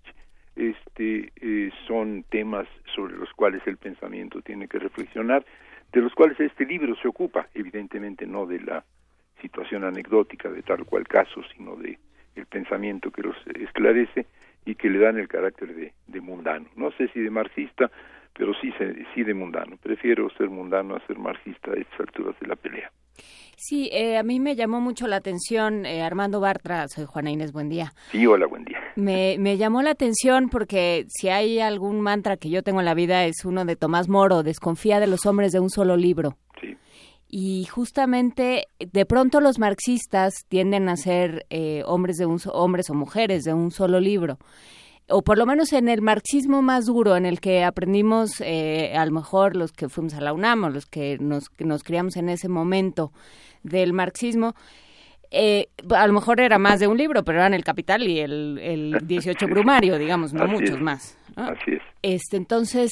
este, eh, son temas sobre los cuales el pensamiento tiene que reflexionar de los cuales este libro se ocupa, evidentemente no de la situación anecdótica de tal cual caso, sino de el pensamiento que los esclarece y que le dan el carácter de, de mundano. No sé si de marxista, pero sí, sí de mundano. Prefiero ser mundano a ser marxista a estas alturas de la pelea. Sí, eh, a mí me llamó mucho la atención, eh, Armando Bartra, soy Juana Inés, buen día. Sí, hola, buen día. Me, me llamó la atención porque si hay algún mantra que yo tengo en la vida es uno de Tomás Moro, desconfía de los hombres de un solo libro. Sí. Y justamente, de pronto los marxistas tienden a ser eh, hombres, de un, hombres o mujeres de un solo libro. O por lo menos en el marxismo más duro, en el que aprendimos, eh, a lo mejor los que fuimos a la UNAM o los que nos, que nos criamos en ese momento del marxismo, eh, a lo mejor era más de un libro, pero eran El Capital y el, el 18 Brumario, digamos, no muchos más. Así es. Este, entonces,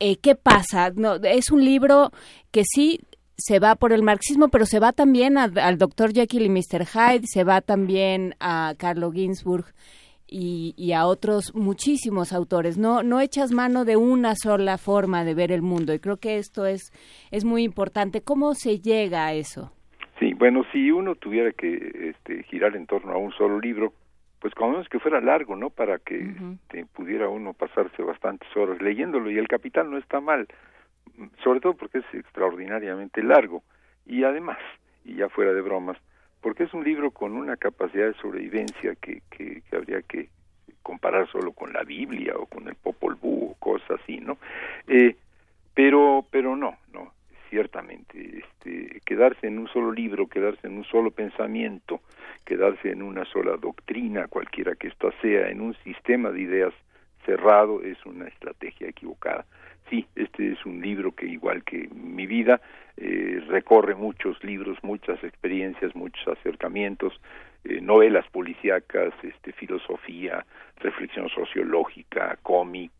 eh, ¿qué pasa? No, es un libro que sí se va por el marxismo, pero se va también al doctor Jekyll y Mr. Hyde, se va también a Carlo Ginsburg y, a otros muchísimos autores. No, no echas mano de una sola forma de ver el mundo y creo que esto es, es muy importante. ¿Cómo se llega a eso? Sí, bueno, si uno tuviera que este, girar en torno a un solo libro, pues como menos que fuera largo, ¿no? Para que pudiera uno pasarse bastantes horas leyéndolo y el Capital no está mal, sobre todo porque es extraordinariamente largo y además, y ya fuera de bromas, porque es un libro con una capacidad de sobrevivencia que, que, habría que comparar solo con la Biblia o con el Popol Vuh o cosas así, ¿no? Eh, pero, pero no, no, ciertamente, este, quedarse en un solo libro, quedarse en un solo pensamiento, quedarse en una sola doctrina, cualquiera que ésta sea, en un sistema de ideas cerrado, es una estrategia equivocada. Sí, este es un libro que, igual que mi vida, eh, recorre muchos libros, muchas experiencias, muchos acercamientos, eh, novelas policíacas, este, filosofía, reflexión sociológica, cómic,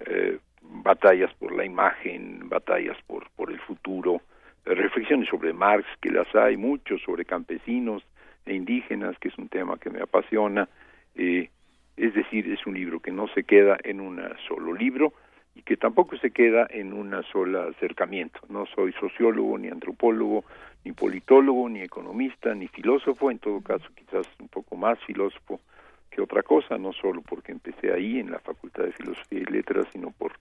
eh, batallas por la imagen, batallas por, por el futuro, reflexiones sobre Marx, que las hay muchos, sobre campesinos e indígenas, que es un tema que me apasiona. es decir, es un libro que no se queda en un solo libro, y que tampoco se queda en una sola acercamiento. No soy sociólogo, ni antropólogo, ni politólogo, ni economista, ni filósofo, en todo caso quizás un poco más filósofo que otra cosa, no solo porque empecé ahí en la Facultad de Filosofía y Letras, sino por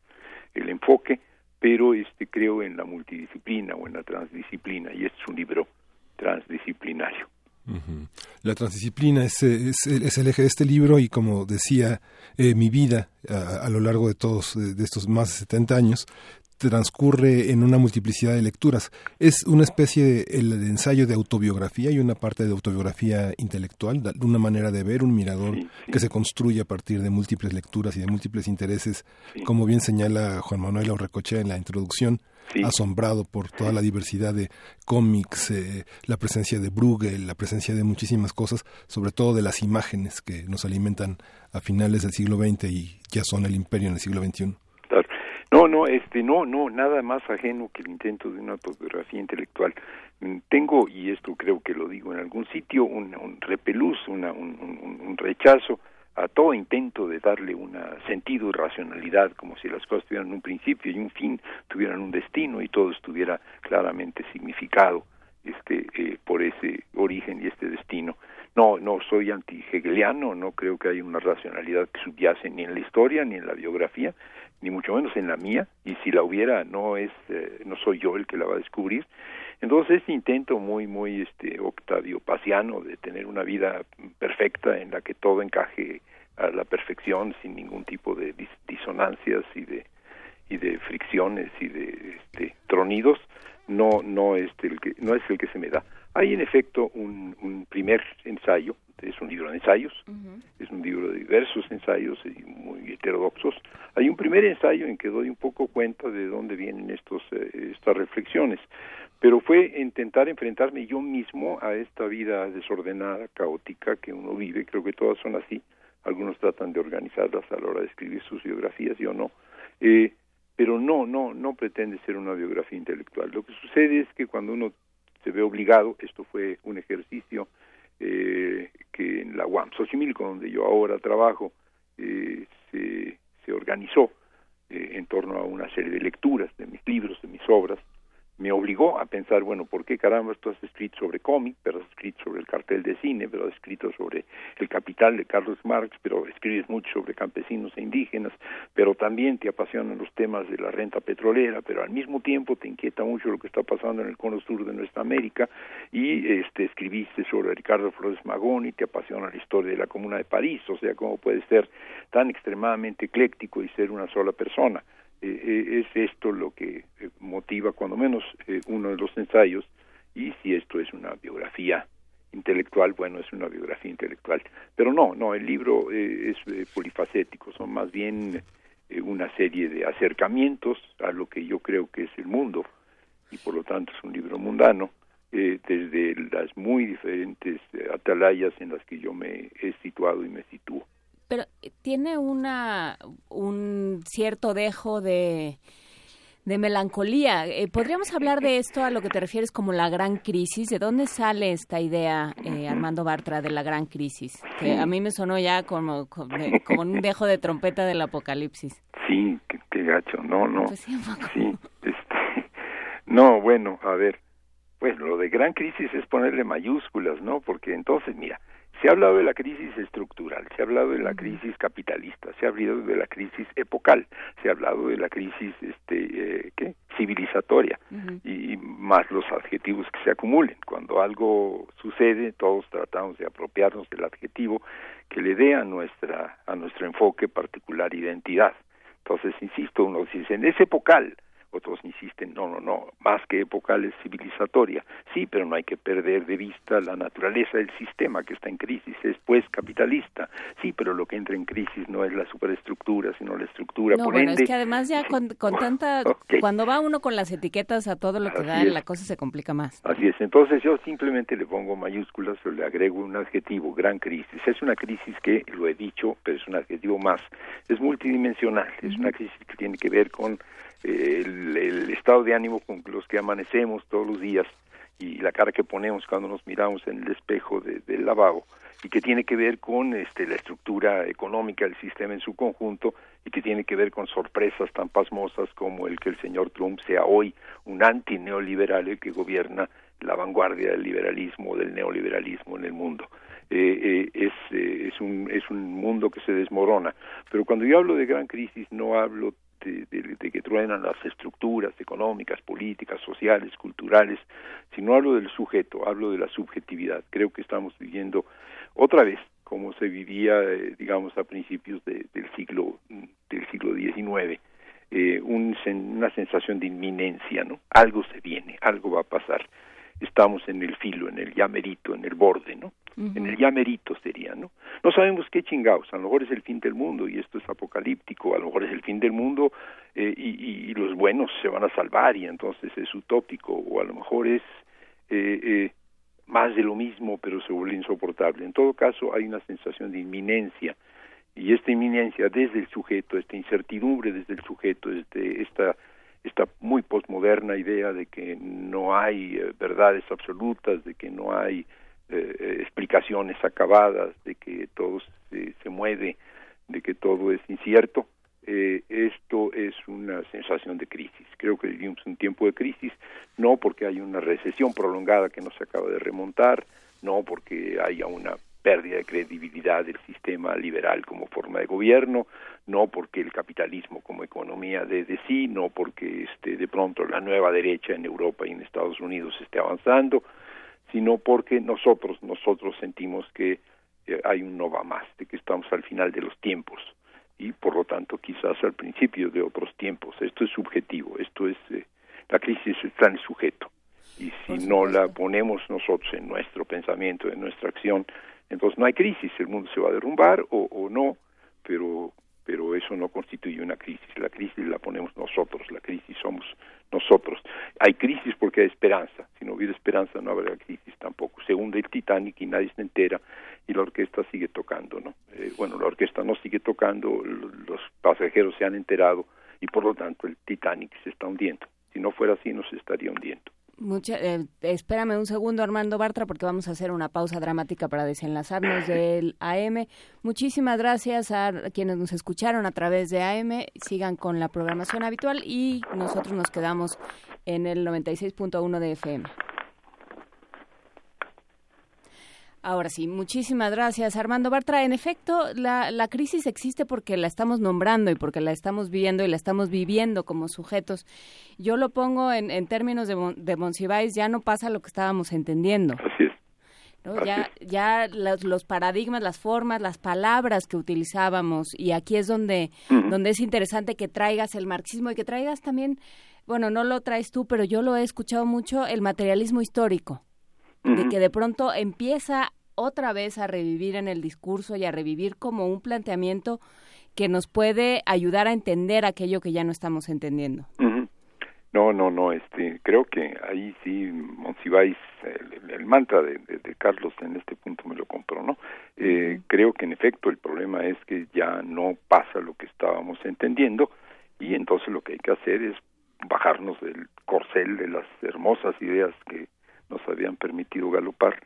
el enfoque, pero este creo en la multidisciplina o en la transdisciplina y este es un libro transdisciplinario. La transdisciplina es, es, el eje de este libro y como decía, eh, mi vida a, lo largo de todos de estos más de 70 años transcurre en una multiplicidad de lecturas. Es una especie de, el, ensayo de autobiografía y una parte de autobiografía intelectual, de una manera de ver, un mirador que se construye a partir de múltiples lecturas y de múltiples intereses, como bien señala Juan Manuel Aurrecochea en la introducción, asombrado por toda la diversidad de cómics, eh, la presencia de Bruegel, la presencia de muchísimas cosas, sobre todo de las imágenes que nos alimentan a finales del siglo XX y ya son el imperio en el siglo XXI. No, no, este, no, no, nada más ajeno que el intento de una autobiografía intelectual. Mm, tengo, y esto creo que lo digo en algún sitio, un, un repelús, una, un, un, rechazo a todo intento de darle un sentido y racionalidad, como si las cosas tuvieran un principio y un fin, tuvieran un destino y todo estuviera claramente significado este, eh, por ese origen y este destino. No, no soy anti-hegeliano, no creo que haya una racionalidad que subyace ni en la historia ni en la biografía, ni mucho menos en la mía, y si la hubiera no es eh, no soy yo el que la va a descubrir. Entonces ese intento muy muy este Octavio Paciano de tener una vida perfecta en la que todo encaje a la perfección sin ningún tipo de disonancias y de y de fricciones y de este, tronidos no no este el que no es el que se me da. Hay en efecto un, un primer ensayo es un libro de ensayos, es un libro de diversos ensayos muy heterodoxos. Hay un primer ensayo en que doy un poco cuenta de dónde vienen estos, eh, estas reflexiones, pero fue intentar enfrentarme yo mismo a esta vida desordenada, caótica que uno vive, creo que todas son así, algunos tratan de organizarlas a la hora de escribir sus biografías, yo no, eh, pero no, no, no pretende ser una biografía intelectual. Lo que sucede es que cuando uno se ve obligado, esto fue un ejercicio eh, que en la UAM Xochimilco, donde yo ahora trabajo, eh, se, organizó eh, en torno a una serie de lecturas de mis libros, de mis obras, me obligó a pensar, bueno, ¿por qué caramba tú has escrito sobre cómic, pero has escrito sobre el cartel de cine, pero has escrito sobre el capital de Carlos Marx, pero escribes mucho sobre campesinos e indígenas, pero también te apasionan los temas de la renta petrolera, pero al mismo tiempo te inquieta mucho lo que está pasando en el cono sur de nuestra América y este escribiste sobre Ricardo Flores Magón y te apasiona la historia de la Comuna de París, o sea, cómo puedes ser tan extremadamente ecléctico y ser una sola persona. Eh, eh, es esto lo que eh, motiva cuando menos uno de los ensayos y si esto es una biografía intelectual, bueno, es una biografía intelectual. Pero no, no, el libro eh, es eh, polifacético, son más bien eh, una serie de acercamientos a lo que yo creo que es el mundo, y por lo tanto es un libro mundano, desde las muy diferentes atalayas en las que yo me he situado y me sitúo. Pero tiene una un cierto dejo de de melancolía. Eh, ¿Podríamos hablar de esto a lo que te refieres como la gran crisis? ¿De dónde sale esta idea, eh, Armando Bartra, de la gran crisis? Que a mí me sonó ya como, como, un dejo de trompeta del apocalipsis. Sí, qué, gacho. No, no. Pues sí, este, no, bueno, a ver. Pues lo de gran crisis es ponerle mayúsculas, ¿no? Porque entonces, mira, se ha hablado de la crisis estructural, se ha hablado de la crisis capitalista, se ha hablado de la crisis epocal, se ha hablado de la crisis este, eh, civilizatoria y, más los adjetivos que se acumulen. Cuando algo sucede, todos tratamos de apropiarnos del adjetivo que le dé a nuestra a nuestro enfoque particular identidad. Entonces, insisto, uno dice, en ese epocal, otros insisten, no, no, no, más que epocal es civilizatoria. Sí, pero no hay que perder de vista la naturaleza del sistema que está en crisis, es pues capitalista. Sí, pero lo que entra en crisis no es la superestructura, sino la estructura. No, bueno, es que además ya con, tanta, cuando va uno con las etiquetas a todo lo que da, la cosa se complica más. Así es, entonces yo simplemente le pongo mayúsculas o le agrego un adjetivo, gran crisis. Es una crisis que, lo he dicho, pero es un adjetivo más, es multidimensional, es una crisis que tiene que ver con el, estado de ánimo con los que amanecemos todos los días y la cara que ponemos cuando nos miramos en el espejo del lavabo y que tiene que ver con este, la estructura económica del sistema en su conjunto y que tiene que ver con sorpresas tan pasmosas como el que el señor Trump sea hoy un antineoliberal el que gobierna la vanguardia del liberalismo, del neoliberalismo en el mundo. Eh, eh, es, eh, es, un, es un mundo que se desmorona. Pero cuando yo hablo de gran crisis no hablo de, que truenan las estructuras económicas, políticas, sociales, culturales, sino hablo del sujeto, hablo de la subjetividad. Creo que estamos viviendo otra vez como se vivía, eh, digamos, a principios del siglo del siglo XIX, eh, una sensación de inminencia, ¿no? Algo se viene, algo va a pasar estamos en el filo, en el llamerito, en el borde, ¿no? En el llamerito sería, ¿no? No sabemos qué chingados, a lo mejor es el fin del mundo y esto es apocalíptico, a lo mejor es el fin del mundo eh, y, y, los buenos se van a salvar y entonces es utópico, o a lo mejor es eh, eh, más de lo mismo pero se vuelve insoportable. En todo caso hay una sensación de inminencia y esta inminencia desde el sujeto, esta incertidumbre desde el sujeto, desde esta esta muy postmoderna idea de que no hay eh, verdades absolutas, de que no hay eh, eh, explicaciones acabadas, de que todo se, mueve, de que todo es incierto. esto es una sensación de crisis. Creo que vivimos un tiempo de crisis, no porque hay una recesión prolongada que no se acaba de remontar, no porque haya una pérdida de credibilidad del sistema liberal como forma de gobierno, no porque el capitalismo como economía de, de sí, no porque este, de pronto la nueva derecha en Europa y en Estados Unidos esté avanzando, sino porque nosotros, nosotros sentimos que eh, hay un no va más, de que estamos al final de los tiempos y por lo tanto quizás al principio de otros tiempos. Esto es subjetivo, esto es, eh, la crisis está en el sujeto y si no la ponemos nosotros en nuestro pensamiento, en nuestra acción, entonces no hay crisis, el mundo se va a derrumbar o, o no, pero pero eso no constituye una crisis. La crisis la ponemos nosotros, la crisis somos nosotros. Hay crisis porque hay esperanza. Si no hubiera esperanza no habría crisis tampoco. Se hunde el Titanic y nadie se entera y la orquesta sigue tocando, ¿no? Eh, bueno, la orquesta no sigue tocando, los pasajeros se han enterado y por lo tanto el Titanic se está hundiendo. Si no fuera así, no se estaría hundiendo. Mucha, eh, espérame un segundo, Armando Bartra, porque vamos a hacer una pausa dramática para desenlazarnos del AM. Muchísimas gracias a quienes nos escucharon a través de AM. Sigan con la programación habitual y nosotros nos quedamos en el 96.1 de FM. Ahora sí, muchísimas gracias Armando Bartra. En efecto, la, la, crisis existe porque la estamos nombrando y porque la estamos viendo y la estamos viviendo como sujetos. Yo lo pongo en, en términos de, de Monsiváis, ya no pasa lo que estábamos entendiendo. Así es. ya ya los, paradigmas, las formas, las palabras que utilizábamos y aquí es donde, donde es interesante que traigas el marxismo y que traigas también, bueno, no lo traes tú, pero yo lo he escuchado mucho, el materialismo histórico. De que de pronto empieza otra vez a revivir en el discurso y a revivir como un planteamiento que nos puede ayudar a entender aquello que ya no estamos entendiendo. No, no, no, este, creo que ahí sí, Monsiváis, el, el mantra de, de, Carlos en este punto me lo compró, ¿no? Eh, creo que en efecto el problema es que ya no pasa lo que estábamos entendiendo y entonces lo que hay que hacer es bajarnos del corcel de las hermosas ideas que nos habían permitido galopar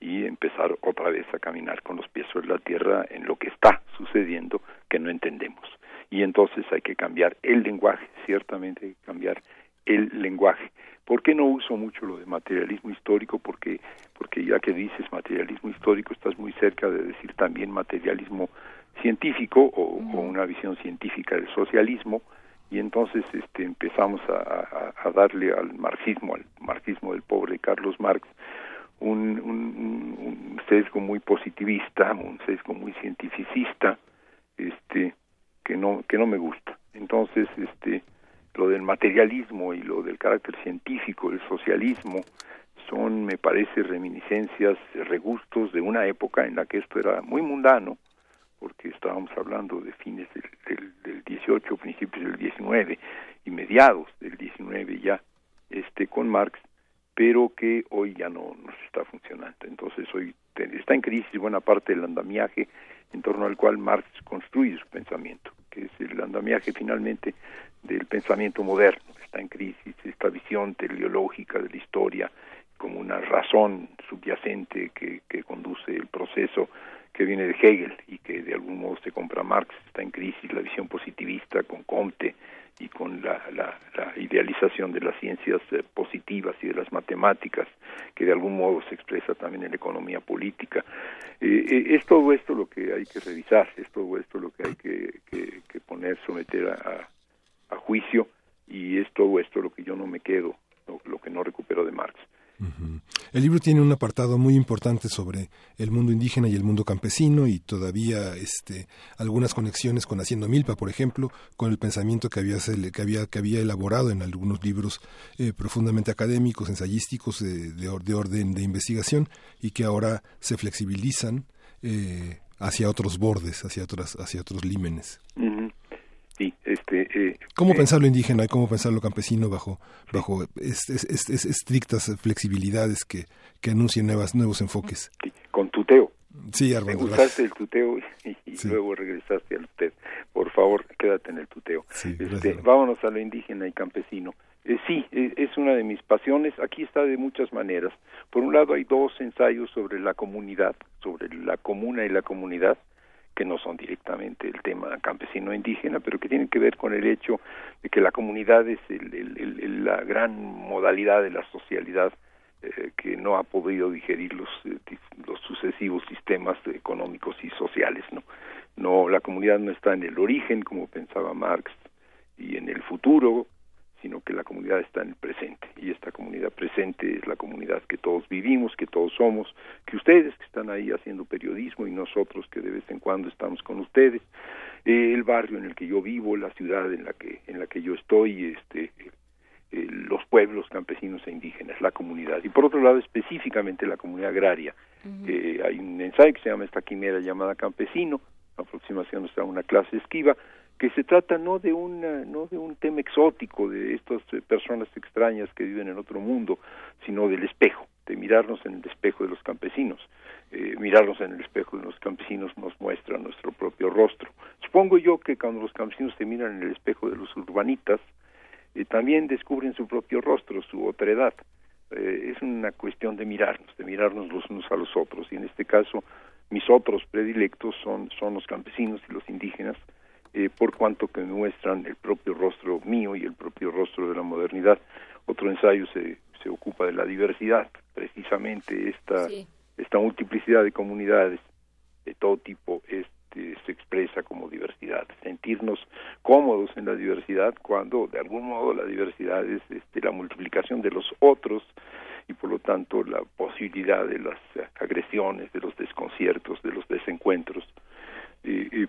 y empezar otra vez a caminar con los pies sobre la tierra en lo que está sucediendo que no entendemos. Y entonces hay que cambiar el lenguaje, ciertamente hay que cambiar el lenguaje. ¿Por qué no uso mucho lo de materialismo histórico? Porque, porque ya que dices materialismo histórico, estás muy cerca de decir también materialismo científico o, una visión científica del socialismo, y entonces este, empezamos a, darle al marxismo, al marxismo del pobre Carlos Marx, un, un, sesgo muy positivista, un sesgo muy cientificista, este, que no, que no me gusta. Entonces, este, lo del materialismo y lo del carácter científico, el socialismo, son, me parece, reminiscencias, regustos de una época en la que esto era muy mundano, porque estábamos hablando de fines del, del, 18, principios del 19 y mediados del 19 ya, este, con Marx, pero que hoy ya no nos está funcionando. Entonces hoy está en crisis buena parte del andamiaje en torno al cual Marx construye su pensamiento, que es el andamiaje finalmente del pensamiento moderno. Está en crisis esta visión teleológica de la historia como una razón subyacente que, que conduce el proceso que viene de Hegel y que de algún modo se compra Marx. Está en crisis la visión positivista con Comte y con la, la, idealización de las ciencias eh, positivas y de las matemáticas, que de algún modo se expresa también en la economía política. Eh, eh, es todo esto lo que hay que revisar, es todo esto lo que hay que, poner, someter a, juicio, y es todo esto lo que yo no me quedo, lo que no recupero de Marx. El libro tiene un apartado muy importante sobre el mundo indígena y el mundo campesino y todavía este, algunas conexiones con Haciendo Milpa, por ejemplo, con el pensamiento que había, que había, que había elaborado en algunos libros eh, profundamente académicos, ensayísticos de, de, orden de investigación y que ahora se flexibilizan eh, hacia otros bordes, hacia, otras, hacia otros límenes. Sí, este, eh, ¿Cómo eh, pensar lo indígena y cómo pensar lo campesino bajo, bajo estrictas flexibilidades que, que anuncian nuevas, nuevos enfoques? con tuteo. Sí, Armando. Usaste el tuteo y, luego regresaste al usted. Por favor, quédate en el tuteo. este, vámonos a lo indígena y campesino. Eh, sí, es una de mis pasiones. Aquí está de muchas maneras. Por un lado hay dos ensayos sobre la comunidad, sobre la comuna y la comunidad que no son directamente el tema campesino indígena, pero que tienen que ver con el hecho de que la comunidad es la gran modalidad de la socialidad eh, que no ha podido digerir los, eh, los sucesivos sistemas económicos y sociales. ¿no? no La comunidad no está en el origen, como pensaba Marx, y en el futuro, sino que la comunidad está en el presente. Y esta comunidad presente es la comunidad que todos vivimos, que todos somos, que ustedes que están ahí haciendo periodismo y nosotros que de vez en cuando estamos con ustedes, eh, el barrio en el que yo vivo, la ciudad en la que en la que yo estoy, este eh, los pueblos campesinos e indígenas, la comunidad. Y por otro lado específicamente la comunidad agraria. Eh, hay un ensayo que se llama esta quimera llamada campesino, aproximación a una clase esquiva, que se trata no de una no de un tema exótico de estas eh, personas extrañas que viven en otro mundo sino del espejo de mirarnos en el espejo de los campesinos. Eh, mirarnos en el espejo de los campesinos nos muestra nuestro propio rostro. Supongo yo que cuando los campesinos se miran en el espejo de los urbanitas eh, también descubren su propio rostro su otredad es una cuestión de mirarnos de mirarnos los unos a los otros. Y en este caso mis otros predilectos son son los campesinos y los indígenas eh, por cuanto que muestran el propio rostro mío y el propio rostro de la modernidad. Otro ensayo se, se ocupa de la diversidad, precisamente esta, esta multiplicidad de comunidades de todo tipo este, se expresa como diversidad, sentirnos cómodos en la diversidad cuando de algún modo la diversidad es este, la multiplicación de los otros y por lo tanto la posibilidad de las agresiones, de los desconciertos, de los desencuentros. y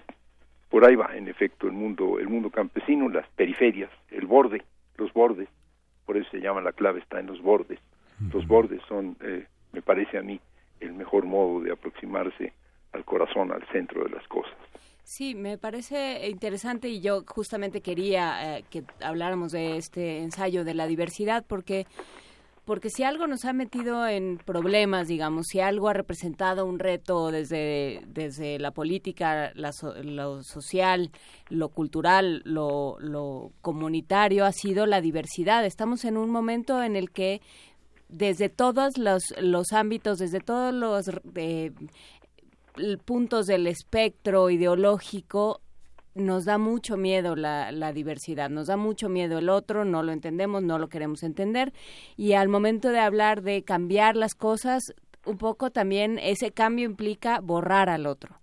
por ahí va en efecto el mundo el mundo campesino las periferias el borde los bordes por eso se llama la clave está en los bordes los bordes son eh, me parece a mí el mejor modo de aproximarse al corazón, al centro de las cosas. Sí, me parece interesante y yo justamente quería eh, que habláramos de este ensayo de la diversidad porque porque si algo nos ha metido en problemas, digamos, si algo ha representado un reto desde, desde la política, lo social, lo cultural, lo, lo comunitario, ha sido la diversidad. Estamos en un momento en el que desde todos los, los ámbitos, desde todos los eh, puntos del espectro ideológico, nos da mucho miedo la, la, diversidad, nos da mucho miedo el otro, no lo entendemos, no lo queremos entender y al momento de hablar de cambiar las cosas, un poco también ese cambio implica borrar al otro.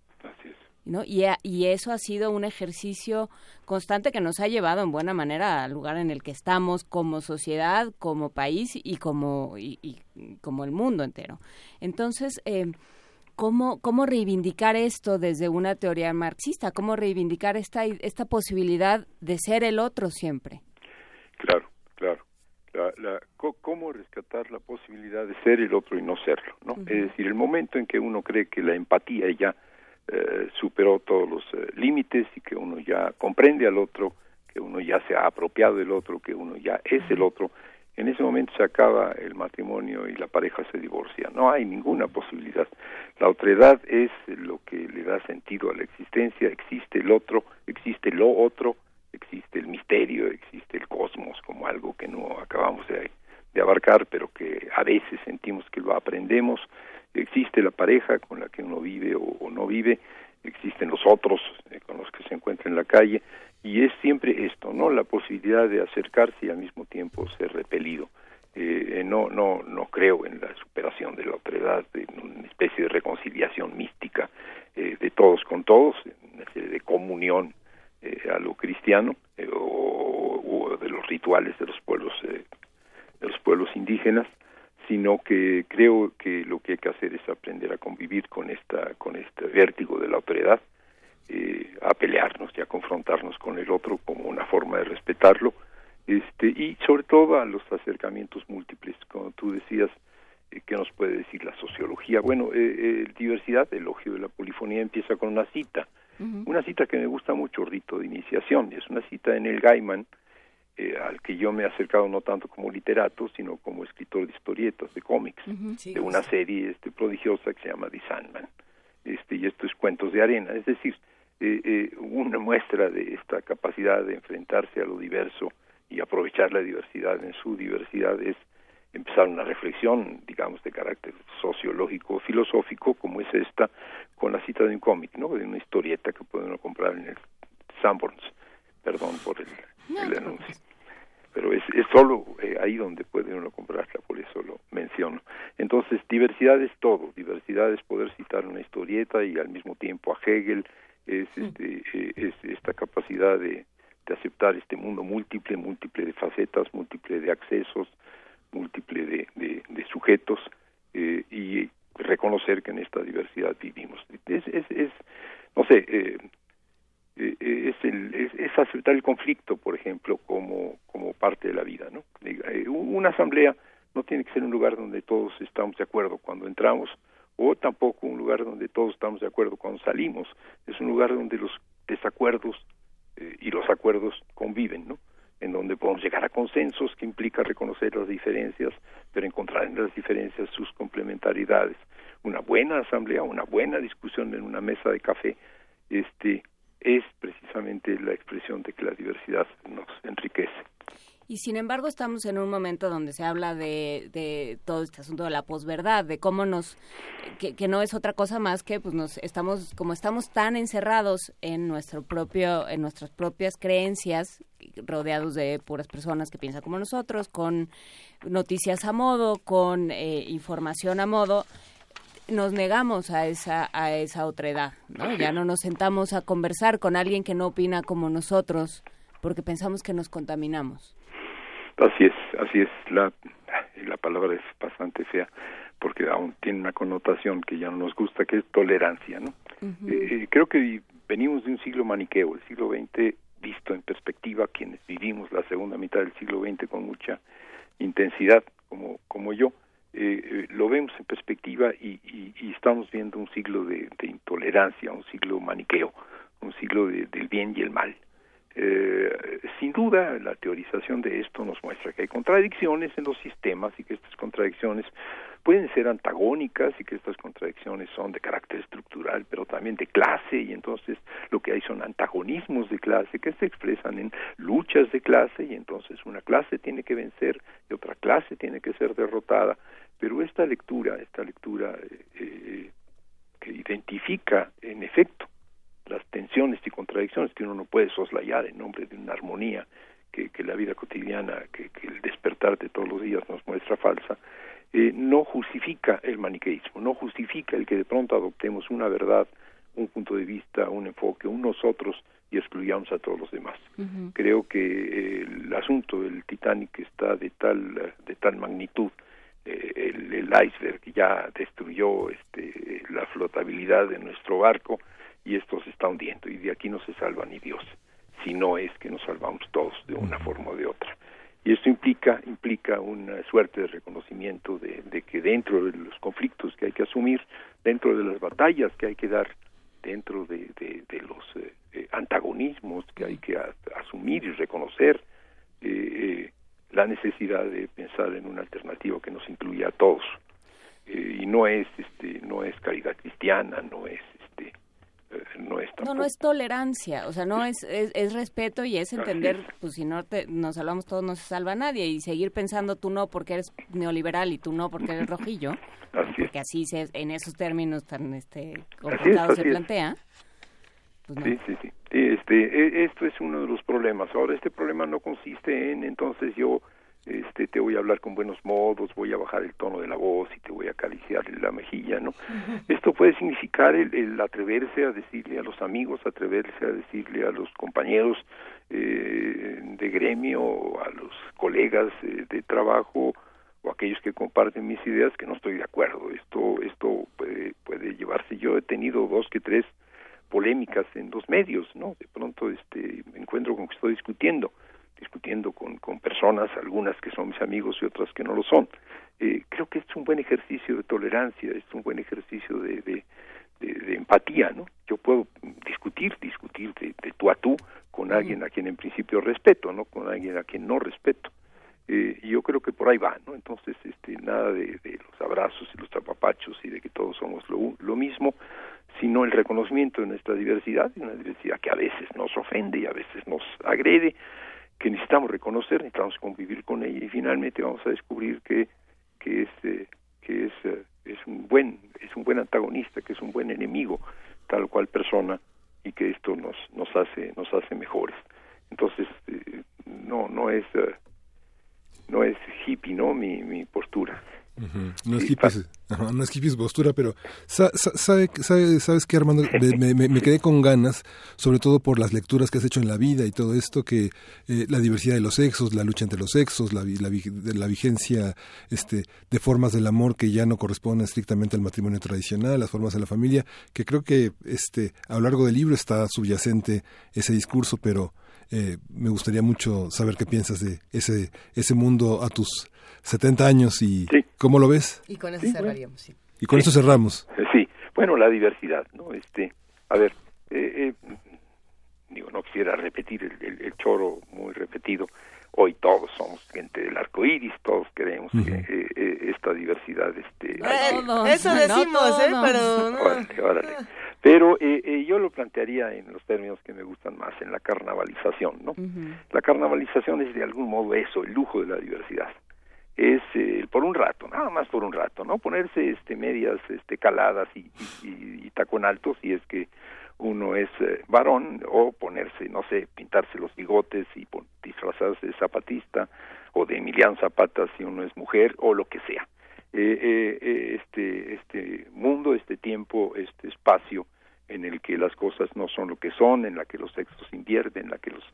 ¿no? Y, y eso ha sido un ejercicio constante que nos ha llevado en buena manera al lugar en el que estamos como sociedad, como país y como, y, y como el mundo entero. Entonces, eh, ¿Cómo, ¿Cómo reivindicar esto desde una teoría marxista? ¿Cómo reivindicar esta, esta posibilidad de ser el otro siempre? Claro, claro. La, ¿Cómo rescatar la posibilidad de ser el otro y no serlo? ¿no? Es decir, el momento en que uno cree que la empatía ya eh, superó todos los eh, límites y que uno ya comprende al otro, que uno ya se ha apropiado del otro, que uno ya es el otro, en ese momento se acaba el matrimonio y la pareja se divorcia. No hay ninguna posibilidad. La otredad es lo que le da sentido a la existencia. Existe el otro, existe lo otro, existe el misterio, existe el cosmos como algo que no acabamos de, abarcar, pero que a veces sentimos que lo aprendemos. Existe la pareja con la que uno vive o, no vive, existen los otros eh, con los que se encuentra en la calle y es siempre esto, ¿no? La posibilidad de acercarse y al mismo tiempo ser repelido. Eh, eh, no, no, no creo en la superación de la otredad, en una especie de reconciliación mística eh, de todos con todos, una especie de comunión a lo cristiano o, de los rituales de los pueblos de los pueblos indígenas, sino que creo que lo que hay que hacer es aprender a convivir con esta con este vértigo de la otredad eh, a pelearnos y a confrontarnos con el otro como una forma de respetarlo. Este y sobre todo a los acercamientos múltiples como tú decías eh, que nos puede decir la sociología bueno eh, diversidad el elogio de la polifonía empieza con una cita una cita que me gusta mucho rito de iniciación. Es una cita en el Gaiman al que yo me he acercado no tanto como literato, sino como escritor de historietas, de cómics, de una serie este, prodigiosa que se llama The Sandman. Este, y esto es Cuentos de Arena. Es decir, eh, eh, una muestra de esta capacidad de enfrentarse a lo diverso y aprovechar la diversidad en su diversidad es empezar una reflexión, digamos, de carácter sociológico, filosófico, como es esta, con la cita de un cómic, ¿no? De una historieta que pueden comprar en el Sanborns. Perdón por el, anuncio. Pero es, es solo eh, ahí donde puede uno comprarla, por eso lo menciono. Entonces, diversidad es todo. Diversidad es poder citar una historieta y al mismo tiempo a Hegel, es, este, eh, es esta capacidad de, de, aceptar este mundo múltiple, múltiple de facetas, múltiple de accesos, múltiple de, de, sujetos eh, y reconocer que en esta diversidad vivimos. Es, es, es no sé, eh, es, el, es, aceptar el conflicto, por ejemplo, como, como parte de la vida. ¿no? Una asamblea no tiene que ser un lugar donde todos estamos de acuerdo cuando entramos, o tampoco un lugar donde todos estamos de acuerdo cuando salimos, es un lugar donde los desacuerdos eh, y los acuerdos conviven, ¿no? En donde podemos llegar a consensos que implica reconocer las diferencias, pero encontrar en las diferencias sus complementariedades. Una buena asamblea, una buena discusión en una mesa de café, este es precisamente la expresión de que la diversidad nos enriquece. Y sin embargo estamos en un momento donde se habla de, todo este asunto de la posverdad, de cómo nos, que, que, no es otra cosa más que pues nos estamos, como estamos tan encerrados en nuestro propio, en nuestras propias creencias, rodeados de puras personas que piensan como nosotros, con noticias a modo, con eh, información a modo, nos negamos a esa a esa otra edad, ¿no? Ya no nos sentamos a conversar con alguien que no opina como nosotros porque pensamos que nos contaminamos. Así es, así es. La, la palabra es bastante fea porque aún tiene una connotación que ya no nos gusta, que es tolerancia, ¿no? Eh, eh, creo que venimos de un siglo maniqueo, el siglo XX visto en perspectiva, quienes vivimos la segunda mitad del siglo XX con mucha intensidad, como, como yo, eh, lo vemos en perspectiva y, estamos viendo un siglo de, intolerancia, un siglo maniqueo, un siglo del bien y el mal. Eh, sin duda, la teorización de esto nos muestra que hay contradicciones en los sistemas y que estas contradicciones pueden ser antagónicas y que estas contradicciones son de carácter estructural, pero también de clase, y entonces lo que hay son antagonismos de clase que se expresan en luchas de clase, y entonces una clase tiene que vencer y otra clase tiene que ser derrotada. Pero esta lectura, esta lectura eh, eh, que identifica en efecto las tensiones y contradicciones que uno no puede soslayar en nombre de una armonía que, la vida cotidiana, que, el despertar de todos los días nos muestra falsa, eh, no justifica el maniqueísmo, no justifica el que de pronto adoptemos una verdad, un punto de vista, un enfoque, un nosotros y excluyamos a todos los demás. Creo que eh, el asunto del Titanic está de tal de tal magnitud, eh, el, el, iceberg ya destruyó este, la flotabilidad de nuestro barco y esto se está hundiendo y de aquí no se salva ni Dios, si no es que nos salvamos todos de una forma o de otra. Y esto implica implica una suerte de reconocimiento de, que dentro de los conflictos que hay que asumir dentro de las batallas que hay que dar dentro de, los eh, eh, antagonismos que hay que asumir y reconocer eh, la necesidad de pensar en una alternativa que nos incluya a todos. Y no es este no es caridad cristiana no es no es No, no es tolerancia, o sea, no es, es, respeto y es entender, pues si no te, nos salvamos todos, no se salva nadie y seguir pensando tú no porque eres neoliberal y tú no porque eres rojillo, porque así se, en esos términos tan este complicados se plantea. Pues sí, sí, sí. Este, e, esto es uno de los problemas. Ahora, este problema no consiste en, entonces yo este te voy a hablar con buenos modos, voy a bajar el tono de la voz y te voy a acariciar la mejilla, ¿no? Esto puede significar el, atreverse a decirle a los amigos, atreverse a decirle a los compañeros eh, de gremio, a los colegas eh, de trabajo o aquellos que comparten mis ideas que no estoy de acuerdo. Esto esto puede, puede llevarse. Yo he tenido dos que tres polémicas en dos medios, ¿no? De pronto este me encuentro con que estoy discutiendo discutiendo con, con personas, algunas que son mis amigos y otras que no lo son. Eh, creo que es un buen ejercicio de tolerancia, es un buen ejercicio de, de, de, empatía, ¿no? Yo puedo discutir, discutir de, tú a tú con alguien a quien en principio respeto, ¿no? Con alguien a quien no respeto. Eh, y yo creo que por ahí va, ¿no? Entonces, este, nada de, de los abrazos y los tapapachos y de que todos somos lo, lo mismo, sino el reconocimiento de nuestra diversidad, una diversidad que a veces nos ofende y a veces nos agrede, que necesitamos reconocer, necesitamos convivir con ella y finalmente vamos a descubrir que que es eh, que es eh, es un buen es un buen antagonista, que es un buen enemigo tal cual persona y que esto nos nos hace nos hace mejores. Entonces eh, no no es no es hippie, ¿no? Mi mi postura. No es hippies, no es postura, pero sabe, sabe, sabes que Armando, me, quedé con ganas, sobre todo por las lecturas que has hecho en la vida y todo esto, que eh, la diversidad de los sexos, la lucha entre los sexos, la, la, la, vigencia este, de formas del amor que ya no corresponden estrictamente al matrimonio tradicional, las formas de la familia, que creo que este, a lo largo del libro está subyacente ese discurso, pero eh, me gustaría mucho saber qué piensas de ese, ese mundo a tus 70 años y cómo lo ves. Y con eso cerraríamos, sí. Y con eso cerramos. Sí, bueno, la diversidad, ¿no? Este, a ver, eh, eh, digo, no quisiera repetir el, choro muy repetido. Hoy todos somos gente del arco iris, todos queremos que eh, esta diversidad este, eso decimos, ¿eh? Pero. Órale, Pero yo lo plantearía en los términos que me gustan más, en la carnavalización, ¿no? La carnavalización es de algún modo eso, el lujo de la diversidad es eh, por un rato, nada más por un rato, ¿no? Ponerse este medias este caladas y, y, tacón alto si es que uno es eh, varón o ponerse, no sé, pintarse los bigotes y disfrazarse de zapatista o de Emiliano Zapata si uno es mujer o lo que sea. Eh, este este mundo, este tiempo, este espacio en el que las cosas no son lo que son, en la que los sexos invierten, en la que los,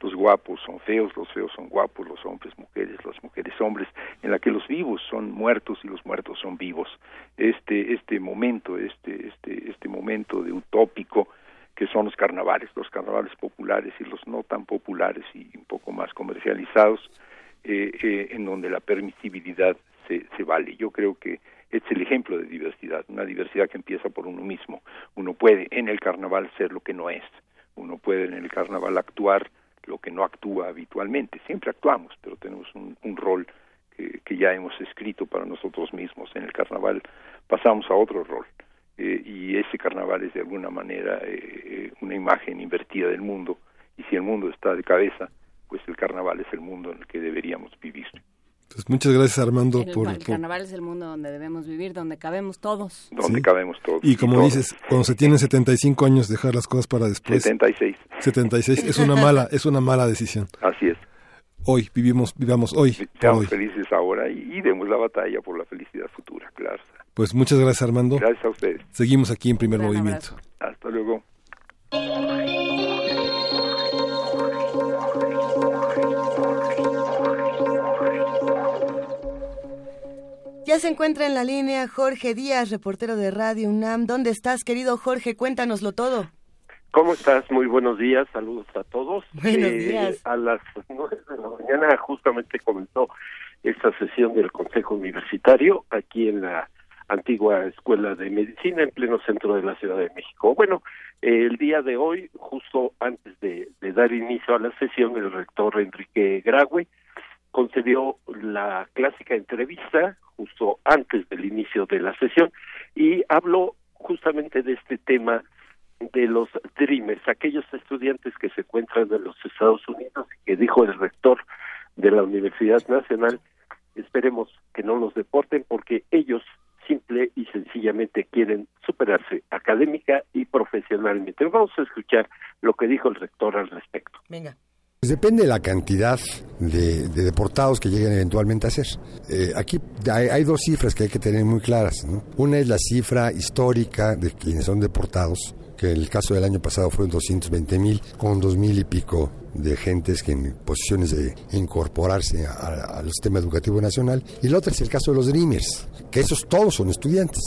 los guapos son feos, los feos son guapos, los hombres mujeres, las mujeres hombres, en la que los vivos son muertos y los muertos son vivos. Este, este momento, este, este, este momento de utópico que son los carnavales, los carnavales populares y los no tan populares y un poco más comercializados, eh, eh, en donde la permisibilidad se, se vale. Yo creo que es el ejemplo de diversidad, una diversidad que empieza por uno mismo. Uno puede en el carnaval ser lo que no es, uno puede en el carnaval actuar lo que no actúa habitualmente. Siempre actuamos, pero tenemos un, rol que, que, ya hemos escrito para nosotros mismos. En el carnaval pasamos a otro rol. Eh, y ese carnaval es de alguna manera eh, una imagen invertida del mundo. Y si el mundo está de cabeza, pues el carnaval es el mundo en el que deberíamos vivir. Pues muchas gracias Armando el, por, el carnaval es el mundo donde debemos vivir, donde cabemos todos. Donde ¿Sí? cabemos todos. Y como todos. dices, cuando se tienen 75 años dejar las cosas para después. 76. 76 es una mala es una mala decisión. Así es. Hoy vivimos vivamos hoy. Seamos hoy. felices ahora y, y, demos la batalla por la felicidad futura, claro. Pues muchas gracias Armando. Gracias a ustedes. Seguimos aquí en Primer Movimiento. Abrazo. Hasta luego. Ya se encuentra en la línea Jorge Díaz, reportero de Radio UNAM. ¿Dónde estás, querido Jorge? Cuéntanoslo todo. ¿Cómo estás? Muy buenos días, saludos a todos. Buenos eh, días. A las nueve de la mañana justamente comenzó esta sesión del Consejo Universitario aquí en la antigua Escuela de Medicina en pleno centro de la Ciudad de México. Bueno, eh, el día de hoy, justo antes de, de dar inicio a la sesión, el rector Enrique Graue concedió la clásica entrevista justo antes del inicio de la sesión y habló justamente de este tema de los Dreamers, aquellos estudiantes que se encuentran en los Estados Unidos que dijo el rector de la Universidad Nacional, esperemos que no los deporten porque ellos simple y sencillamente quieren superarse académica y profesionalmente. Vamos a escuchar lo que dijo el rector al respecto. Venga. Pues depende de la cantidad de, de, deportados que lleguen eventualmente a ser. Eh, aquí hay, dos cifras que hay que tener muy claras. ¿no? Una es la cifra histórica de quienes son deportados, que en el caso del año pasado fueron 220 mil, con dos mil y pico de gentes que en posiciones de incorporarse al sistema educativo nacional. Y la otra es el caso de los Dreamers, que esos todos son estudiantes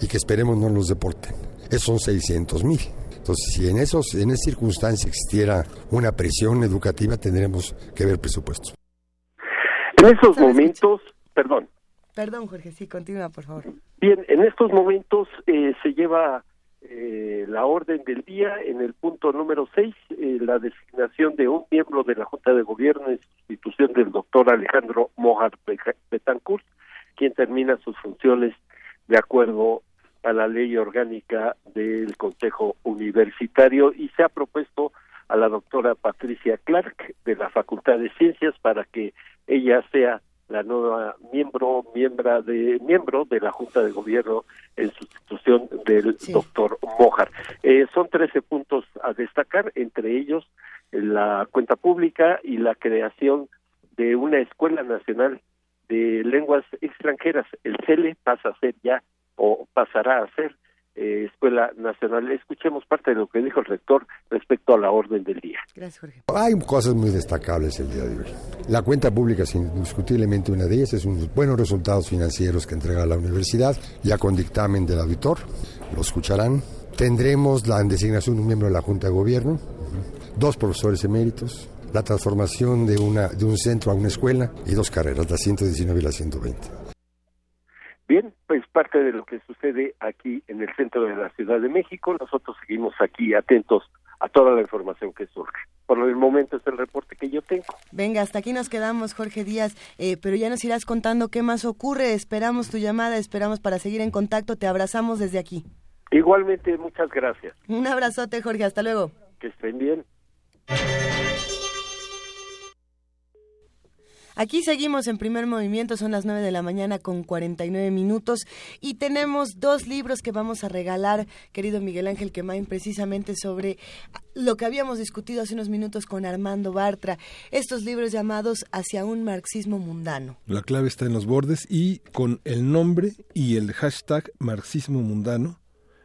y que esperemos no los deporten. Esos son 600 mil. Entonces, si en, esos, en esa circunstancia existiera una presión educativa, tendremos que ver presupuestos. En esos momentos, perdón. Perdón, Jorge, sí, continúa, por favor. Bien, en estos momentos eh, se lleva eh, la orden del día en el punto número 6, eh, la designación de un miembro de la Junta de Gobierno en sustitución del doctor Alejandro Mojar Betancourt, quien termina sus funciones de acuerdo a la ley orgánica del Consejo Universitario y se ha propuesto a la doctora Patricia Clark de la Facultad de Ciencias para que ella sea la nueva miembro miembro de miembro de la Junta de Gobierno en sustitución del sí. doctor Mojar. Eh, son 13 puntos a destacar, entre ellos la cuenta pública y la creación de una escuela nacional de lenguas extranjeras. El CELE pasa a ser ya o pasará a ser eh, Escuela Nacional. Escuchemos parte de lo que dijo el rector respecto a la orden del día. Gracias, Jorge. Hay cosas muy destacables el día de hoy. La cuenta pública es indiscutiblemente una de ellas, es unos buenos resultados financieros que entrega la universidad, ya con dictamen del auditor, lo escucharán. Tendremos la designación de un miembro de la Junta de Gobierno, dos profesores eméritos, la transformación de, una, de un centro a una escuela y dos carreras, la 119 y la 120. Bien, pues parte de lo que sucede aquí en el centro de la Ciudad de México. Nosotros seguimos aquí atentos a toda la información que surge. Por el momento es el reporte que yo tengo. Venga, hasta aquí nos quedamos, Jorge Díaz, eh, pero ya nos irás contando qué más ocurre. Esperamos tu llamada, esperamos para seguir en contacto. Te abrazamos desde aquí. Igualmente, muchas gracias. Un abrazote, Jorge. Hasta luego. Que estén bien. Aquí seguimos en primer movimiento, son las 9 de la mañana con 49 minutos y tenemos dos libros que vamos a regalar, querido Miguel Ángel Quemain, precisamente sobre lo que habíamos discutido hace unos minutos con Armando Bartra, estos libros llamados Hacia un marxismo mundano. La clave está en los bordes y con el nombre y el hashtag marxismo mundano,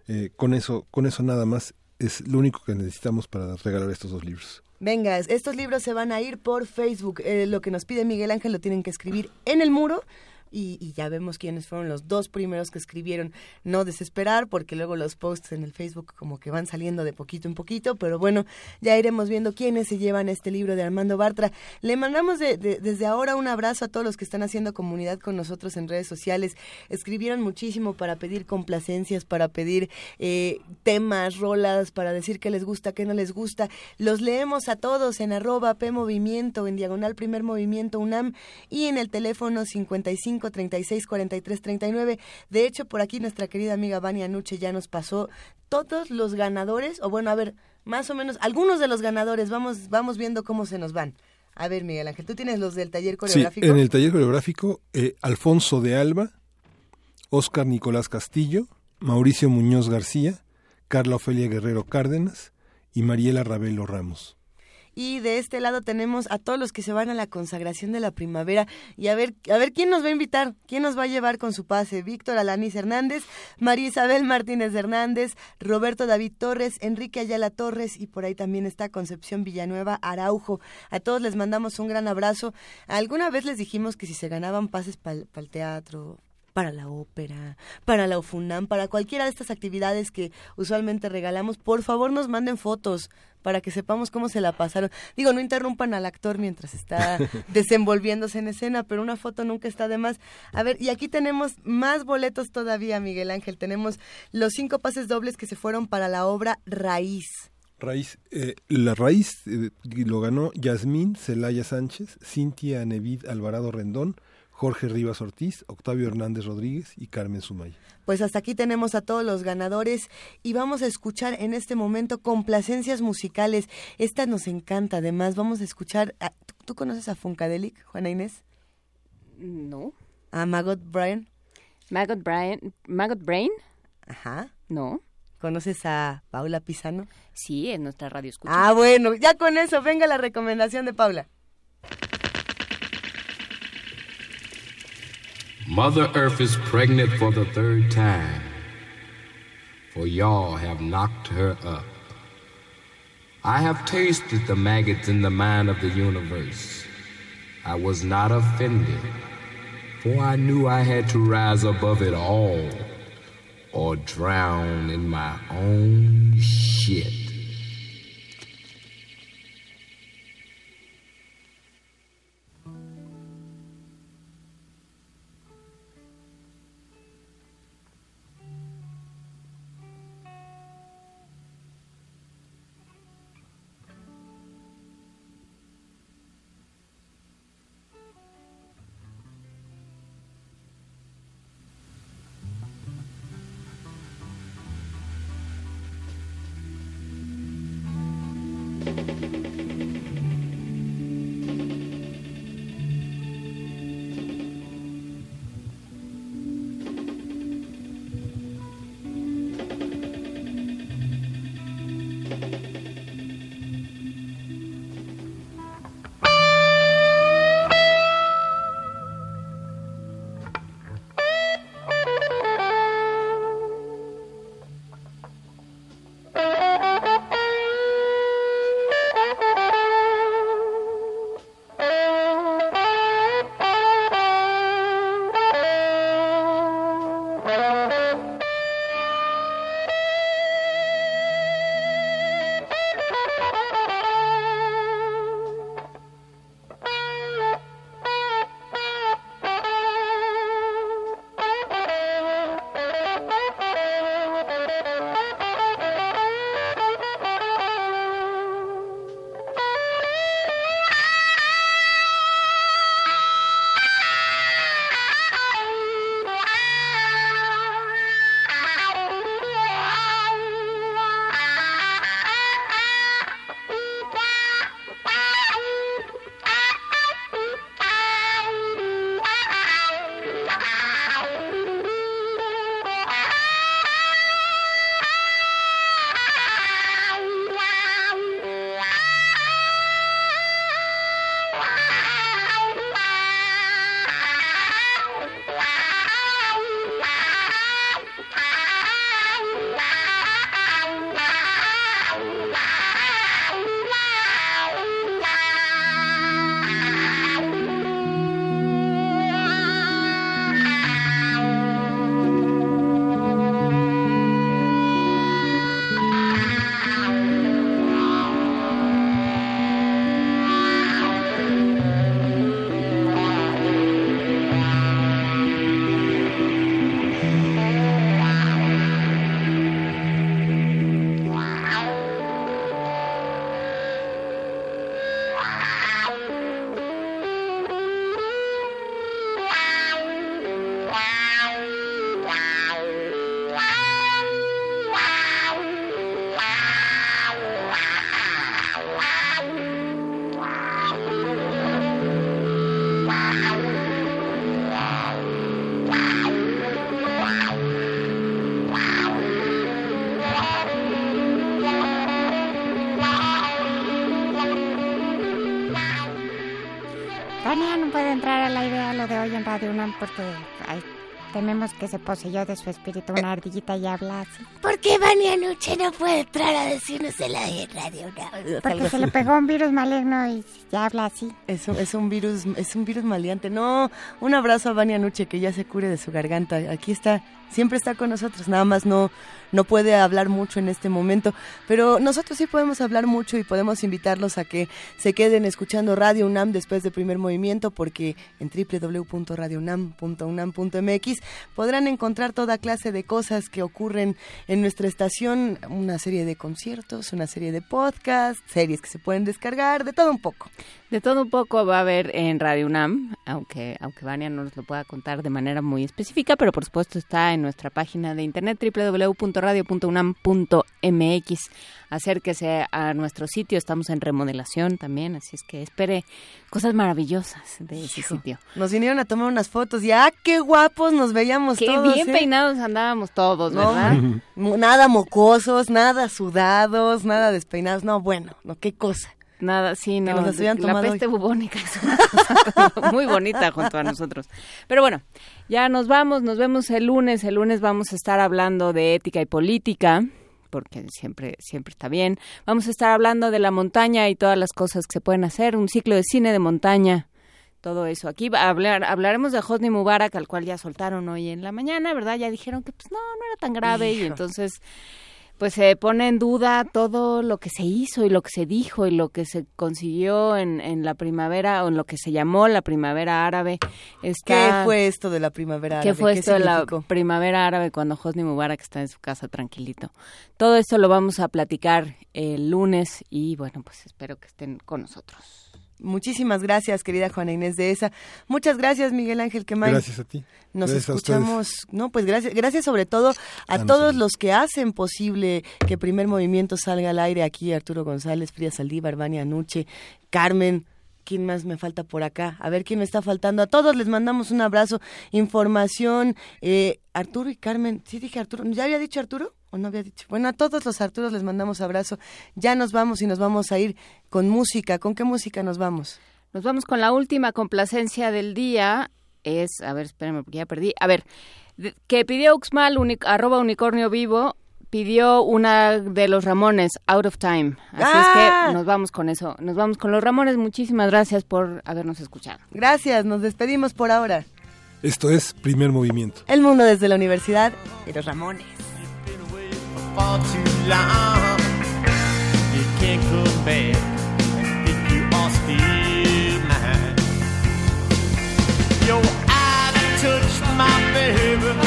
eh, con, eso, con eso nada más es lo único que necesitamos para regalar estos dos libros. Venga, estos libros se van a ir por Facebook. Eh, lo que nos pide Miguel Ángel lo tienen que escribir en el muro y, ya vemos quiénes fueron los dos primeros que escribieron no desesperar porque luego los posts en el Facebook como que van saliendo de poquito en poquito pero bueno ya iremos viendo quiénes se llevan este libro de Armando Bartra. Le mandamos desde ahora un abrazo a todos los que están haciendo comunidad con nosotros en redes sociales. Escribieron muchísimo para pedir complacencias para pedir eh, temas rolas para decir qué les gusta qué no les gusta. Los leemos a todos en arroba P Movimiento en diagonal primer movimiento UNAM y en el teléfono 55 36 43 39. De hecho, por aquí nuestra querida amiga Vania Nuche ya nos pasó todos los ganadores, o bueno, a ver, más o menos, algunos de los ganadores, vamos, vamos viendo cómo se nos van. A ver, Miguel Ángel, tú tienes los del taller coreográfico. Sí, en el taller coreográfico, eh, Alfonso de Alba, Oscar Nicolás Castillo, Mauricio Muñoz García, Carla Ofelia Guerrero Cárdenas y Mariela Ravelo Ramos. Y de este lado tenemos a todos los que se van a la consagración de la primavera. Y a ver, a ver quién nos va a invitar, quién nos va a llevar con su pase. Víctor Alanis Hernández, María Isabel Martínez Hernández, Roberto David Torres, Enrique Ayala Torres y por ahí también está Concepción Villanueva Araujo. A todos les mandamos un gran abrazo. Alguna vez les dijimos que si se ganaban pases para el teatro, para la ópera, para la UFUNAM, para cualquiera de estas actividades que usualmente regalamos, por favor nos manden fotos para que sepamos cómo se la pasaron. Digo, no interrumpan al actor mientras está desenvolviéndose en escena, pero una foto nunca está de más. A ver, y aquí tenemos más boletos todavía, Miguel Ángel. Tenemos los cinco pases dobles que se fueron para la obra Raíz. Raíz, eh, la raíz eh, lo ganó Yasmín Celaya Sánchez, Cintia Nevid Alvarado Rendón, Jorge Rivas Ortiz, Octavio Hernández Rodríguez y Carmen Sumaya. Pues hasta aquí tenemos a todos los ganadores y vamos a escuchar en este momento complacencias musicales. Esta nos encanta, además vamos a escuchar... ¿tú, conoces a Funkadelic, Juana Inés? No. ¿A Maggot Brian? Maggot Brian, Maggot Brain? Ajá. No. ¿Conoces a Paula Pisano? Sí, en nuestra radio escucha. Ah, bueno, ya con eso, venga la recomendación de Paula. Mother Earth is pregnant for the third time, for y'all have knocked her up. I have tasted the maggots in the mind of the universe. I was not offended, for I knew I had to rise above it all or drown in my own shit. De UNAM porque ay, tememos que se poseyó de su espíritu una ardillita y habla así. ¿Por qué Vania Nuche no puede entrar a decirnos en la radio UNAM? Porque se le pegó un virus maligno y ya habla así. Es un, es un virus, es un virus maleante. No, un abrazo a Vania Nuche que ya se cure de su garganta. Aquí está, siempre está con nosotros. Nada más no, no puede hablar mucho en este momento, pero nosotros sí podemos hablar mucho y podemos invitarlos a que se queden escuchando Radio UNAM después de primer movimiento, porque en www.radiounam.unam.mx podrán encontrar toda clase de cosas que ocurren en nuestra estación, una serie de conciertos, una serie de podcasts, series que se pueden descargar, de todo un poco. De todo un poco va a haber en Radio UNAM, aunque, aunque Vania no nos lo pueda contar de manera muy específica, pero por supuesto está en nuestra página de internet www.radio.unam.mx. Acérquese a nuestro sitio, estamos en remodelación también, así es que espere cosas maravillosas de ese sitio. Nos vinieron a tomar unas fotos y ¡ah, qué guapos nos veíamos Qué todos! bien ¿eh? peinados andábamos todos, No, ¿verdad? nada mocosos, nada sudados, nada despeinados. No, bueno, no, qué cosa. Nada, sí, no. nos la tomado peste hoy. bubónica es una cosa muy bonita junto a nosotros. Pero bueno, ya nos vamos, nos vemos el lunes. El lunes vamos a estar hablando de ética y política, porque siempre, siempre está bien. Vamos a estar hablando de la montaña y todas las cosas que se pueden hacer, un ciclo de cine de montaña. Todo eso. Aquí va a hablar, hablaremos de Hosni Mubarak, al cual ya soltaron hoy en la mañana, ¿verdad? Ya dijeron que pues no, no era tan grave y entonces pues se pone en duda todo lo que se hizo y lo que se dijo y lo que se consiguió en, en la primavera o en lo que se llamó la primavera árabe. ¿Qué fue esto de la primavera ¿Qué árabe? fue esto de la primavera árabe cuando Hosni Mubarak está en su casa tranquilito? Todo esto lo vamos a platicar el lunes y bueno, pues espero que estén con nosotros. Muchísimas gracias, querida Juana Inés de esa. Muchas gracias, Miguel Ángel Quemay. Gracias a ti. Nos Gracias escuchamos, no, pues gracias, gracias sobre todo a Ah, todos los que hacen posible que Primer Movimiento salga al aire aquí, Arturo González, Frida Saldívar, Vania Nuche, Carmen, ¿quién más me falta por acá? A ver quién me está faltando. A todos les mandamos un abrazo, información, eh, Arturo y Carmen, sí dije Arturo, ¿ya había dicho Arturo? ¿O no había dicho? Bueno, a todos los Arturos les mandamos abrazo. Ya nos vamos y nos vamos a ir con música. ¿Con qué música nos vamos? Nos vamos con la última complacencia del día. Es, a ver, espérenme porque ya perdí. A ver, de- que pidió Uxmal, uni- arroba unicornio vivo, pidió una de los Ramones, Out of Time. Así ¡Ah! es que nos vamos con eso. Nos vamos con los Ramones. Muchísimas gracias por habernos escuchado. Gracias, nos despedimos por ahora. Esto es Primer Movimiento. El mundo desde la universidad y los Ramones. Far too long. You can't come back if you are still mine. You're out of touch, my baby.